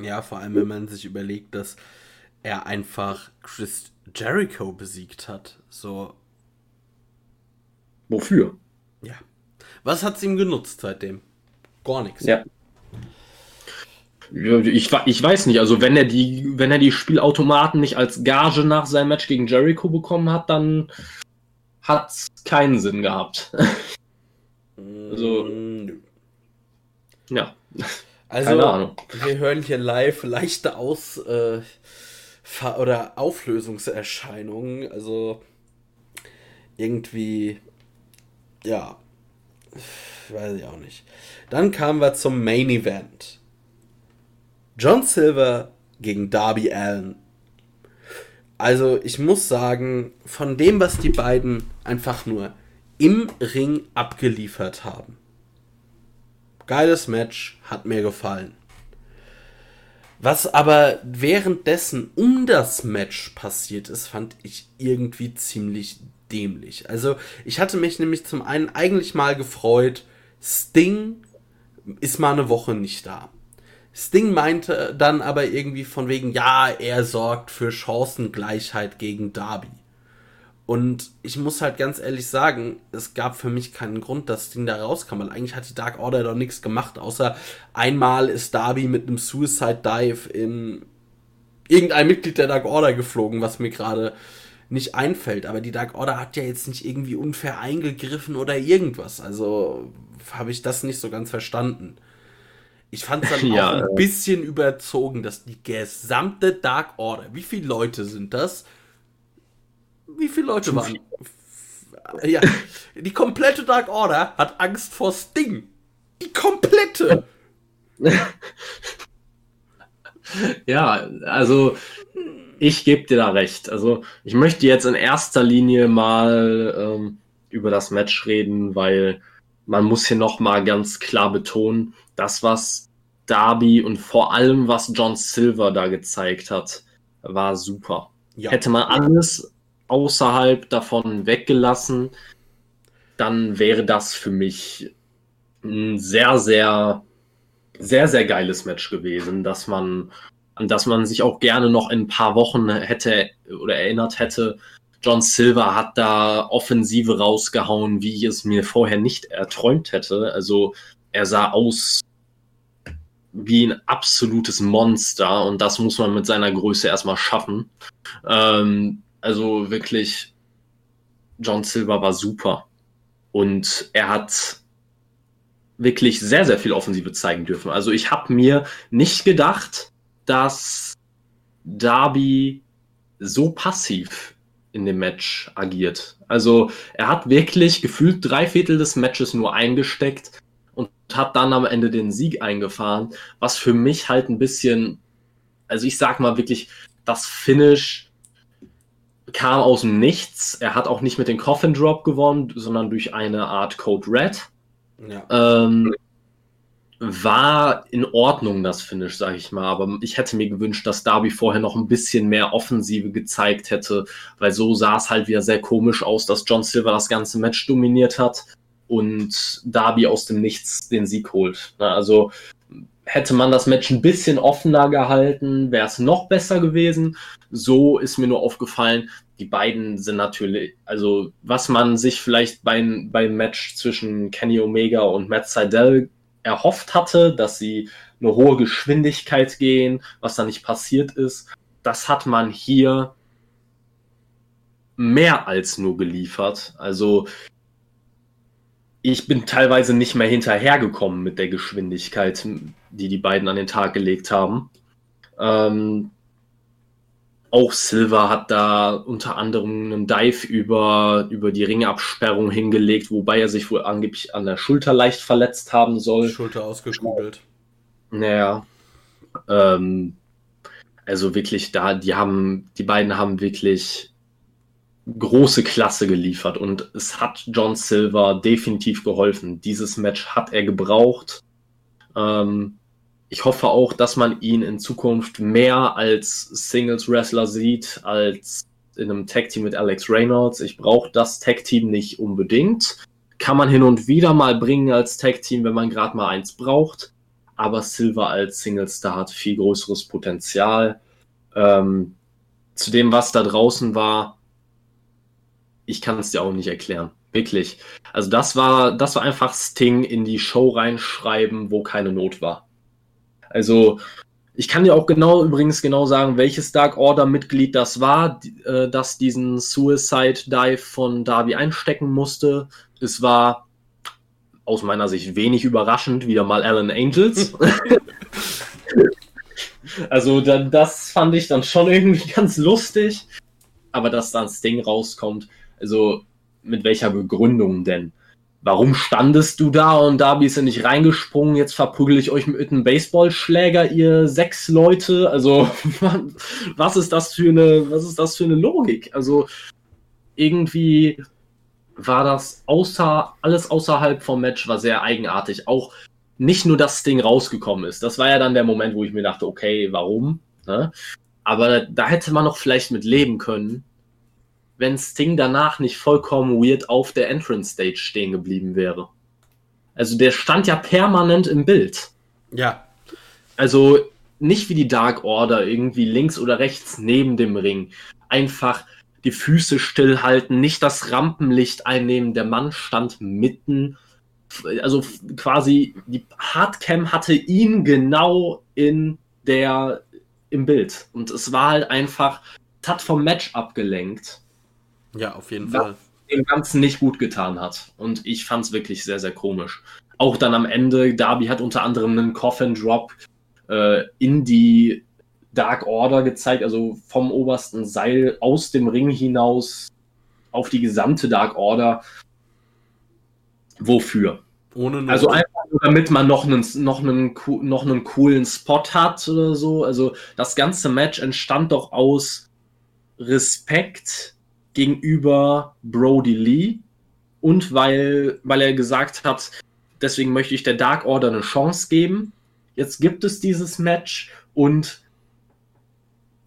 [SPEAKER 1] Ja, vor allem, wenn man sich überlegt, dass er einfach Chris Jericho besiegt hat. So,
[SPEAKER 2] Wofür?
[SPEAKER 1] Ja. Was hat es ihm genutzt seitdem? Gar nichts.
[SPEAKER 2] Ja. Ich, ich weiß nicht, also wenn er die, wenn er die Spielautomaten nicht als Gage nach seinem Match gegen Jericho bekommen hat, dann hat es keinen Sinn gehabt. also. Ja.
[SPEAKER 1] Also, Keine Ahnung. wir hören hier live leichte Aus- äh, oder Auflösungserscheinungen. Also irgendwie ja, weiß ich auch nicht. Dann kamen wir zum Main Event. John Silver gegen Darby Allen. Also ich muss sagen, von dem, was die beiden einfach nur im Ring abgeliefert haben. Geiles Match, hat mir gefallen. Was aber währenddessen um das Match passiert ist, fand ich irgendwie ziemlich dämlich. Also ich hatte mich nämlich zum einen eigentlich mal gefreut, Sting ist mal eine Woche nicht da. Sting meinte dann aber irgendwie von wegen, ja, er sorgt für Chancengleichheit gegen Darby. Und ich muss halt ganz ehrlich sagen, es gab für mich keinen Grund, dass Sting da rauskam, weil eigentlich hat die Dark Order doch nichts gemacht, außer einmal ist Darby mit einem Suicide Dive in irgendein Mitglied der Dark Order geflogen, was mir gerade nicht einfällt. Aber die Dark Order hat ja jetzt nicht irgendwie unfair eingegriffen oder irgendwas. Also habe ich das nicht so ganz verstanden. Ich fand es dann ja, auch ein bisschen überzogen, dass die gesamte Dark Order, wie viele Leute sind das? Wie viele Leute waren? Ja, die komplette Dark Order hat Angst vor Sting. Die komplette.
[SPEAKER 2] ja, also ich gebe dir da recht. Also ich möchte jetzt in erster Linie mal ähm, über das Match reden, weil man muss hier nochmal ganz klar betonen, das, was Darby und vor allem, was John Silver da gezeigt hat, war super. Ja. Hätte man alles außerhalb davon weggelassen, dann wäre das für mich ein sehr, sehr, sehr, sehr geiles Match gewesen, dass man an das man sich auch gerne noch in ein paar Wochen hätte oder erinnert hätte. John Silver hat da Offensive rausgehauen, wie ich es mir vorher nicht erträumt hätte. Also er sah aus wie ein absolutes Monster und das muss man mit seiner Größe erstmal schaffen. Ähm, also wirklich, John Silver war super und er hat wirklich sehr, sehr viel Offensive zeigen dürfen. Also ich habe mir nicht gedacht, dass Darby so passiv in dem Match agiert. Also er hat wirklich gefühlt drei Viertel des Matches nur eingesteckt und hat dann am Ende den Sieg eingefahren, was für mich halt ein bisschen, also ich sag mal wirklich, das Finish kam aus dem Nichts. Er hat auch nicht mit dem Coffin Drop gewonnen, sondern durch eine Art Code Red. Ja. Ähm, war in Ordnung, das Finish, sage ich mal. Aber ich hätte mir gewünscht, dass Darby vorher noch ein bisschen mehr Offensive gezeigt hätte, weil so sah es halt wieder sehr komisch aus, dass John Silver das ganze Match dominiert hat und Darby aus dem Nichts den Sieg holt. Also hätte man das Match ein bisschen offener gehalten, wäre es noch besser gewesen. So ist mir nur aufgefallen, die beiden sind natürlich, also was man sich vielleicht beim, beim Match zwischen Kenny Omega und Matt Seidel erhofft hatte, dass sie eine hohe Geschwindigkeit gehen, was da nicht passiert ist. Das hat man hier mehr als nur geliefert. Also ich bin teilweise nicht mehr hinterhergekommen mit der Geschwindigkeit, die die beiden an den Tag gelegt haben. Ähm, auch Silver hat da unter anderem einen Dive über, über die Ringabsperrung hingelegt, wobei er sich wohl angeblich an der Schulter leicht verletzt haben soll.
[SPEAKER 1] Schulter ausgekugelt.
[SPEAKER 2] Naja. Ähm, also wirklich da, die haben, die beiden haben wirklich große Klasse geliefert und es hat John Silver definitiv geholfen. Dieses Match hat er gebraucht. Ähm, ich hoffe auch, dass man ihn in Zukunft mehr als Singles Wrestler sieht, als in einem Tag Team mit Alex Reynolds. Ich brauche das Tag Team nicht unbedingt. Kann man hin und wieder mal bringen als Tag Team, wenn man gerade mal eins braucht. Aber Silver als Single Star hat viel größeres Potenzial. Ähm, zu dem, was da draußen war, ich kann es dir auch nicht erklären. Wirklich. Also das war, das war einfach Sting in die Show reinschreiben, wo keine Not war. Also ich kann dir auch genau übrigens genau sagen, welches Dark Order Mitglied das war, äh, das diesen Suicide Dive von Darby einstecken musste. Es war aus meiner Sicht wenig überraschend wieder mal Alan Angels. also dann, das fand ich dann schon irgendwie ganz lustig. Aber dass dann Sting rauskommt, also mit welcher Begründung denn? Warum standest du da und Darby ist ja nicht reingesprungen? Jetzt verprügel ich euch mit einem Baseballschläger, ihr sechs Leute. Also, was ist das für eine, was ist das für eine Logik? Also, irgendwie war das außer, alles außerhalb vom Match war sehr eigenartig. Auch nicht nur, das Ding rausgekommen ist. Das war ja dann der Moment, wo ich mir dachte, okay, warum? Ne? Aber da hätte man noch vielleicht mit leben können, wenn Sting danach nicht vollkommen weird auf der Entrance Stage stehen geblieben wäre. Also der stand ja permanent im Bild.
[SPEAKER 1] Ja.
[SPEAKER 2] Also nicht wie die Dark Order irgendwie links oder rechts neben dem Ring. Einfach die Füße stillhalten, nicht das Rampenlicht einnehmen. Der Mann stand mitten. Also quasi die Hardcam hatte ihn genau in der im Bild. Und es war halt einfach, es hat vom Match abgelenkt.
[SPEAKER 1] Ja, auf jeden Fall.
[SPEAKER 2] Dem Ganzen nicht gut getan hat. Und ich fand es wirklich sehr, sehr komisch. Auch dann am Ende, Darby hat unter anderem einen Coffin Drop äh, in die Dark Order gezeigt, also vom obersten Seil aus dem Ring hinaus auf die gesamte Dark Order. Wofür? Also einfach nur, damit man noch einen, noch, einen, noch einen coolen Spot hat oder so. Also das ganze Match entstand doch aus Respekt gegenüber Brody Lee und weil, weil er gesagt hat, deswegen möchte ich der Dark Order eine Chance geben. Jetzt gibt es dieses Match und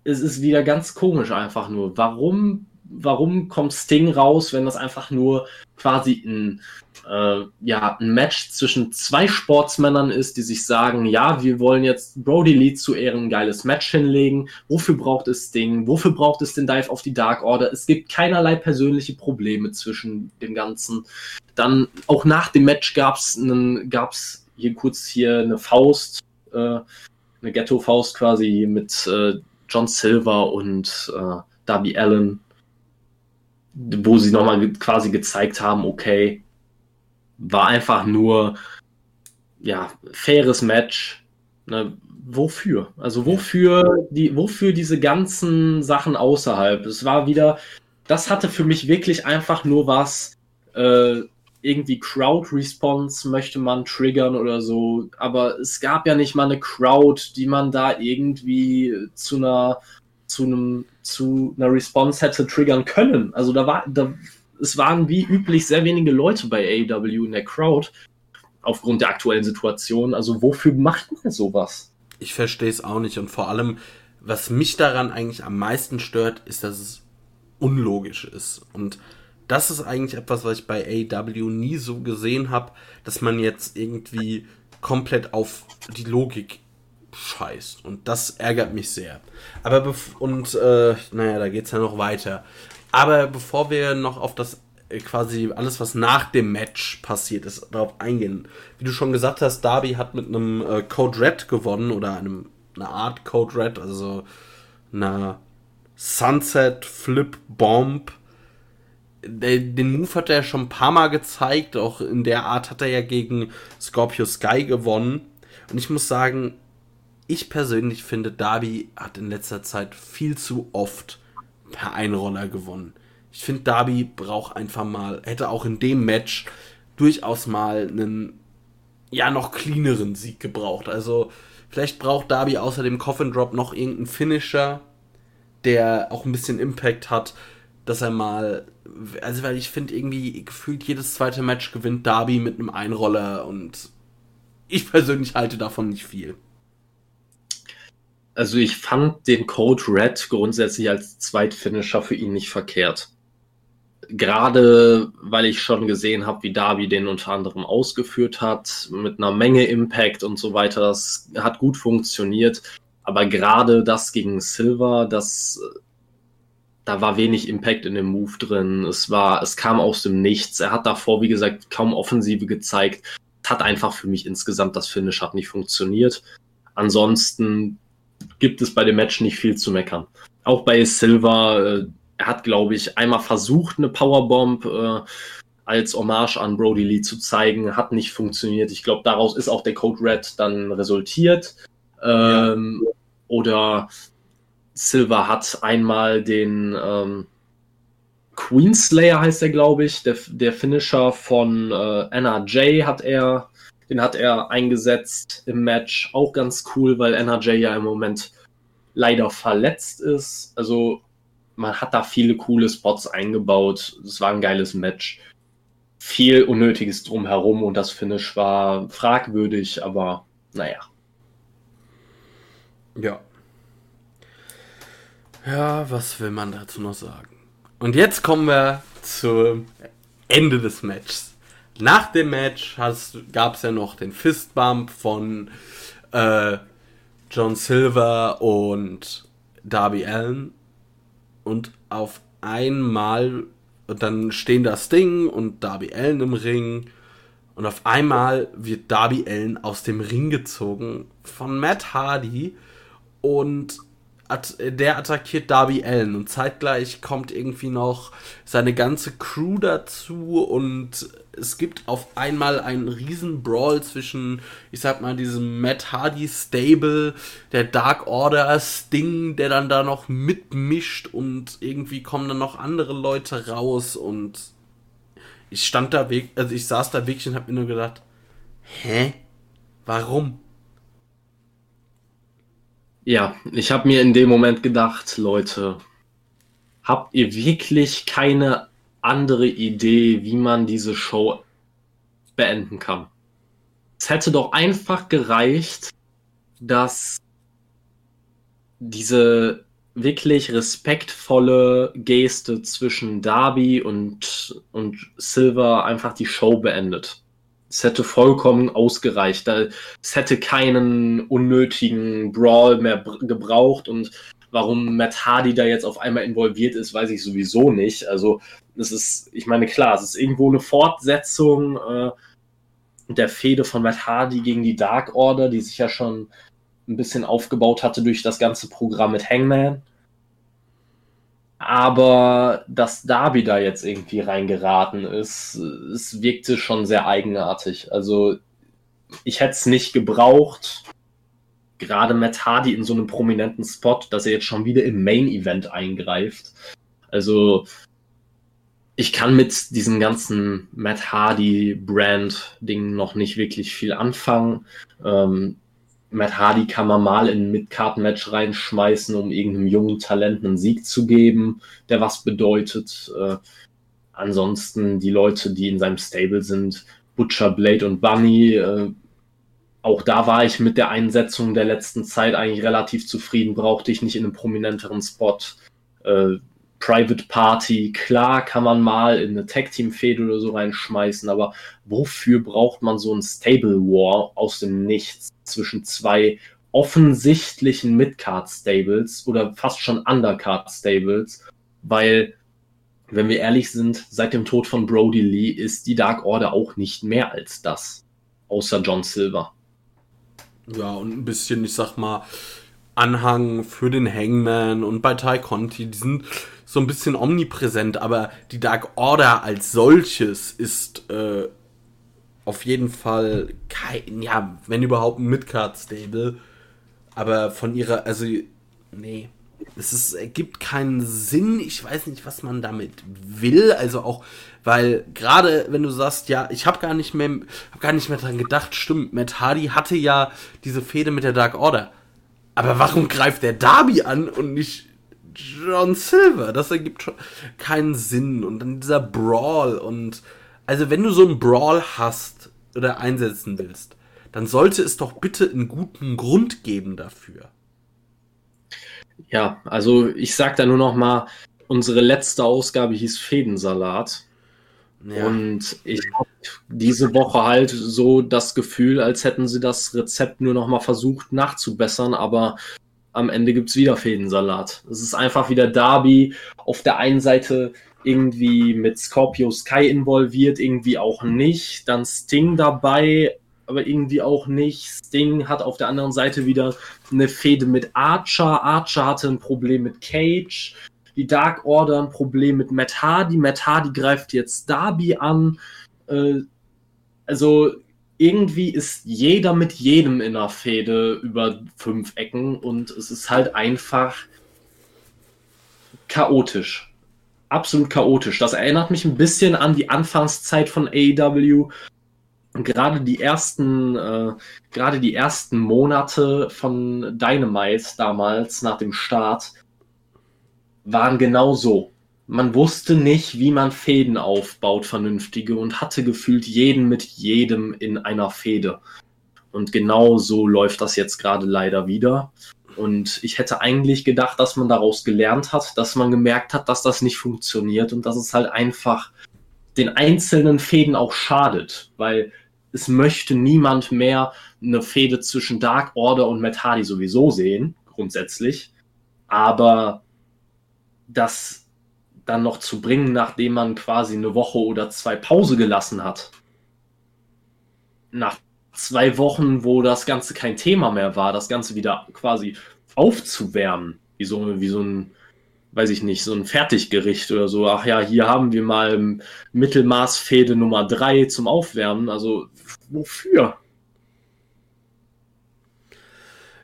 [SPEAKER 2] es ist wieder ganz komisch einfach nur. Warum, warum kommt Sting raus, wenn das einfach nur quasi ein äh, ja, ein Match zwischen zwei Sportsmännern ist, die sich sagen, ja, wir wollen jetzt Brody Lee zu Ehren ein geiles Match hinlegen. Wofür braucht es Ding? Wofür braucht es den Dive auf die Dark Order? Es gibt keinerlei persönliche Probleme zwischen dem Ganzen. Dann auch nach dem Match gab es gab's hier kurz hier eine Faust, äh, eine Ghetto-Faust quasi mit äh, John Silver und äh, Darby Allen, wo sie nochmal quasi gezeigt haben, okay, war einfach nur, ja, faires Match. Ne? Wofür? Also wofür die, wofür diese ganzen Sachen außerhalb? Es war wieder, das hatte für mich wirklich einfach nur was, äh, irgendwie Crowd-Response möchte man triggern oder so, aber es gab ja nicht mal eine Crowd, die man da irgendwie zu einer zu einem zu einer Response hätte triggern können. Also da war da es waren wie üblich sehr wenige Leute bei AEW in der Crowd aufgrund der aktuellen Situation. Also wofür macht man sowas?
[SPEAKER 1] Ich verstehe es auch nicht und vor allem, was mich daran eigentlich am meisten stört, ist, dass es unlogisch ist und das ist eigentlich etwas, was ich bei AEW nie so gesehen habe, dass man jetzt irgendwie komplett auf die Logik scheißt. Und das ärgert mich sehr. Aber und äh, naja, da geht es ja noch weiter. Aber bevor wir noch auf das äh, quasi alles, was nach dem Match passiert ist, darauf eingehen. Wie du schon gesagt hast, Darby hat mit einem äh, Code Red gewonnen oder einem, einer Art Code Red, also einer Sunset Flip Bomb. Den Move hat er schon ein paar Mal gezeigt, auch in der Art hat er ja gegen Scorpio Sky gewonnen. Und ich muss sagen, ich persönlich finde, Darby hat in letzter Zeit viel zu oft per Einroller gewonnen. Ich finde, Darby braucht einfach mal, hätte auch in dem Match durchaus mal einen, ja, noch cleaneren Sieg gebraucht. Also, vielleicht braucht Darby außer dem Coffin Drop noch irgendeinen Finisher, der auch ein bisschen Impact hat. dass er mal, also weil ich finde irgendwie gefühlt jedes zweite Match gewinnt Darby mit einem Einroller und ich persönlich halte davon nicht viel.
[SPEAKER 2] Also ich fand den Code Red grundsätzlich als Zweitfinisher für ihn nicht verkehrt. Gerade weil ich schon gesehen habe, wie Darby den unter anderem ausgeführt hat, mit einer Menge Impact und so weiter. Das hat gut funktioniert. Aber gerade das gegen Silver, das da war wenig Impact in dem Move drin. Es war, es kam aus dem Nichts. Er hat davor, wie gesagt, kaum Offensive gezeigt. Hat einfach für mich insgesamt das Finish hat nicht funktioniert. Ansonsten gibt es bei dem Match nicht viel zu meckern. Auch bei Silver, äh, er hat, glaube ich, einmal versucht, eine Powerbomb äh, als Hommage an Brody Lee zu zeigen, hat nicht funktioniert. Ich glaube, daraus ist auch der Code Red dann resultiert. Ähm, ja. Oder Silver hat einmal den ähm, Queenslayer heißt er, glaube ich, der, der Finisher von äh, NRJ hat er, den hat er eingesetzt im Match. Auch ganz cool, weil NRJ ja im Moment leider verletzt ist. Also man hat da viele coole Spots eingebaut. Es war ein geiles Match. Viel Unnötiges drumherum und das Finish war fragwürdig, aber naja.
[SPEAKER 1] Ja, ja, was will man dazu noch sagen? Und jetzt kommen wir zum Ende des Matches. Nach dem Match gab es ja noch den Fistbump von äh, John Silver und Darby Allen. Und auf einmal, dann stehen da Sting und Darby Allen im Ring. Und auf einmal wird Darby Allen aus dem Ring gezogen von Matt Hardy. Und der attackiert Darby Allen und zeitgleich kommt irgendwie noch seine ganze Crew dazu und es gibt auf einmal einen riesen Brawl zwischen, ich sag mal, diesem Matt Hardy Stable, der Dark Order Sting, der dann da noch mitmischt und irgendwie kommen dann noch andere Leute raus und ich stand da, also ich saß da wirklich und hab mir nur gedacht, hä? Warum?
[SPEAKER 2] Ja, ich habe mir in dem Moment gedacht, Leute, habt ihr wirklich keine andere Idee, wie man diese Show beenden kann? Es hätte doch einfach gereicht, dass diese wirklich respektvolle Geste zwischen Darby und, und Silver einfach die Show beendet. Es hätte vollkommen ausgereicht. Es hätte keinen unnötigen Brawl mehr gebraucht und warum Matt Hardy da jetzt auf einmal involviert ist, weiß ich sowieso nicht. Also, es ist, ich meine, klar, es ist irgendwo eine Fortsetzung äh, der Fehde von Matt Hardy gegen die Dark Order, die sich ja schon ein bisschen aufgebaut hatte durch das ganze Programm mit Hangman. Aber dass Darby da jetzt irgendwie reingeraten ist, es wirkte schon sehr eigenartig. Also ich hätte es nicht gebraucht. Gerade Matt Hardy in so einem prominenten Spot, dass er jetzt schon wieder im Main Event eingreift. Also ich kann mit diesem ganzen Matt Hardy Brand Ding noch nicht wirklich viel anfangen. Ähm, Matt Hardy kann man mal in ein Mid-Card-Match reinschmeißen, um irgendeinem jungen Talent einen Sieg zu geben, der was bedeutet. Äh, ansonsten die Leute, die in seinem Stable sind, Butcher, Blade und Bunny, äh, auch da war ich mit der Einsetzung der letzten Zeit eigentlich relativ zufrieden, brauchte ich nicht in einem prominenteren Spot. Äh, Private Party, klar kann man mal in eine Tag Team Fehde oder so reinschmeißen, aber wofür braucht man so ein Stable War aus dem Nichts zwischen zwei offensichtlichen Midcard Stables oder fast schon Undercard Stables, weil wenn wir ehrlich sind, seit dem Tod von Brody Lee ist die Dark Order auch nicht mehr als das, außer John Silver.
[SPEAKER 1] Ja, und ein bisschen, ich sag mal, Anhang für den Hangman und bei Ty Conti, die sind so ein bisschen omnipräsent, aber die Dark Order als solches ist äh, auf jeden Fall kein, ja, wenn überhaupt ein Midcard-Stable, aber von ihrer, also, nee, es ist, ergibt keinen Sinn, ich weiß nicht, was man damit will, also auch, weil gerade wenn du sagst, ja, ich habe gar nicht mehr, hab gar nicht mehr dran gedacht, stimmt, Matt Hardy hatte ja diese Fehde mit der Dark Order, aber warum greift der Darby an und nicht John Silver. Das ergibt schon keinen Sinn. Und dann dieser Brawl und also wenn du so einen Brawl hast oder einsetzen willst, dann sollte es doch bitte einen guten Grund geben dafür.
[SPEAKER 2] Ja, also ich sag da nur noch mal, unsere letzte Ausgabe hieß Fädensalat. Ja. Und ich habe diese Woche halt so das Gefühl, als hätten sie das Rezept nur noch mal versucht nachzubessern, aber am Ende gibt es wieder Fädensalat. Es ist einfach wieder Darby. Auf der einen Seite irgendwie mit Scorpio Sky involviert, irgendwie auch nicht. Dann Sting dabei, aber irgendwie auch nicht. Sting hat auf der anderen Seite wieder eine Fehde mit Archer. Archer hatte ein Problem mit Cage. Die Dark Order ein Problem mit Matt Hardy. Matt Hardy greift jetzt Darby an. Äh, also irgendwie ist jeder mit jedem in der Fehde über fünf Ecken und es ist halt einfach chaotisch. Absolut chaotisch. Das erinnert mich ein bisschen an die Anfangszeit von AEW. Gerade die ersten, äh, gerade die ersten Monate von Dynamite damals nach dem Start waren genau so man wusste nicht, wie man Fäden aufbaut, vernünftige, und hatte gefühlt jeden mit jedem in einer Fäde. Und genau so läuft das jetzt gerade leider wieder. Und ich hätte eigentlich gedacht, dass man daraus gelernt hat, dass man gemerkt hat, dass das nicht funktioniert und dass es halt einfach den einzelnen Fäden auch schadet, weil es möchte niemand mehr eine Fäde zwischen Dark Order und Hardy sowieso sehen, grundsätzlich. Aber das dann noch zu bringen, nachdem man quasi eine Woche oder zwei Pause gelassen hat. Nach zwei Wochen, wo das Ganze kein Thema mehr war, das Ganze wieder quasi aufzuwärmen, wie so, wie so ein, weiß ich nicht, so ein Fertiggericht oder so. Ach ja, hier haben wir mal Mittelmaßfäde Nummer drei zum Aufwärmen. Also wofür?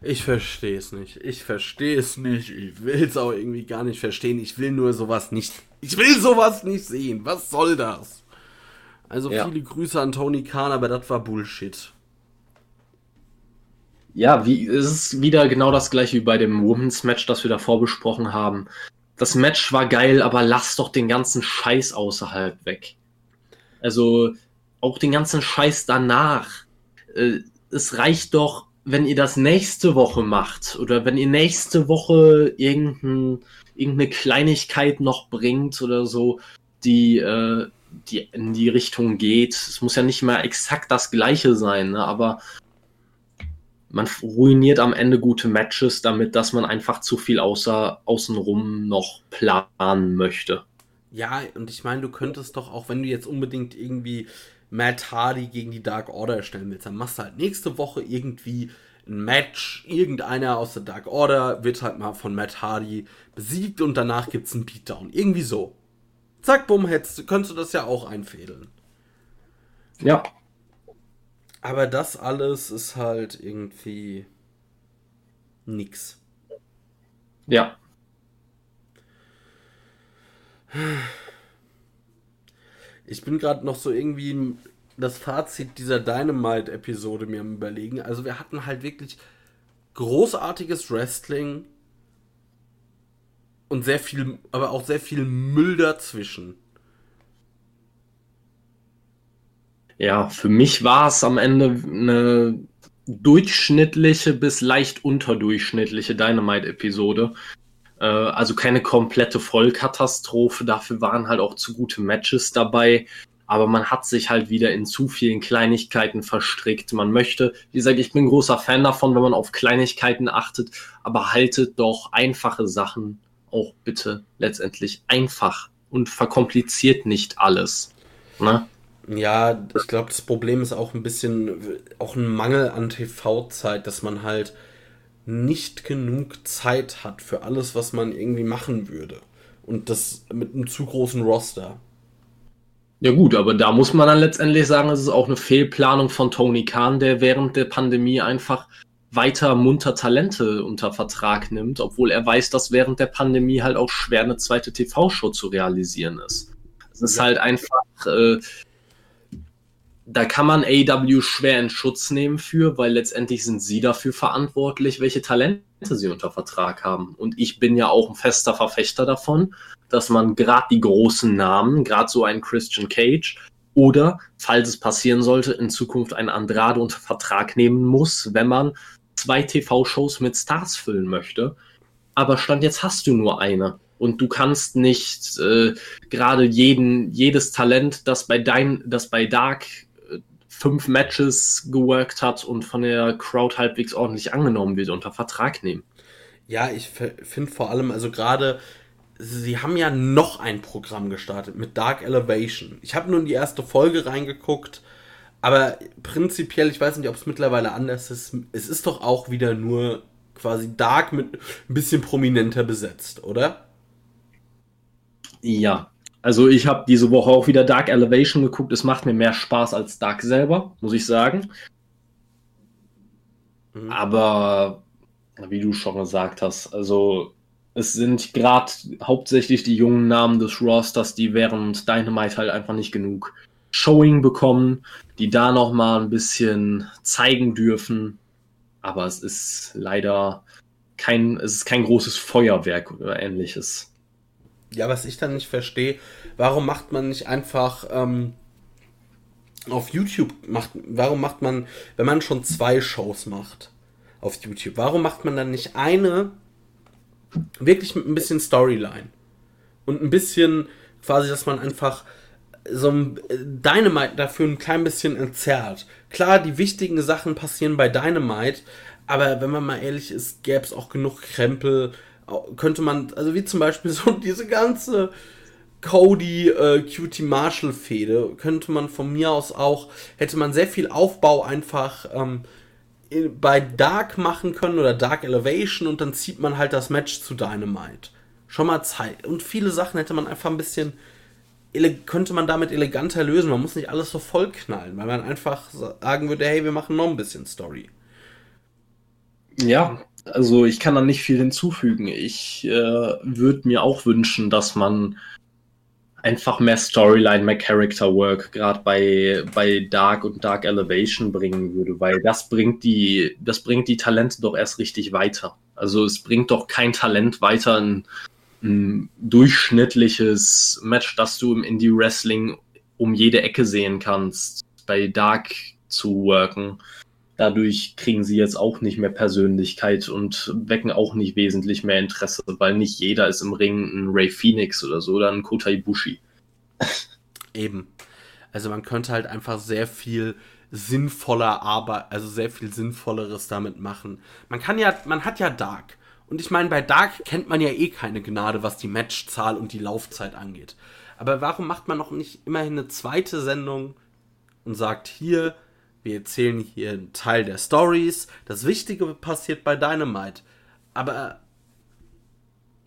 [SPEAKER 1] Ich verstehe es nicht. Ich verstehe es nicht. Ich will es auch irgendwie gar nicht verstehen. Ich will nur sowas nicht. Ich will sowas nicht sehen. Was soll das? Also ja. viele Grüße an Tony Khan, aber das war Bullshit.
[SPEAKER 2] Ja, wie, es ist wieder genau das gleiche wie bei dem Women's Match, das wir davor besprochen haben. Das Match war geil, aber lass doch den ganzen Scheiß außerhalb weg. Also auch den ganzen Scheiß danach. Äh, es reicht doch, wenn ihr das nächste Woche macht oder wenn ihr nächste Woche irgendein, irgendeine Kleinigkeit noch bringt oder so, die, äh, die in die Richtung geht. Es muss ja nicht mal exakt das gleiche sein, ne? aber man ruiniert am Ende gute Matches damit, dass man einfach zu viel außer, außenrum noch planen möchte.
[SPEAKER 1] Ja, und ich meine, du könntest doch auch, wenn du jetzt unbedingt irgendwie Matt Hardy gegen die Dark Order stellen willst, dann machst du halt nächste Woche irgendwie ein Match. Irgendeiner aus der Dark Order wird halt mal von Matt Hardy besiegt und danach gibt es einen Beatdown. Irgendwie so. Zack, bumm, hättest, könntest du das ja auch einfädeln.
[SPEAKER 2] Ja.
[SPEAKER 1] Aber das alles ist halt irgendwie nix.
[SPEAKER 2] Ja.
[SPEAKER 1] Ich bin gerade noch so irgendwie das Fazit dieser Dynamite-Episode mir am überlegen. Also wir hatten halt wirklich großartiges Wrestling und sehr viel, aber auch sehr viel Müll dazwischen.
[SPEAKER 2] Ja, für mich war es am Ende eine durchschnittliche bis leicht unterdurchschnittliche Dynamite-Episode. Äh, also keine komplette Vollkatastrophe. Dafür waren halt auch zu gute Matches dabei. Aber man hat sich halt wieder in zu vielen Kleinigkeiten verstrickt. Man möchte, wie gesagt, ich bin großer Fan davon, wenn man auf Kleinigkeiten achtet, aber haltet doch einfache Sachen auch bitte letztendlich einfach und verkompliziert nicht alles. Ne?
[SPEAKER 1] Ja, ich glaube, das Problem ist auch ein bisschen auch ein Mangel an TV-Zeit, dass man halt nicht genug Zeit hat für alles, was man irgendwie machen würde. Und das mit einem zu großen Roster.
[SPEAKER 2] Ja gut, aber da muss man dann letztendlich sagen, es ist auch eine Fehlplanung von Tony Khan, der während der Pandemie einfach weiter munter Talente unter Vertrag nimmt, obwohl er weiß, dass während der Pandemie halt auch schwer eine zweite TV-Show zu realisieren ist. Es ist ja. halt einfach, äh, da kann man AW schwer in Schutz nehmen für, weil letztendlich sind sie dafür verantwortlich, welche Talente sie unter Vertrag haben. Und ich bin ja auch ein fester Verfechter davon, dass man gerade die großen Namen, gerade so einen Christian Cage oder, falls es passieren sollte, in Zukunft einen Andrade unter Vertrag nehmen muss, wenn man zwei TV-Shows mit Stars füllen möchte. Aber Stand jetzt hast du nur eine und du kannst nicht äh, gerade jeden jedes Talent, das bei dein, das bei Dark fünf Matches geworkt hat und von der Crowd halbwegs ordentlich angenommen wird, unter Vertrag nehmen.
[SPEAKER 1] Ja, ich finde vor allem, also gerade, sie haben ja noch ein Programm gestartet mit Dark Elevation. Ich habe nur in die erste Folge reingeguckt, aber prinzipiell, ich weiß nicht, ob es mittlerweile anders ist. Es ist doch auch wieder nur quasi Dark mit ein bisschen prominenter besetzt, oder?
[SPEAKER 2] Ja, also ich habe diese Woche auch wieder Dark Elevation geguckt. Es macht mir mehr Spaß als Dark selber, muss ich sagen. Mhm. Aber wie du schon gesagt hast, also es sind gerade hauptsächlich die jungen Namen des Rosters, die während Dynamite halt einfach nicht genug Showing bekommen, die da noch mal ein bisschen zeigen dürfen. Aber es ist leider kein, es ist kein großes Feuerwerk oder ähnliches.
[SPEAKER 1] Ja, was ich dann nicht verstehe, warum macht man nicht einfach ähm, auf YouTube macht, warum macht man, wenn man schon zwei Shows macht auf YouTube, warum macht man dann nicht eine wirklich mit ein bisschen Storyline und ein bisschen quasi, dass man einfach so ein Dynamite dafür ein klein bisschen entzerrt. Klar, die wichtigen Sachen passieren bei Dynamite, aber wenn man mal ehrlich ist, gäbe es auch genug Krempel, könnte man, also wie zum Beispiel so diese ganze Cody äh, Cutie Marshall Fehde, könnte man von mir aus auch, hätte man sehr viel Aufbau einfach ähm, bei Dark machen können oder Dark Elevation und dann zieht man halt das Match zu Dynamite. Schon mal Zeit. Und viele Sachen hätte man einfach ein bisschen, könnte man damit eleganter lösen. Man muss nicht alles so voll knallen, weil man einfach sagen würde, hey, wir machen noch ein bisschen Story.
[SPEAKER 2] Ja, also ich kann da nicht viel hinzufügen. Ich äh, würde mir auch wünschen, dass man einfach mehr Storyline, mehr Character Work gerade bei, bei Dark und Dark Elevation bringen würde, weil das bringt die, das bringt die Talente doch erst richtig weiter. Also es bringt doch kein Talent weiter, ein, ein durchschnittliches Match, das du im Indie Wrestling um jede Ecke sehen kannst, bei Dark zu worken Dadurch kriegen sie jetzt auch nicht mehr Persönlichkeit und wecken auch nicht wesentlich mehr Interesse, weil nicht jeder ist im Ring ein Ray Phoenix oder so oder ein Kota Ibushi.
[SPEAKER 1] Eben. Also man könnte halt einfach sehr viel sinnvoller Arbeit, also sehr viel sinnvolleres damit machen. Man kann ja, man hat ja Dark. Und ich meine, bei Dark kennt man ja eh keine Gnade, was die Matchzahl und die Laufzeit angeht. Aber warum macht man noch nicht immerhin eine zweite Sendung und sagt hier, wir erzählen hier einen Teil der Stories. Das Wichtige passiert bei Dynamite. Aber.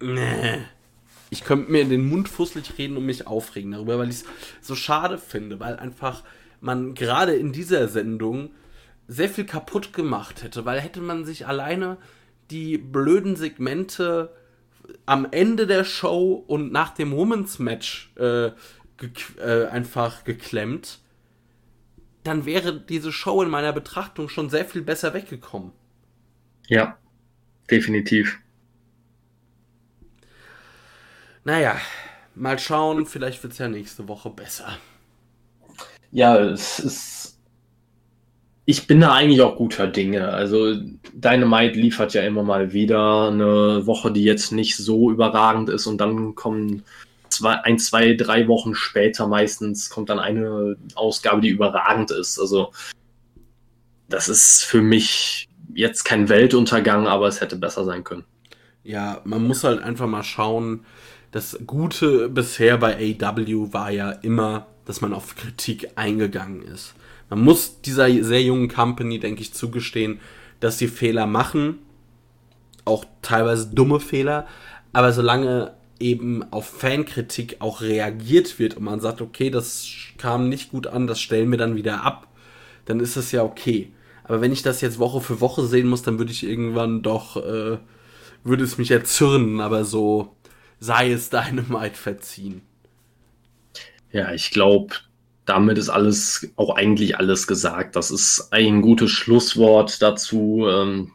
[SPEAKER 1] Nee. Ich könnte mir in den Mund fusselig reden und mich aufregen darüber, weil ich es so schade finde, weil einfach man gerade in dieser Sendung sehr viel kaputt gemacht hätte, weil hätte man sich alleine die blöden Segmente am Ende der Show und nach dem Women's Match äh, ge äh, einfach geklemmt, dann wäre diese Show in meiner Betrachtung schon sehr viel besser weggekommen.
[SPEAKER 2] Ja, definitiv.
[SPEAKER 1] Naja, mal schauen, vielleicht wird es ja nächste Woche besser.
[SPEAKER 2] Ja, es ist. Ich bin da eigentlich auch guter Dinge. Also, Dynamite liefert ja immer mal wieder eine Woche, die jetzt nicht so überragend ist, und dann kommen zwei, ein, zwei, drei Wochen später meistens kommt dann eine Ausgabe, die überragend ist. Also das ist für mich jetzt kein Weltuntergang, aber es hätte besser sein können.
[SPEAKER 1] Ja, man muss halt einfach mal schauen. Das Gute bisher bei AW war ja immer, dass man auf Kritik eingegangen ist. Man muss dieser sehr jungen Company, denke ich, zugestehen, dass sie Fehler machen. Auch teilweise dumme Fehler. Aber solange eben auf Fankritik auch reagiert wird und man sagt, okay, das kam nicht gut an, das stellen wir dann wieder ab, dann ist das ja okay. Aber wenn ich das jetzt Woche für Woche sehen muss, dann würde ich irgendwann doch, äh, würde es mich erzürnen, aber so sei es Dynamite verziehen.
[SPEAKER 2] Ja, ich glaube, damit ist alles, auch eigentlich alles gesagt. Das ist ein gutes Schlusswort dazu. Ähm,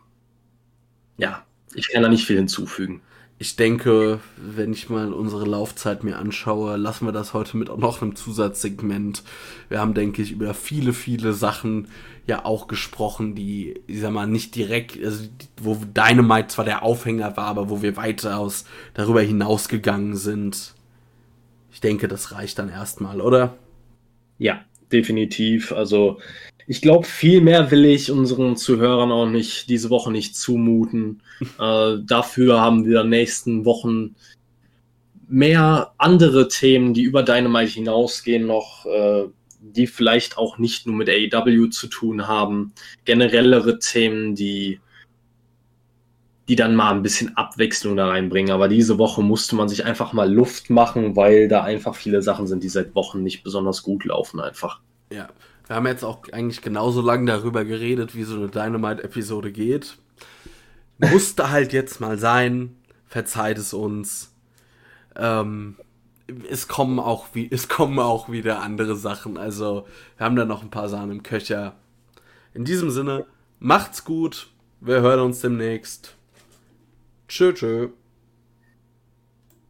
[SPEAKER 2] ja, ich kann da nicht viel hinzufügen.
[SPEAKER 1] Ich denke, wenn ich mal unsere Laufzeit mir anschaue, lassen wir das heute mit noch einem Zusatzsegment. Wir haben, denke ich, über viele, viele Sachen ja auch gesprochen, die, ich sag mal, nicht direkt, also wo Dynamite zwar der Aufhänger war, aber wo wir weitaus darüber hinausgegangen sind. Ich denke, das reicht dann erstmal, oder?
[SPEAKER 2] Ja, definitiv. Also ich glaube, viel mehr will ich unseren Zuhörern auch nicht diese Woche nicht zumuten. äh, dafür haben wir in den nächsten Wochen mehr andere Themen, die über Dynamite hinausgehen, noch, äh, die vielleicht auch nicht nur mit AEW zu tun haben. Generellere Themen, die, die dann mal ein bisschen Abwechslung da reinbringen. Aber diese Woche musste man sich einfach mal Luft machen, weil da einfach viele Sachen sind, die seit Wochen nicht besonders gut laufen, einfach.
[SPEAKER 1] Ja, wir haben jetzt auch eigentlich genauso lange darüber geredet, wie so eine Dynamite-Episode geht. Musste halt jetzt mal sein. Verzeiht es uns. Ähm, es kommen auch wie es kommen auch wieder andere Sachen. Also wir haben da noch ein paar Sachen im Köcher. In diesem Sinne, macht's gut. Wir hören uns demnächst. Tschö, tschö.